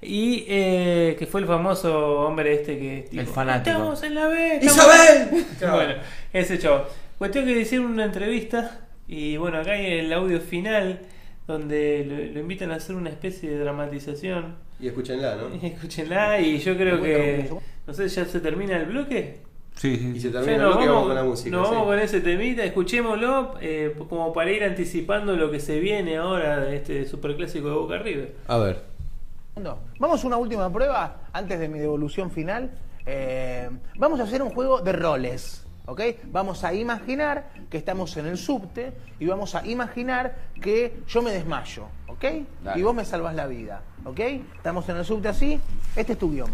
Y eh, que fue el famoso hombre este que. El fanático. Estamos en la B. estamos-" ¡Isabel! [LAUGHS] Bueno, ese chavo. Cuestión que le hicieron una entrevista y bueno, acá hay el audio final donde lo, lo invitan a hacer una especie de dramatización. Y escúchenla, ¿no? [LAUGHS] Escúchenla y yo creo que... No sé, ¿ya se termina el bloque? Sí, sí. Y se termina el bloque vamos vamos, con la música. nos sí. vamos con ese temita, escuchémoslo eh, como para ir anticipando lo que se viene ahora de este superclásico de Boca River. A ver. Vamos a una última prueba antes de mi devolución final. Eh, vamos a hacer un juego de roles. ¿Ok? Vamos a imaginar que estamos en el subte y vamos a imaginar que yo me desmayo. ¿Ok? Y vos me salvas la vida. ¿Ok? Estamos en el subte así. Este es tu guion.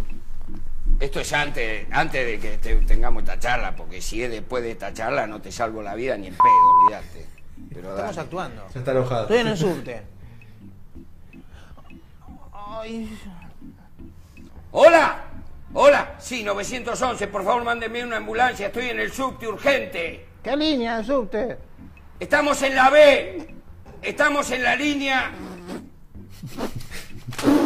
Esto es antes, antes de que te- tengamos esta charla, porque si es después de esta charla no te salvo la vida ni el pedo, olvídate. Pero Estamos dale. actuando. Ya está enojado. Estoy en el subte. [LAUGHS] Ay. ¡Hola! ¡Hola! Sí, 911, por favor mándenme una ambulancia, estoy en el subte urgente. ¿Qué línea de subte? Estamos en la B. Estamos en la línea.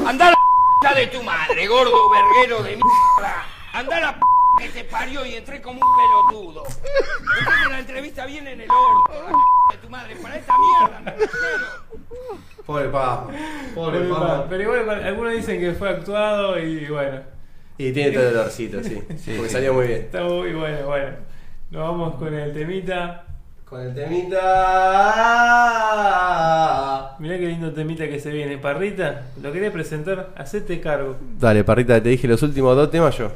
Anda a la p de tu madre, gordo verguero de mierda. Anda la p que te parió y entré como un pelotudo. La entrevista viene en el orto, de tu madre, para esta mierda, me. Pobre Papa. Pobre Papa. Pero igual bueno, algunos dicen que fue actuado y bueno, Y tiene todo el dolorcito, [LAUGHS] sí. porque salió muy bien. está muy bueno, bueno. Nos vamos con el temita. Con el temita. Mirá qué lindo temita que se viene. Parrita, ¿lo querés presentar? Hacete cargo. Dale, Parrita, te dije los últimos dos temas yo.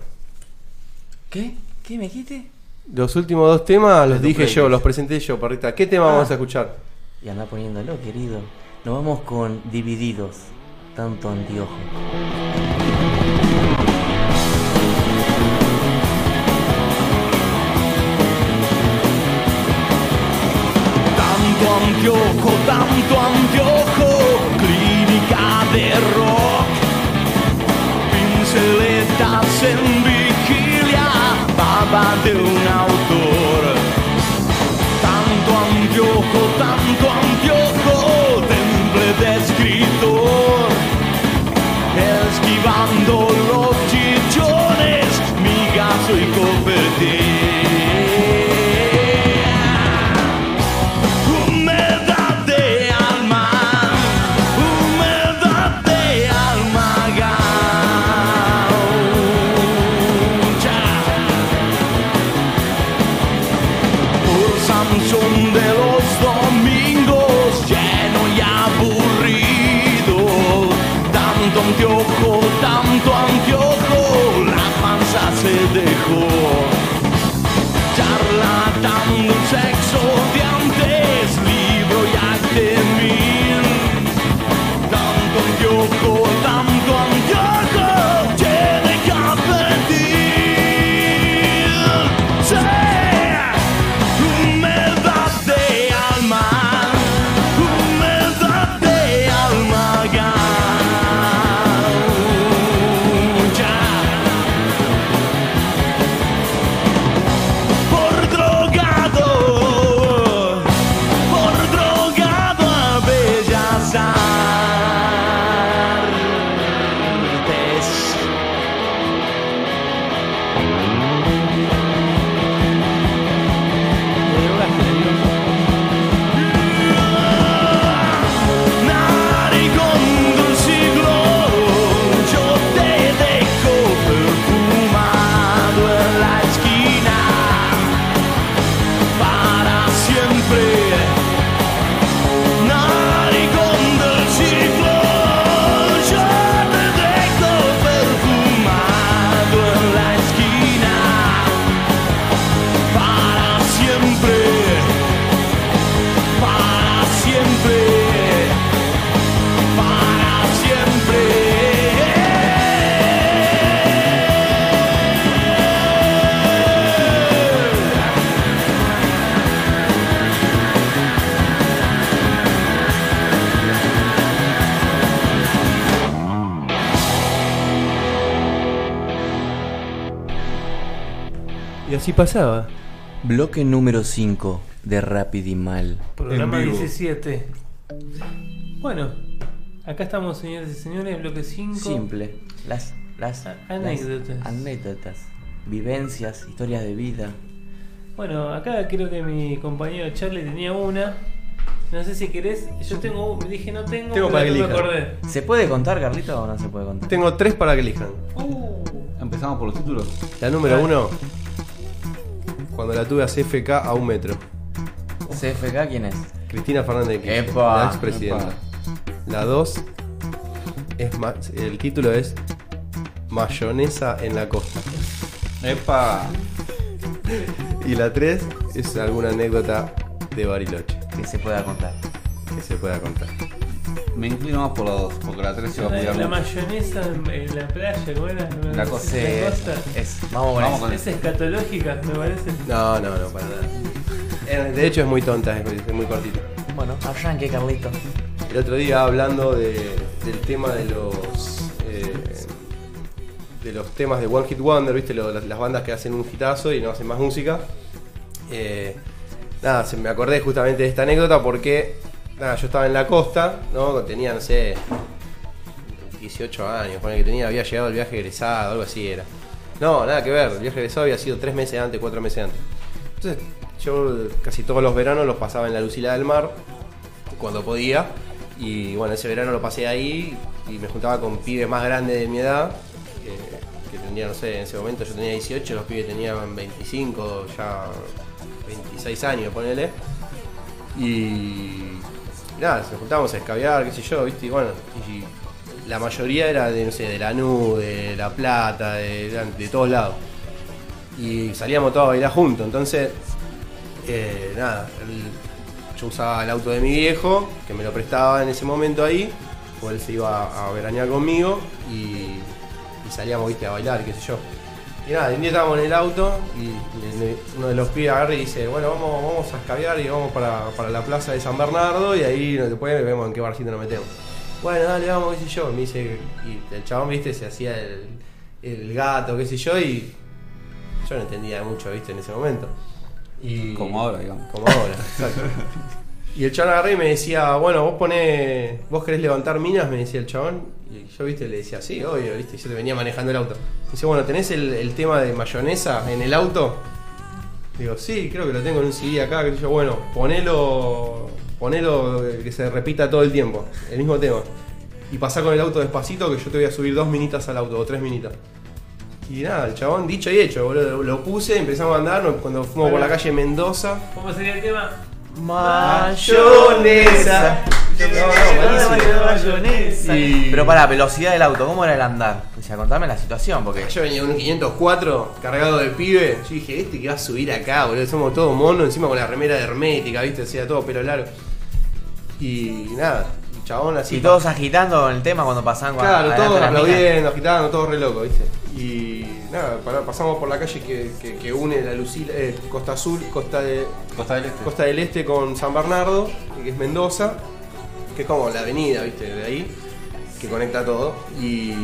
¿Qué? ¿Qué me dijiste? Los últimos dos temas los dije yo, los presenté yo, Parrita. ¿Qué tema vamos a escuchar? Y anda poniéndolo, querido. Nos vamos con Divididos. Tanto anteojo. Tanto anteojo, tanto anteojo, clínica de rock. Pinceletas en de un autor. Tanto anteojo, tanto anteojo, temple de escritor. Esquivando así pasaba. Bloque número 5 de Rapid y Mal. Programa En vivo. 17. Bueno, acá estamos, señores y señores, bloque 5. Simple. Las, las, anécdotas. las anécdotas. Vivencias, historias de vida. Bueno, acá creo que mi compañero Charlie tenía una. No sé si querés. Yo tengo. Dije no tengo. Tengo pero para que no me acordé. ¿Se puede contar, Carlito, o no se puede contar? Tengo tres para que elijan. Uh, Empezamos por los títulos. La número uno, cuando la tuve a CFK a un metro. ¿CFK quién es? Cristina Fernández de Kirchner, Epa. la expresidenta. La dos, es más, el título es Mayonesa en la costa. ¡Epa! [LAUGHS] Y la tres es alguna anécdota de Bariloche Que se pueda contar. que se pueda contar. Me inclino más por la 2, porque la 3 se va a la, cuidar la mucho. mayonesa en, en la playa, ¿cómo era? ¿No La es Sí, costa? es, vamos con Vamos eso. con Es escatológica, me parece. No, no, no, para nada. Eh, De hecho es muy tonta, es muy, es muy cortita. Bueno, arranque, Carlito. El otro día hablando de- del tema de los eh, de los temas de One Hit Wonder, viste, Lo- las, las bandas que hacen un hitazo y no hacen más música. Eh, nada, se me acordé justamente de esta anécdota porque nada, yo estaba en la costa, ¿no? Tenía, no sé, 18 años, pone que tenía, había llegado el viaje egresado, algo así era. No, nada que ver, el viaje egresado había sido 3 meses antes, 4 meses antes. Entonces, yo casi todos los veranos los pasaba en la Lucila del Mar, cuando podía. Y bueno, ese verano lo pasé ahí y me juntaba con pibes más grandes de mi edad, eh, que tendría, no sé, en ese momento yo tenía 18, los pibes tenían 25, ya 26 años, ponele. Y nada, nos juntábamos a escabiar, qué sé yo, viste, y bueno, y la mayoría era de, no sé, de Lanús, de La Plata, de, de todos lados. Y salíamos todos a bailar juntos, entonces, eh, nada, yo usaba el auto de mi viejo, que me lo prestaba en ese momento ahí, o él se iba a veranear conmigo y, y salíamos, viste, a bailar, qué sé yo. Y nada, un día estábamos en el auto y uno de los pibes agarra y dice, bueno, vamos, vamos a escabiar y vamos para, para la plaza de San Bernardo y ahí después vemos en qué barcito nos metemos. Bueno, dale, vamos, qué sé yo. Me dice, y el chabón, viste, se hacía el, el gato, qué sé yo, y yo no entendía mucho, viste, en ese momento. Y, Como ahora, digamos. Como ahora, [LAUGHS] exacto. Y el chabón agarré y me decía, bueno, vos ponés, vos querés levantar minas, me decía el chabón. Y yo, viste, le decía, sí, obvio, viste, yo te venía manejando el auto. Me dice, bueno, ¿tenés el, el tema de mayonesa en el auto? Digo, sí, creo que lo tengo en un CD acá, que yo, bueno, ponelo, ponelo que se repita todo el tiempo, el mismo tema. Y pasá con el auto despacito que yo te voy a subir dos minitas al auto, o tres minitas. Y nada, el chabón dicho y hecho, boludo, lo, puse, empezamos a andar, cuando fuimos por la calle Mendoza, ¿Cómo sería el tema? Mayonesa. Y- Pero para velocidad del auto, ¿cómo era el andar? O sea, contame la situación, porque. Yo venía en un 504 cargado de pibe. Yo dije, este que va a subir acá, boludo. Somos todos monos, encima con la remera de hermética, ¿viste? Hacía todo pelo largo. Y nada, chabón así. Y todos agitando con el tema cuando pasaban Claro, adelante todos aplaudiendo, agitando, todos re locos, ¿viste? Y nada, pasamos por la calle que, que- que une la Lucila, eh, Costa Azul, Costa, de, Costa del Este. Costa del Este con San Bernardo, que es Mendoza, que es como la avenida, ¿viste? De ahí, que conecta todo. Y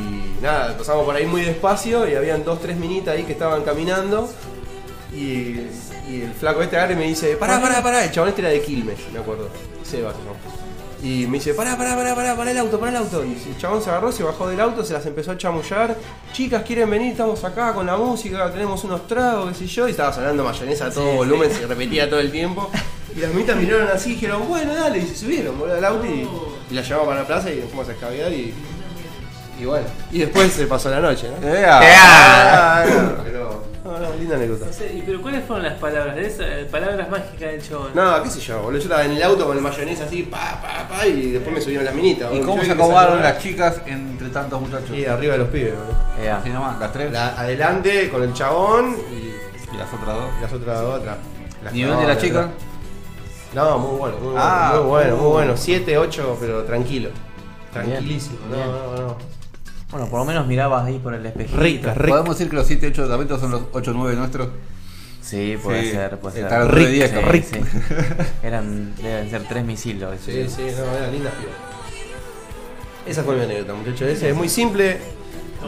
nada, pasamos por ahí muy despacio y habían dos, tres minitas ahí que estaban caminando. Y, y el flaco este agarra y me dice, pará, pará, pará. El chabón este era de Quilmes, me acuerdo. Seba. Y me dice, pará, pará, pará, pará, pará el auto, pará el auto. Y el chabón se agarró, se bajó del auto, se las empezó a chamullar. Chicas, quieren venir, estamos acá con la música, tenemos unos tragos, qué sé yo. Y estaba sonando mayonesa a todo volumen, se repetía todo el tiempo. [LAUGHS] Y las mitas miraron así y dijeron, bueno, dale, y se subieron, boludo, al auto y, y la llevamos para la plaza y nos fuimos a escabear y. Y bueno. Y después se pasó la noche, ¿no? ¡Ea! Ah, no, pero. No, no, linda anécdota. No sé, ¿y pero cuáles fueron las palabras de esa, eh, palabras mágicas del chabón? No, qué sé yo, boludo. Yo estaba en el auto con el mayonesa así, pa, pa, pa, y después me subieron las minitas. ¿Y boludo. cómo Yo se vi que acomodaron salía- las chicas entre tantos muchachos? Y arriba de los pibes, boludo. Ea. Así nomás, las tres La- adelante con el chabón y y las otras dos. las otras dos atrás. Las ¿Nivel de la no, chica? No, muy bueno, muy bueno, Ah, muy bueno, muy uh. bueno. 7, 8, pero tranquilo. Tranquilísimo. No, Bien. no, no. Bueno, por lo menos mirabas ahí por el espejito. Rica, rica. ¿Podemos decir que los 7, 8 tapetos son los 8, 9 nuestros? Sí, puede Sí, ser, puede ser. de 10, Sí, capaz. sí. Eran, deben ser tres misiles. Sí, sí, no, era linda piba. Esa fue mi anécdota, muchachos. Ese es muy simple.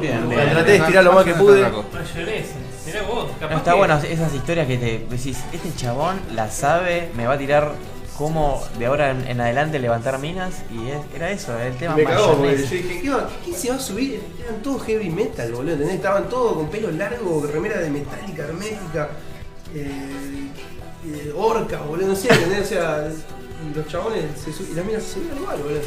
Bien, Me traté de estirar lo más que pude. Mayonesa. Mirá vos, capaz No, está que- bueno esas historias que te decís, este chabón la sabe, me va a tirar cómo de ahora en, en adelante levantar minas y es- era eso, el tema me cagó, porque yo dije, ¿qué, va- ¿quién se va a subir? Eran todos heavy metal, boludo, ¿entendés? Estaban todos con pelo largo, remera de metálica, hermética, eh, eh, orca, boludo, no sé, ¿entendés? O sea, los chabones se subían, y las minas se subían igual, boludo.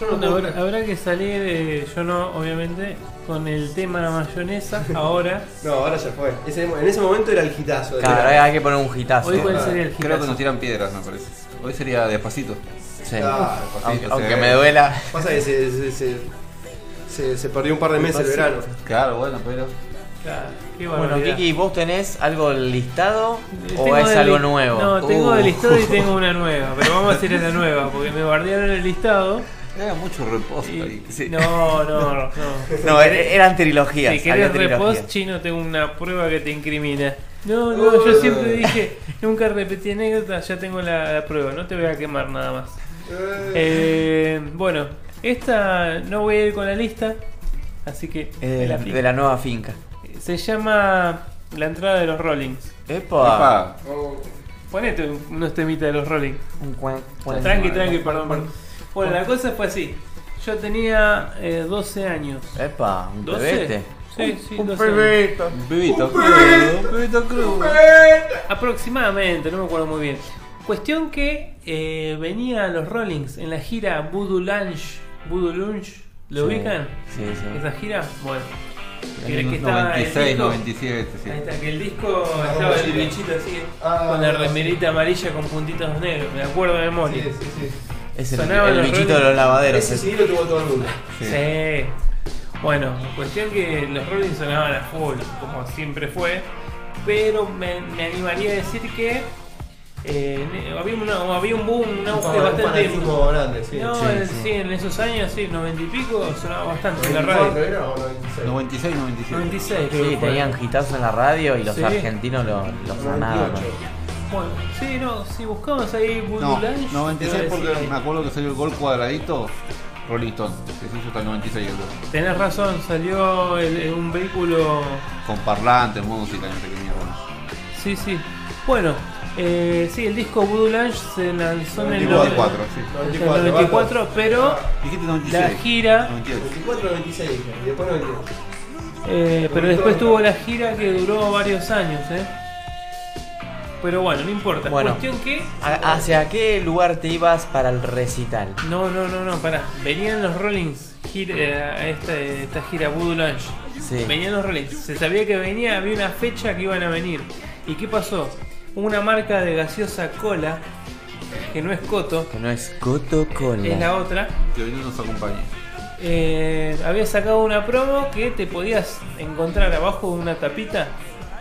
Yo no Bueno, puedo habrá, habrá que salir, eh, yo no, obviamente, con el tema mayonesa ahora. [LAUGHS] No, ahora ya fue. Ese- en ese momento era el hitazo. del Claro, hay que poner un hitazo. Hoy cuál sería el Creo que hitazo? nos tiran piedras, me parece. Hoy sería despacito. Sí. Claro, aunque, sí. me duela. Pasa que se, se, se, se- se perdió un par de meses el verano. Claro, bueno, pero. Claro, qué Bueno, barbaridad. Kiki, ¿vos tenés algo listado o Tengo es del algo li- nuevo? No, tengo Uh. el listado y tengo [LAUGHS] una nueva, pero vamos a decir la nueva, porque me bardearon el listado. Era mucho reposo y- ahí. Sí. No, no, no. [LAUGHS] No, er- eran trilogías. Si querés repost chino, tengo una prueba que te incrimina. No, no, yo siempre dije, nunca repetí anécdotas, ya tengo la, la prueba, no te voy a quemar nada más. Eh, bueno, esta no voy a ir con la lista, así que Es de, la de nueva finca. se llama La entrada de los Rollings. Epa. Epa. Ponete unos temitas de los Rollings. Un cuen- cuen- Tranqui, tranqui, perdón, perdón. Bueno, la cosa fue así. Yo tenía eh, 12 años. Epa, un ¿12? pebete. Sí, sí, Un 12 años. pebete. Un pibito crudo, un pibito crudo. Aproximadamente, no me acuerdo muy bien. Cuestión que eh, venía a los Rollings en la gira Voodoo Lunch. Voodoo Lunch, ¿lo Sí, ubican? Sí, sí. ¿Esa gira? Bueno. Que, el 96, disco- 97, sí. Ahí está, que el disco estaba el bichito así, Ah, con la remerita amarilla con puntitos negros, me acuerdo de memoria. Sí, sí, sí. Es el, Sonaban el los bichito de los lavaderos. Ese sí lo tuvo todo el mundo. Sí. Bueno, cuestión que los Rolling sonaban a full, como siempre fue, pero me, me animaría a decir que eh, había, una- había un boom, un auge bastante. grande, sí. No, Sí, en- sí. sí, en esos años, sí, 90 y pico, sonaba bastante en la 94 radio. era o 96? 96, 97. 96, creo Sí, tenían hitazos en la radio y los Sí. argentinos lo, lo sonaban. 98. Bueno, sí, no, si buscamos ahí Voodoo No, Lunch, 96 te voy a porque decir- me acuerdo que salió el gol cuadradito. Rolling Stone, que se hizo hasta el 96 el gol. Tenés razón, salió el- en un vehículo. Con parlantes, música, no sé qué mierda. Sí, sí. Bueno, eh, sí, el disco Voodoo Lunch se lanzó en el 94, sí. en el 94, pero Dijiste 96. la gira, 98. 24 96 dije, y después 92. eh, pero después tuvo la gira que duró varios años, ¿eh? Pero bueno, no importa. Bueno. Cuestión que. ¿A- ¿Hacia qué lugar te ibas para el recital? No, no, no, no, pará. Venían los Rollings gira- eh, a esta, esta gira Voodoo Lunch. Sí. Venían los Rollings. Se sabía que venía, había una fecha que iban a venir. ¿Y qué pasó? Una marca de gaseosa cola que no es Coto, Que no es Coto Cola. es la otra. Que hoy no nos acompañe. eh, había sacado una promo que te podías encontrar abajo de una tapita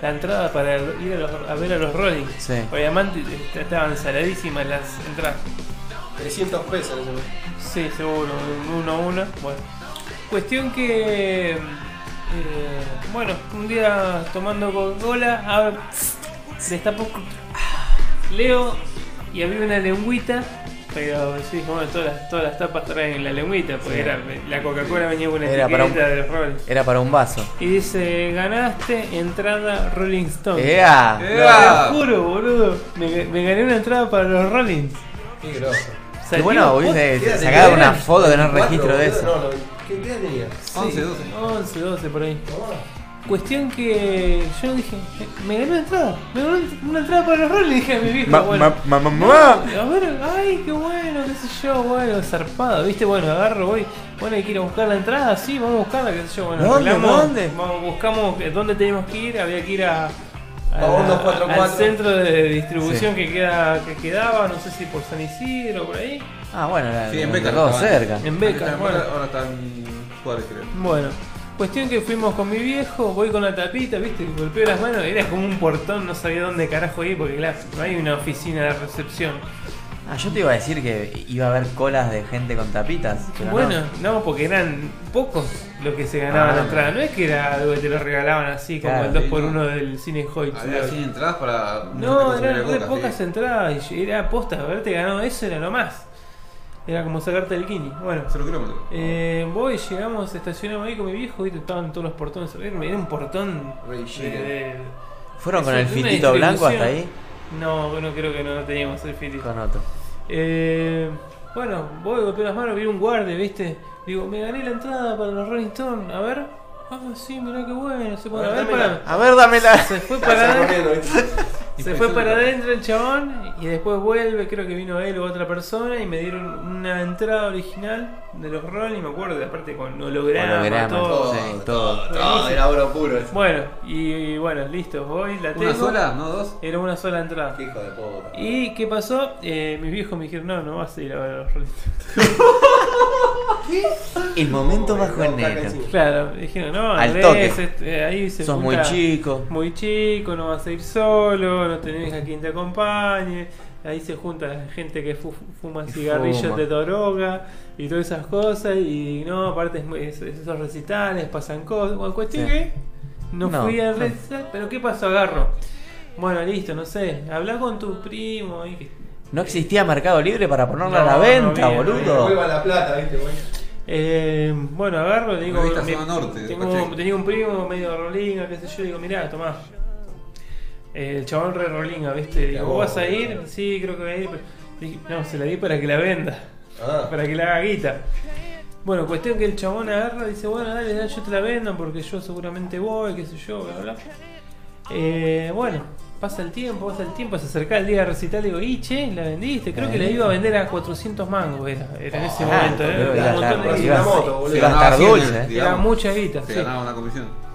la entrada para ir a, los- a ver a los Rolling. Sí. Obviamente est- estaban saladísimas las entradas. 300 pesos momento. Sí, seguro, un uno a uno. Bueno. Cuestión que. eh, bueno, un día tomando Coca-Cola, ab- destapó. Leo y había una lengüita. Pero sí, bueno, todas las, todas las tapas traen la lengüita, porque Sí. era, la Coca-Cola venía con una Era para un- etiqueta de los Rolling. Era para un vaso. Y dice, ganaste entrada Rolling Stone. ¡Ea! ¡Ea! Te juro, boludo. Me, me gané una entrada para los Rolling. Qué grosso. Qué bueno, hubiese ¿Qué edad sacado una foto de no 24, registro de eso. No, no, ¿Qué edad tenía? 11, 12. 11, 12 por ahí. Cuestión que yo dije, "Eh, me gané una entrada, me gané una entrada para los roles, dije a mi viejo, Ma- bueno. ma- ma- ma- no, ma. a ver, ay, qué bueno, qué sé yo, bueno, zarpado, viste, bueno, agarro, voy, bueno, hay que ir a buscar la entrada, sí, vamos a buscarla, qué sé yo, bueno, ¿Dónde, dónde? vamos, buscamos eh, dónde teníamos que ir, había que ir a, a la- 244. al centro de distribución que queda que quedaba, no sé si por San Isidro o por ahí, Ah, bueno, era Sí, en Beca. todo cerca. en Beca, Ahora- bueno. Ahora están Juárez, creo. Bueno, cuestión que fuimos con mi viejo, voy con la tapita, viste, golpeo las manos, era como un portón, no sabía dónde carajo ir, porque claro, no hay una oficina de recepción. Ah, yo te iba a decir que iba a haber colas de gente con tapitas. pero bueno, no. no. porque eran pocos los que se ganaban Ah. la entrada, no es que era algo que te lo regalaban así como Claro, el 2 sí, por no. 1 del cine Hoyt. Había 100 entradas para. No, eran re pocas sí. entradas y era aposta, haberte ganado eso era lo más. Era como sacarte el kini. Bueno, Cero kilómetros. Eh, voy, llegamos, estacionamos ahí con mi viejo y estaban todos los portones. Era era un portón. De- de- ¿Fueron con el una filtito blanco hasta ahí? No, no creo que no teníamos el. Con otro. Eh, bueno, voy, golpeo las manos, vi un guardia, ¿viste? Digo, me gané la entrada para los Rolling Stones. A ver. Ah, sí, mirá qué bueno. Se pone, a ver, para. A ver, dámela. Se fue para [LAUGHS] adentro. corriendo, ¿viste? Se fue para adentro el chabón y después vuelve, creo que vino él o otra persona y me dieron una entrada original de los Rolling, me acuerdo, aparte con holograma, Holograma, todo. sí, todo. Todo era oro puro. ese. Bueno, y, bueno, listo, voy, la tengo. ¿Una sola? ¿No dos? Era una sola entrada. Qué hijo de puta. ¿Y qué pasó? Eh, mis viejos me dijeron, no, no vas a ir a ver a los Rolling. El [LAUGHS] momento No, bajo el negro. Claro, me dijeron, no, Al toque. este, ahí se Sos muy chico. Muy chico, no vas a ir solo, no tenés a quien te acompañe. Ahí se junta la gente que fu- fuma cigarrillos fuma. de droga y todas esas cosas. Y no, aparte es muy- es- esos recitales pasan cosas. Bueno, cuestión Sí. que no, No, fui al no. recital. Pero ¿qué pasó? Agarro. Bueno, listo, no sé. Habla con tu primo. que- No existía Mercado Libre para ponerlo a No, la no venta, había, no boludo. Vuelva la plata, ¿viste, güey? Eh, bueno, agarro, le digo, Norte, tengo, tenía un primo medio rolinga, qué sé yo, digo, mirá, tomá. Eh, el chabón re rolinga, ¿viste? Digo, ¿vos vas a ir? Sí, creo que voy a ir. pero- dije, no, se la di para que la venda, Ah. para que la haga guita. Bueno, cuestión que el chabón agarra y dice, bueno, dale, dale, yo te la vendo porque yo seguramente voy, qué sé yo, bla, bla. Eh, bueno, pasa el tiempo, pasa el tiempo, se acerca el día de recital, digo, y che, la vendiste, creo que la iba a vender a 400 mangos, era, era en ese Ah, momento, boludo, era un montón de iba a- guita. moto, boludo. iba a ganaba estar 100, dulce, eh. Era digamos. mucha guita, Se sí. ganaba una comisión.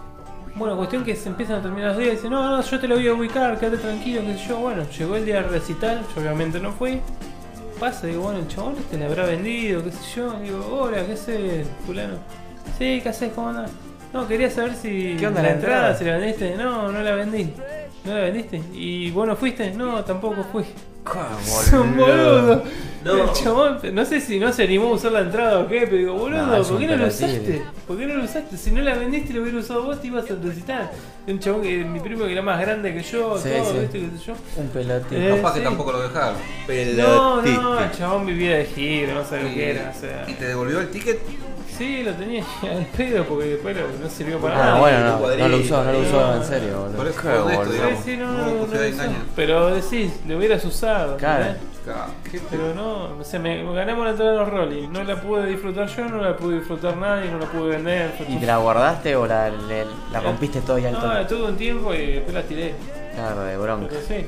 Bueno, cuestión que se empiezan a terminar los días y dicen, no, no, yo te lo voy a ubicar, quédate tranquilo, qué sé yo. Bueno, llegó el día del recital, yo obviamente no fui. Pasa, digo, bueno, el chabón este le habrá vendido, qué sé yo. Digo, hola, ¿qué haces, fulano? Sí, ¿qué haces? ¿Cómo andás? No, quería saber si ¿Qué onda la entrada? si la vendiste. No, no la vendí. ¿No la vendiste? ¿Y vos no fuiste? No, tampoco fui. Son boludo. No. El chabón, no sé si no se animó a usar la entrada o qué, pero digo, boludo, No, ¿por qué no lo usaste? ¿Por qué no lo usaste? Si no la vendiste y lo hubiera usado vos, te ibas a recitar. De un chabón que mi primo que era más grande que yo, Sí, todo, sí. ¿viste? ¿Qué sé yo? Un pelotito. Eh, Capaz que sí. tampoco lo dejaron. No, no, el chabón vivía de giro, no sabía Y- qué era, o sea. ¿Y te devolvió el ticket? Sí, lo tenía [LAUGHS] al pedo porque después lo- no sirvió para Ah, nada. bueno, tu no, lo usó, no lo usó no. en serio, boludo. Por eso honesto. Sí, digamos. sí, no, No no, lo. Pero decís, le hubieras usado. Claro. Pero no, o sea, me me ganamos la entrada de los Rolling. No la pude disfrutar yo, no la pude disfrutar nadie, no la pude vender. ¿Y te la guardaste o la, la rompiste todo y al No, toque? tuve un tiempo y después la tiré. Claro, de bronca. Pero sí.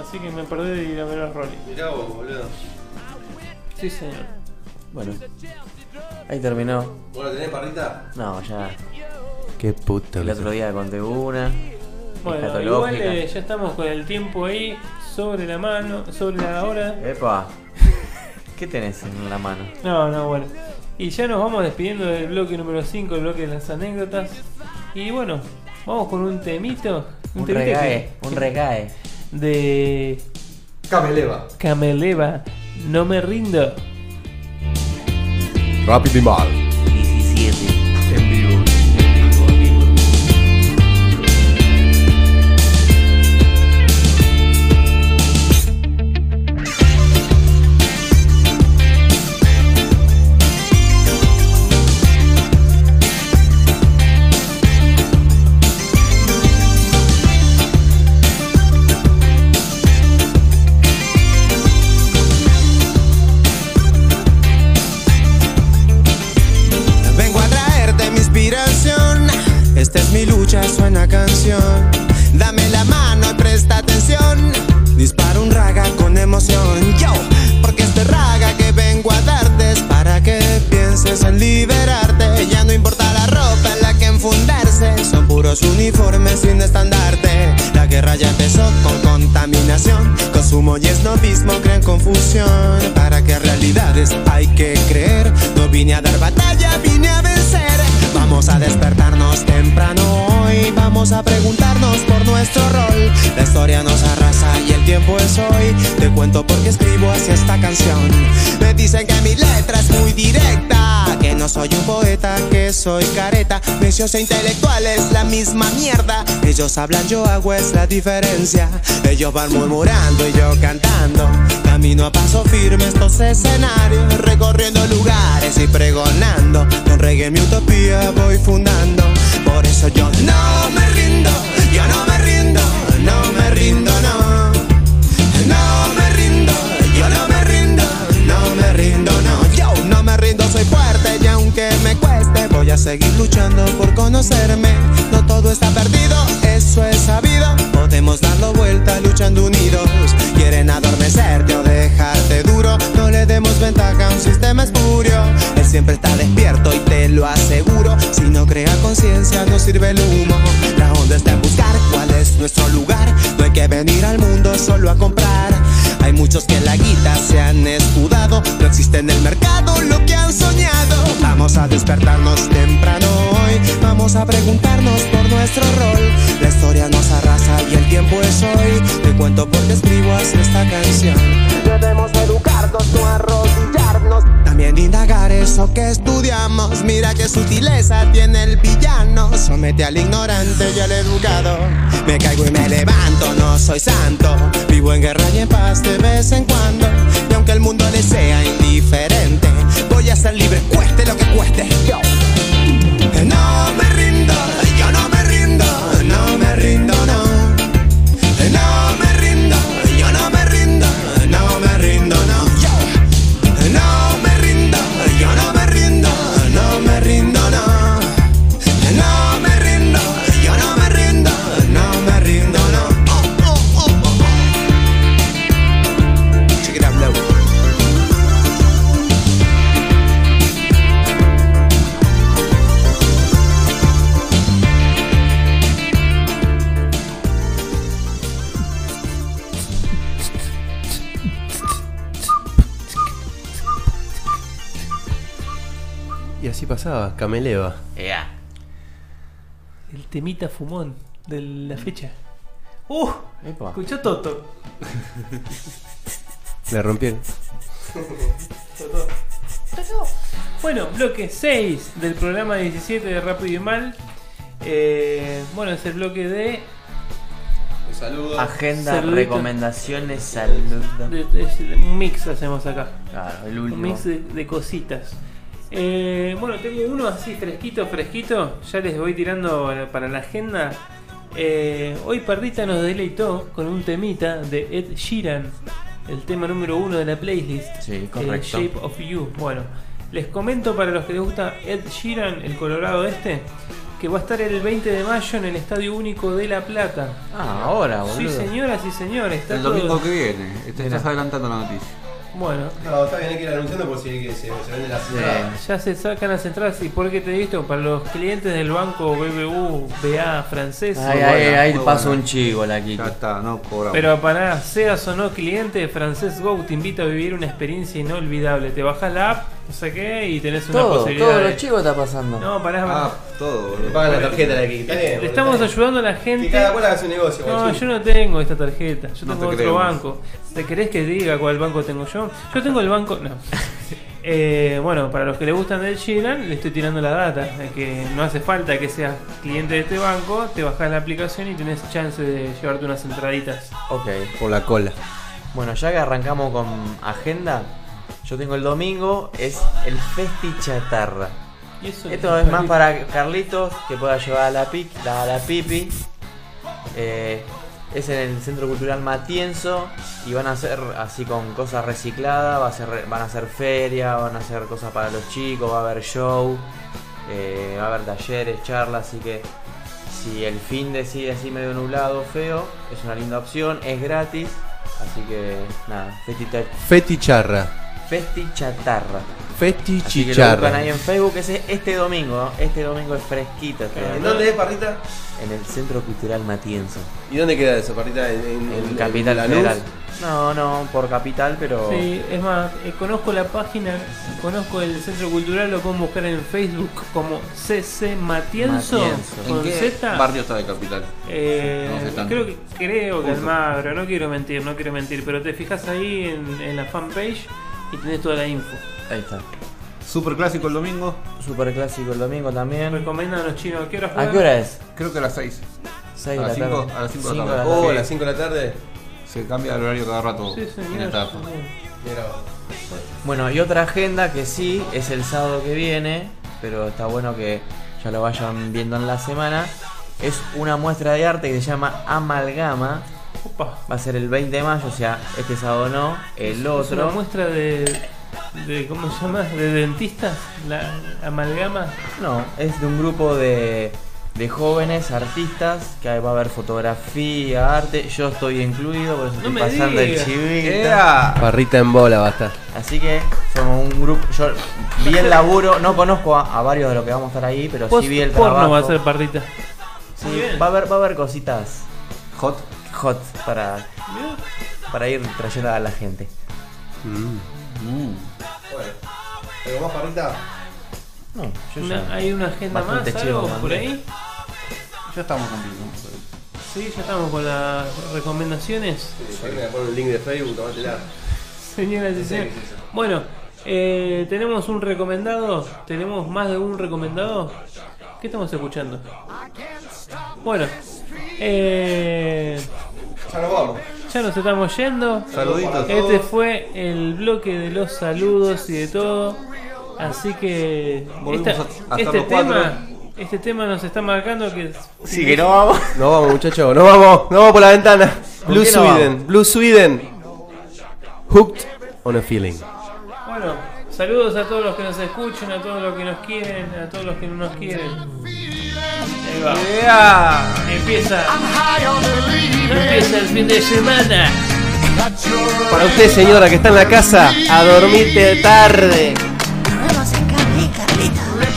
Así que me perdí de ir a ver los Rolling. Mirá vos, boludo. Sí, señor. Bueno. Ahí terminó. ¿Vos lo tenés, parrita? No, ya. Qué puta. El otro día conté una. Bueno, igual eh, ya estamos con el tiempo ahí sobre la mano, sobre la hora. Epa. ¿Qué tenés en la mano? No, no, bueno. Y ya nos vamos despidiendo del bloque número 5, el bloque de las anécdotas. Y bueno, vamos con un temito. Un temita regae, que- un regae. De Cameleva. Cameleva. No me rindo. Rápido y mal. En liberarte. Ya no importa la ropa en la que enfundarse. Son puros uniformes sin estandarte. La guerra ya empezó con contaminación. Consumo y esnovismo crean confusión. Para que realidades hay que creer. No vine a dar batalla, vine a vencer. Vamos a despertarnos temprano hoy. Vamos a preguntarnos por nuestro rol. La historia nos arrasa y el tiempo es hoy. Te cuento porque escribo así esta canción. Me dicen que mi letra es muy directa. Que no soy un poeta, que soy careta. Necios e intelectuales, la misma mierda. Ellos hablan, yo hago, es la diferencia. Ellos van murmurando y yo cantando. Camino a paso firme estos escenarios. Recorriendo lugares y pregonando. Con reggae mi utopía voy fundando. Por eso yo no me rindo. Yo no me rindo. No me rindo, no. No me rindo. Yo no me rindo. No me rindo, no. Yo no me rindo, soy fuerte. Y aunque me cueste, voy a seguir luchando por conocerme. No todo está perdido, eso es sabido. Podemos darlo vuelta luchando unidos. Quieren adormecerte o dejarte duro. No le demos ventaja a un sistema espurio. Siempre está despierto y te lo aseguro. Si no crea conciencia, no sirve el humo. La onda está en buscar cuál es nuestro lugar. No hay que venir al mundo solo a comprar. Hay muchos que en la guita se han escudado. No existe en el mercado lo que han soñado. Vamos a despertarnos temprano hoy. Vamos a preguntarnos por nuestro rol. La historia nos arrasa y el tiempo es hoy. Te cuento porque escribo así esta canción. Debemos educarnos, no arrodillarnos. También indagar eso que estudiamos. Mira qué sutileza tiene el villano. Somete al ignorante y al educado. Me caigo y me levanto, no soy santo. Vivo en guerra y en paz de vez en cuando. Y aunque el mundo le sea indiferente, voy a ser libre, cueste lo que cueste. Yo. No me rindo, yo no me rindo, no me rindo, pasaba, Cameleva. Ea. El temita fumón de la fecha. ¡Uh! Epa. Escuchó Toto. Le rompieron. Bueno, bloque 6 del programa 17 de Rápido y Mal. Eh, bueno, es el bloque de, Un saludo. Agenda, Saludito. recomendaciones, salud. de- de- de- un mix hacemos acá. Claro, el Un último. mix de, de cositas. Eh, bueno, tengo uno así fresquito, fresquito. Ya les voy tirando para la agenda. Eh, hoy Pardita nos deleitó con un temita de Ed Sheeran. El tema número uno de la playlist. Sí, eh, correcto. Shape of You. Bueno, les comento para los que les gusta Ed Sheeran, el colorado este, que va a estar el 20 de mayo en el Estadio Único de La Plata. Ah, ahora, boludo. Sí, señoras y señores. Está El todo- domingo que viene. Mira. estás adelantando la noticia. Bueno. No, está bien, hay que ir anunciando por si que se, se venden las entradas. Ya se sacan las entradas y por qué te he visto para los clientes del banco BBU BA francés. Ahí, ahí, buena, ahí buena. un chivo la Kiki. Ya está, no cobramos. Pero para seas o no cliente, Francés Go te invita a vivir una experiencia inolvidable. Te bajas la app, no sé qué, y tenés una Todo, posibilidad. todo de- lo chivo está pasando. No, pará, Ah, todo, boludo. pagan la tarjeta de aquí. Está bien, Le boludo, estamos está ayudando a la Que gente. cada cual haga su negocio, No, guachín. yo no tengo esta tarjeta. Yo No tengo te otro creemos. banco. ¿Te querés que diga cuál banco tengo yo? Yo tengo el banco. No. [LAUGHS] Eh, bueno, para los que le gustan del Sheeran, le estoy tirando la data. de que no hace falta que seas cliente de este banco. Te bajás la aplicación y tenés chance de llevarte unas entraditas. Ok. Por la cola. Bueno, ya que arrancamos con agenda, yo tengo el domingo, es el Festi Chatarra. Eso Esto es más para Carlitos, que pueda llevar a la, pic, a la pipi. Eh, es en el Centro Cultural Matienzo y van a hacer así con cosas recicladas, va a ser, van a hacer feria, van a hacer cosas para los chicos, va a haber show, eh, va a haber talleres, charlas, así que si el fin decide así medio nublado, feo, es una linda opción, es gratis, así que nada, Festi, Ta- Feticharra. Festi Chatarra. Festi Así que lo chicharra. ahí en Facebook, ese este domingo, ¿no? este domingo es fresquito. este ¿En dónde es, Parrita? En el Centro Cultural Matienzo. ¿Y dónde queda eso, Parrita? ¿En, en, En en Capital Lanús? Federal. No, no, por Capital, pero... Sí, es más, eh, conozco la página, conozco el centro cultural, lo pueden buscar en Facebook como CC Matienzo, Matienzo. ¿En con qué Z. barrio está de capital? Eh, No sé tanto. creo que creo que Punto. Almagro, no quiero mentir, no quiero mentir, pero te fijas ahí en, en la fanpage y tenés toda la info. Ahí está. Super clásico el domingo. Super clásico el domingo también. Recomiendan a los chinos, ¿a qué hora ¿A qué hora es? Creo que a las 6. 6 A de las la cinco- tarde. a las cinco de la tarde. Oh, Sí. a las 5 de la tarde. Se cambia el horario cada rato Sí, Mira. Bueno, y otra agenda que sí, es el sábado que viene, pero está bueno que ya lo vayan viendo en la semana. Es una muestra de arte que se llama Amalgama. Opa. Va a ser el 20 de mayo, o sea, este sábado no, el Es una otro. muestra de, de ¿cómo se llama? De dentistas, la amalgama. No, es de un grupo de, de jóvenes artistas que va a haber fotografía, arte. Yo estoy incluido, por eso estoy pasando el digas. chivito. Parrita en bola va a estar. Así que somos un grupo. Yo vi el laburo, no conozco a, a varios de los que vamos a estar ahí, pero sí vi el porno trabajo. va a ser parrita. Sí, va a haber, va a haber cositas Hot. Hot para, para ir trayendo a la gente. Bueno, ¿algo más, Parrita? No, yo Una- ya. ¿Hay una agenda más? ¿Algo mandé. por ahí? Ya estamos cumpliendo. Sí, ya estamos con las recomendaciones. Pon el link de Facebook, tomatela. Señoras y señores. Bueno, eh, tenemos un recomendado. Tenemos más de un recomendado. ¿Qué estamos escuchando? Bueno, eh, Ya nos vamos. ya nos estamos yendo. Saluditos. Este fue el bloque de los saludos y de todo. Así que Volvemos esta- a- hasta este los cuatro. tema, este tema nos está marcando que Sí, que no vamos. [LAUGHS] Nos vamos, muchachos. Nos vamos. Nos vamos por la ventana. ¿Por Blue no Sweden. Blue Sweden. Hooked on a feeling. Bueno, saludos a todos los que nos escuchan, a todos los que nos quieren, a todos los que no nos quieren. Ahí va. Empieza. Empieza el fin de semana. Para usted, señora, que está en la casa, a dormirte tarde.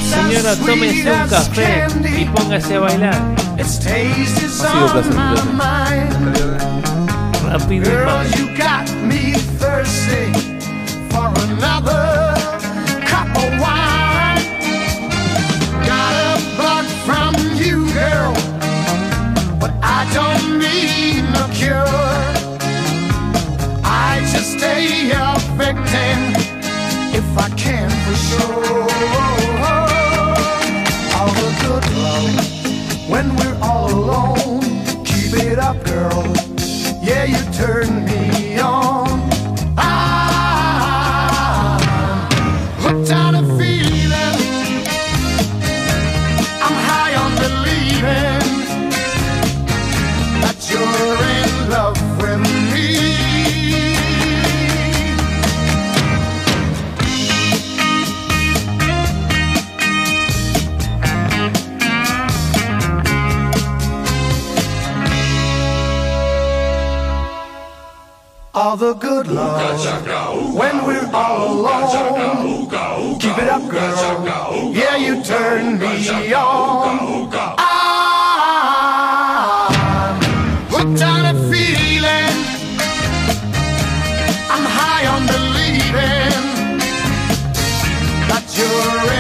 Señora, tómese un café y póngase a bailar. Ha sido un placer. Rápido y Girl, mal. you got me thirsty for another of. Got a from you, girl, but I don't need cure. I just stay if I can for sure. All the good love when we're all alone. Keep it up, girl. Yeah, you turn me all the good love when we're all alone. Keep it up, girl. Yeah, you turn me on. I'm hooked on a feeling. I'm high on believing that you're.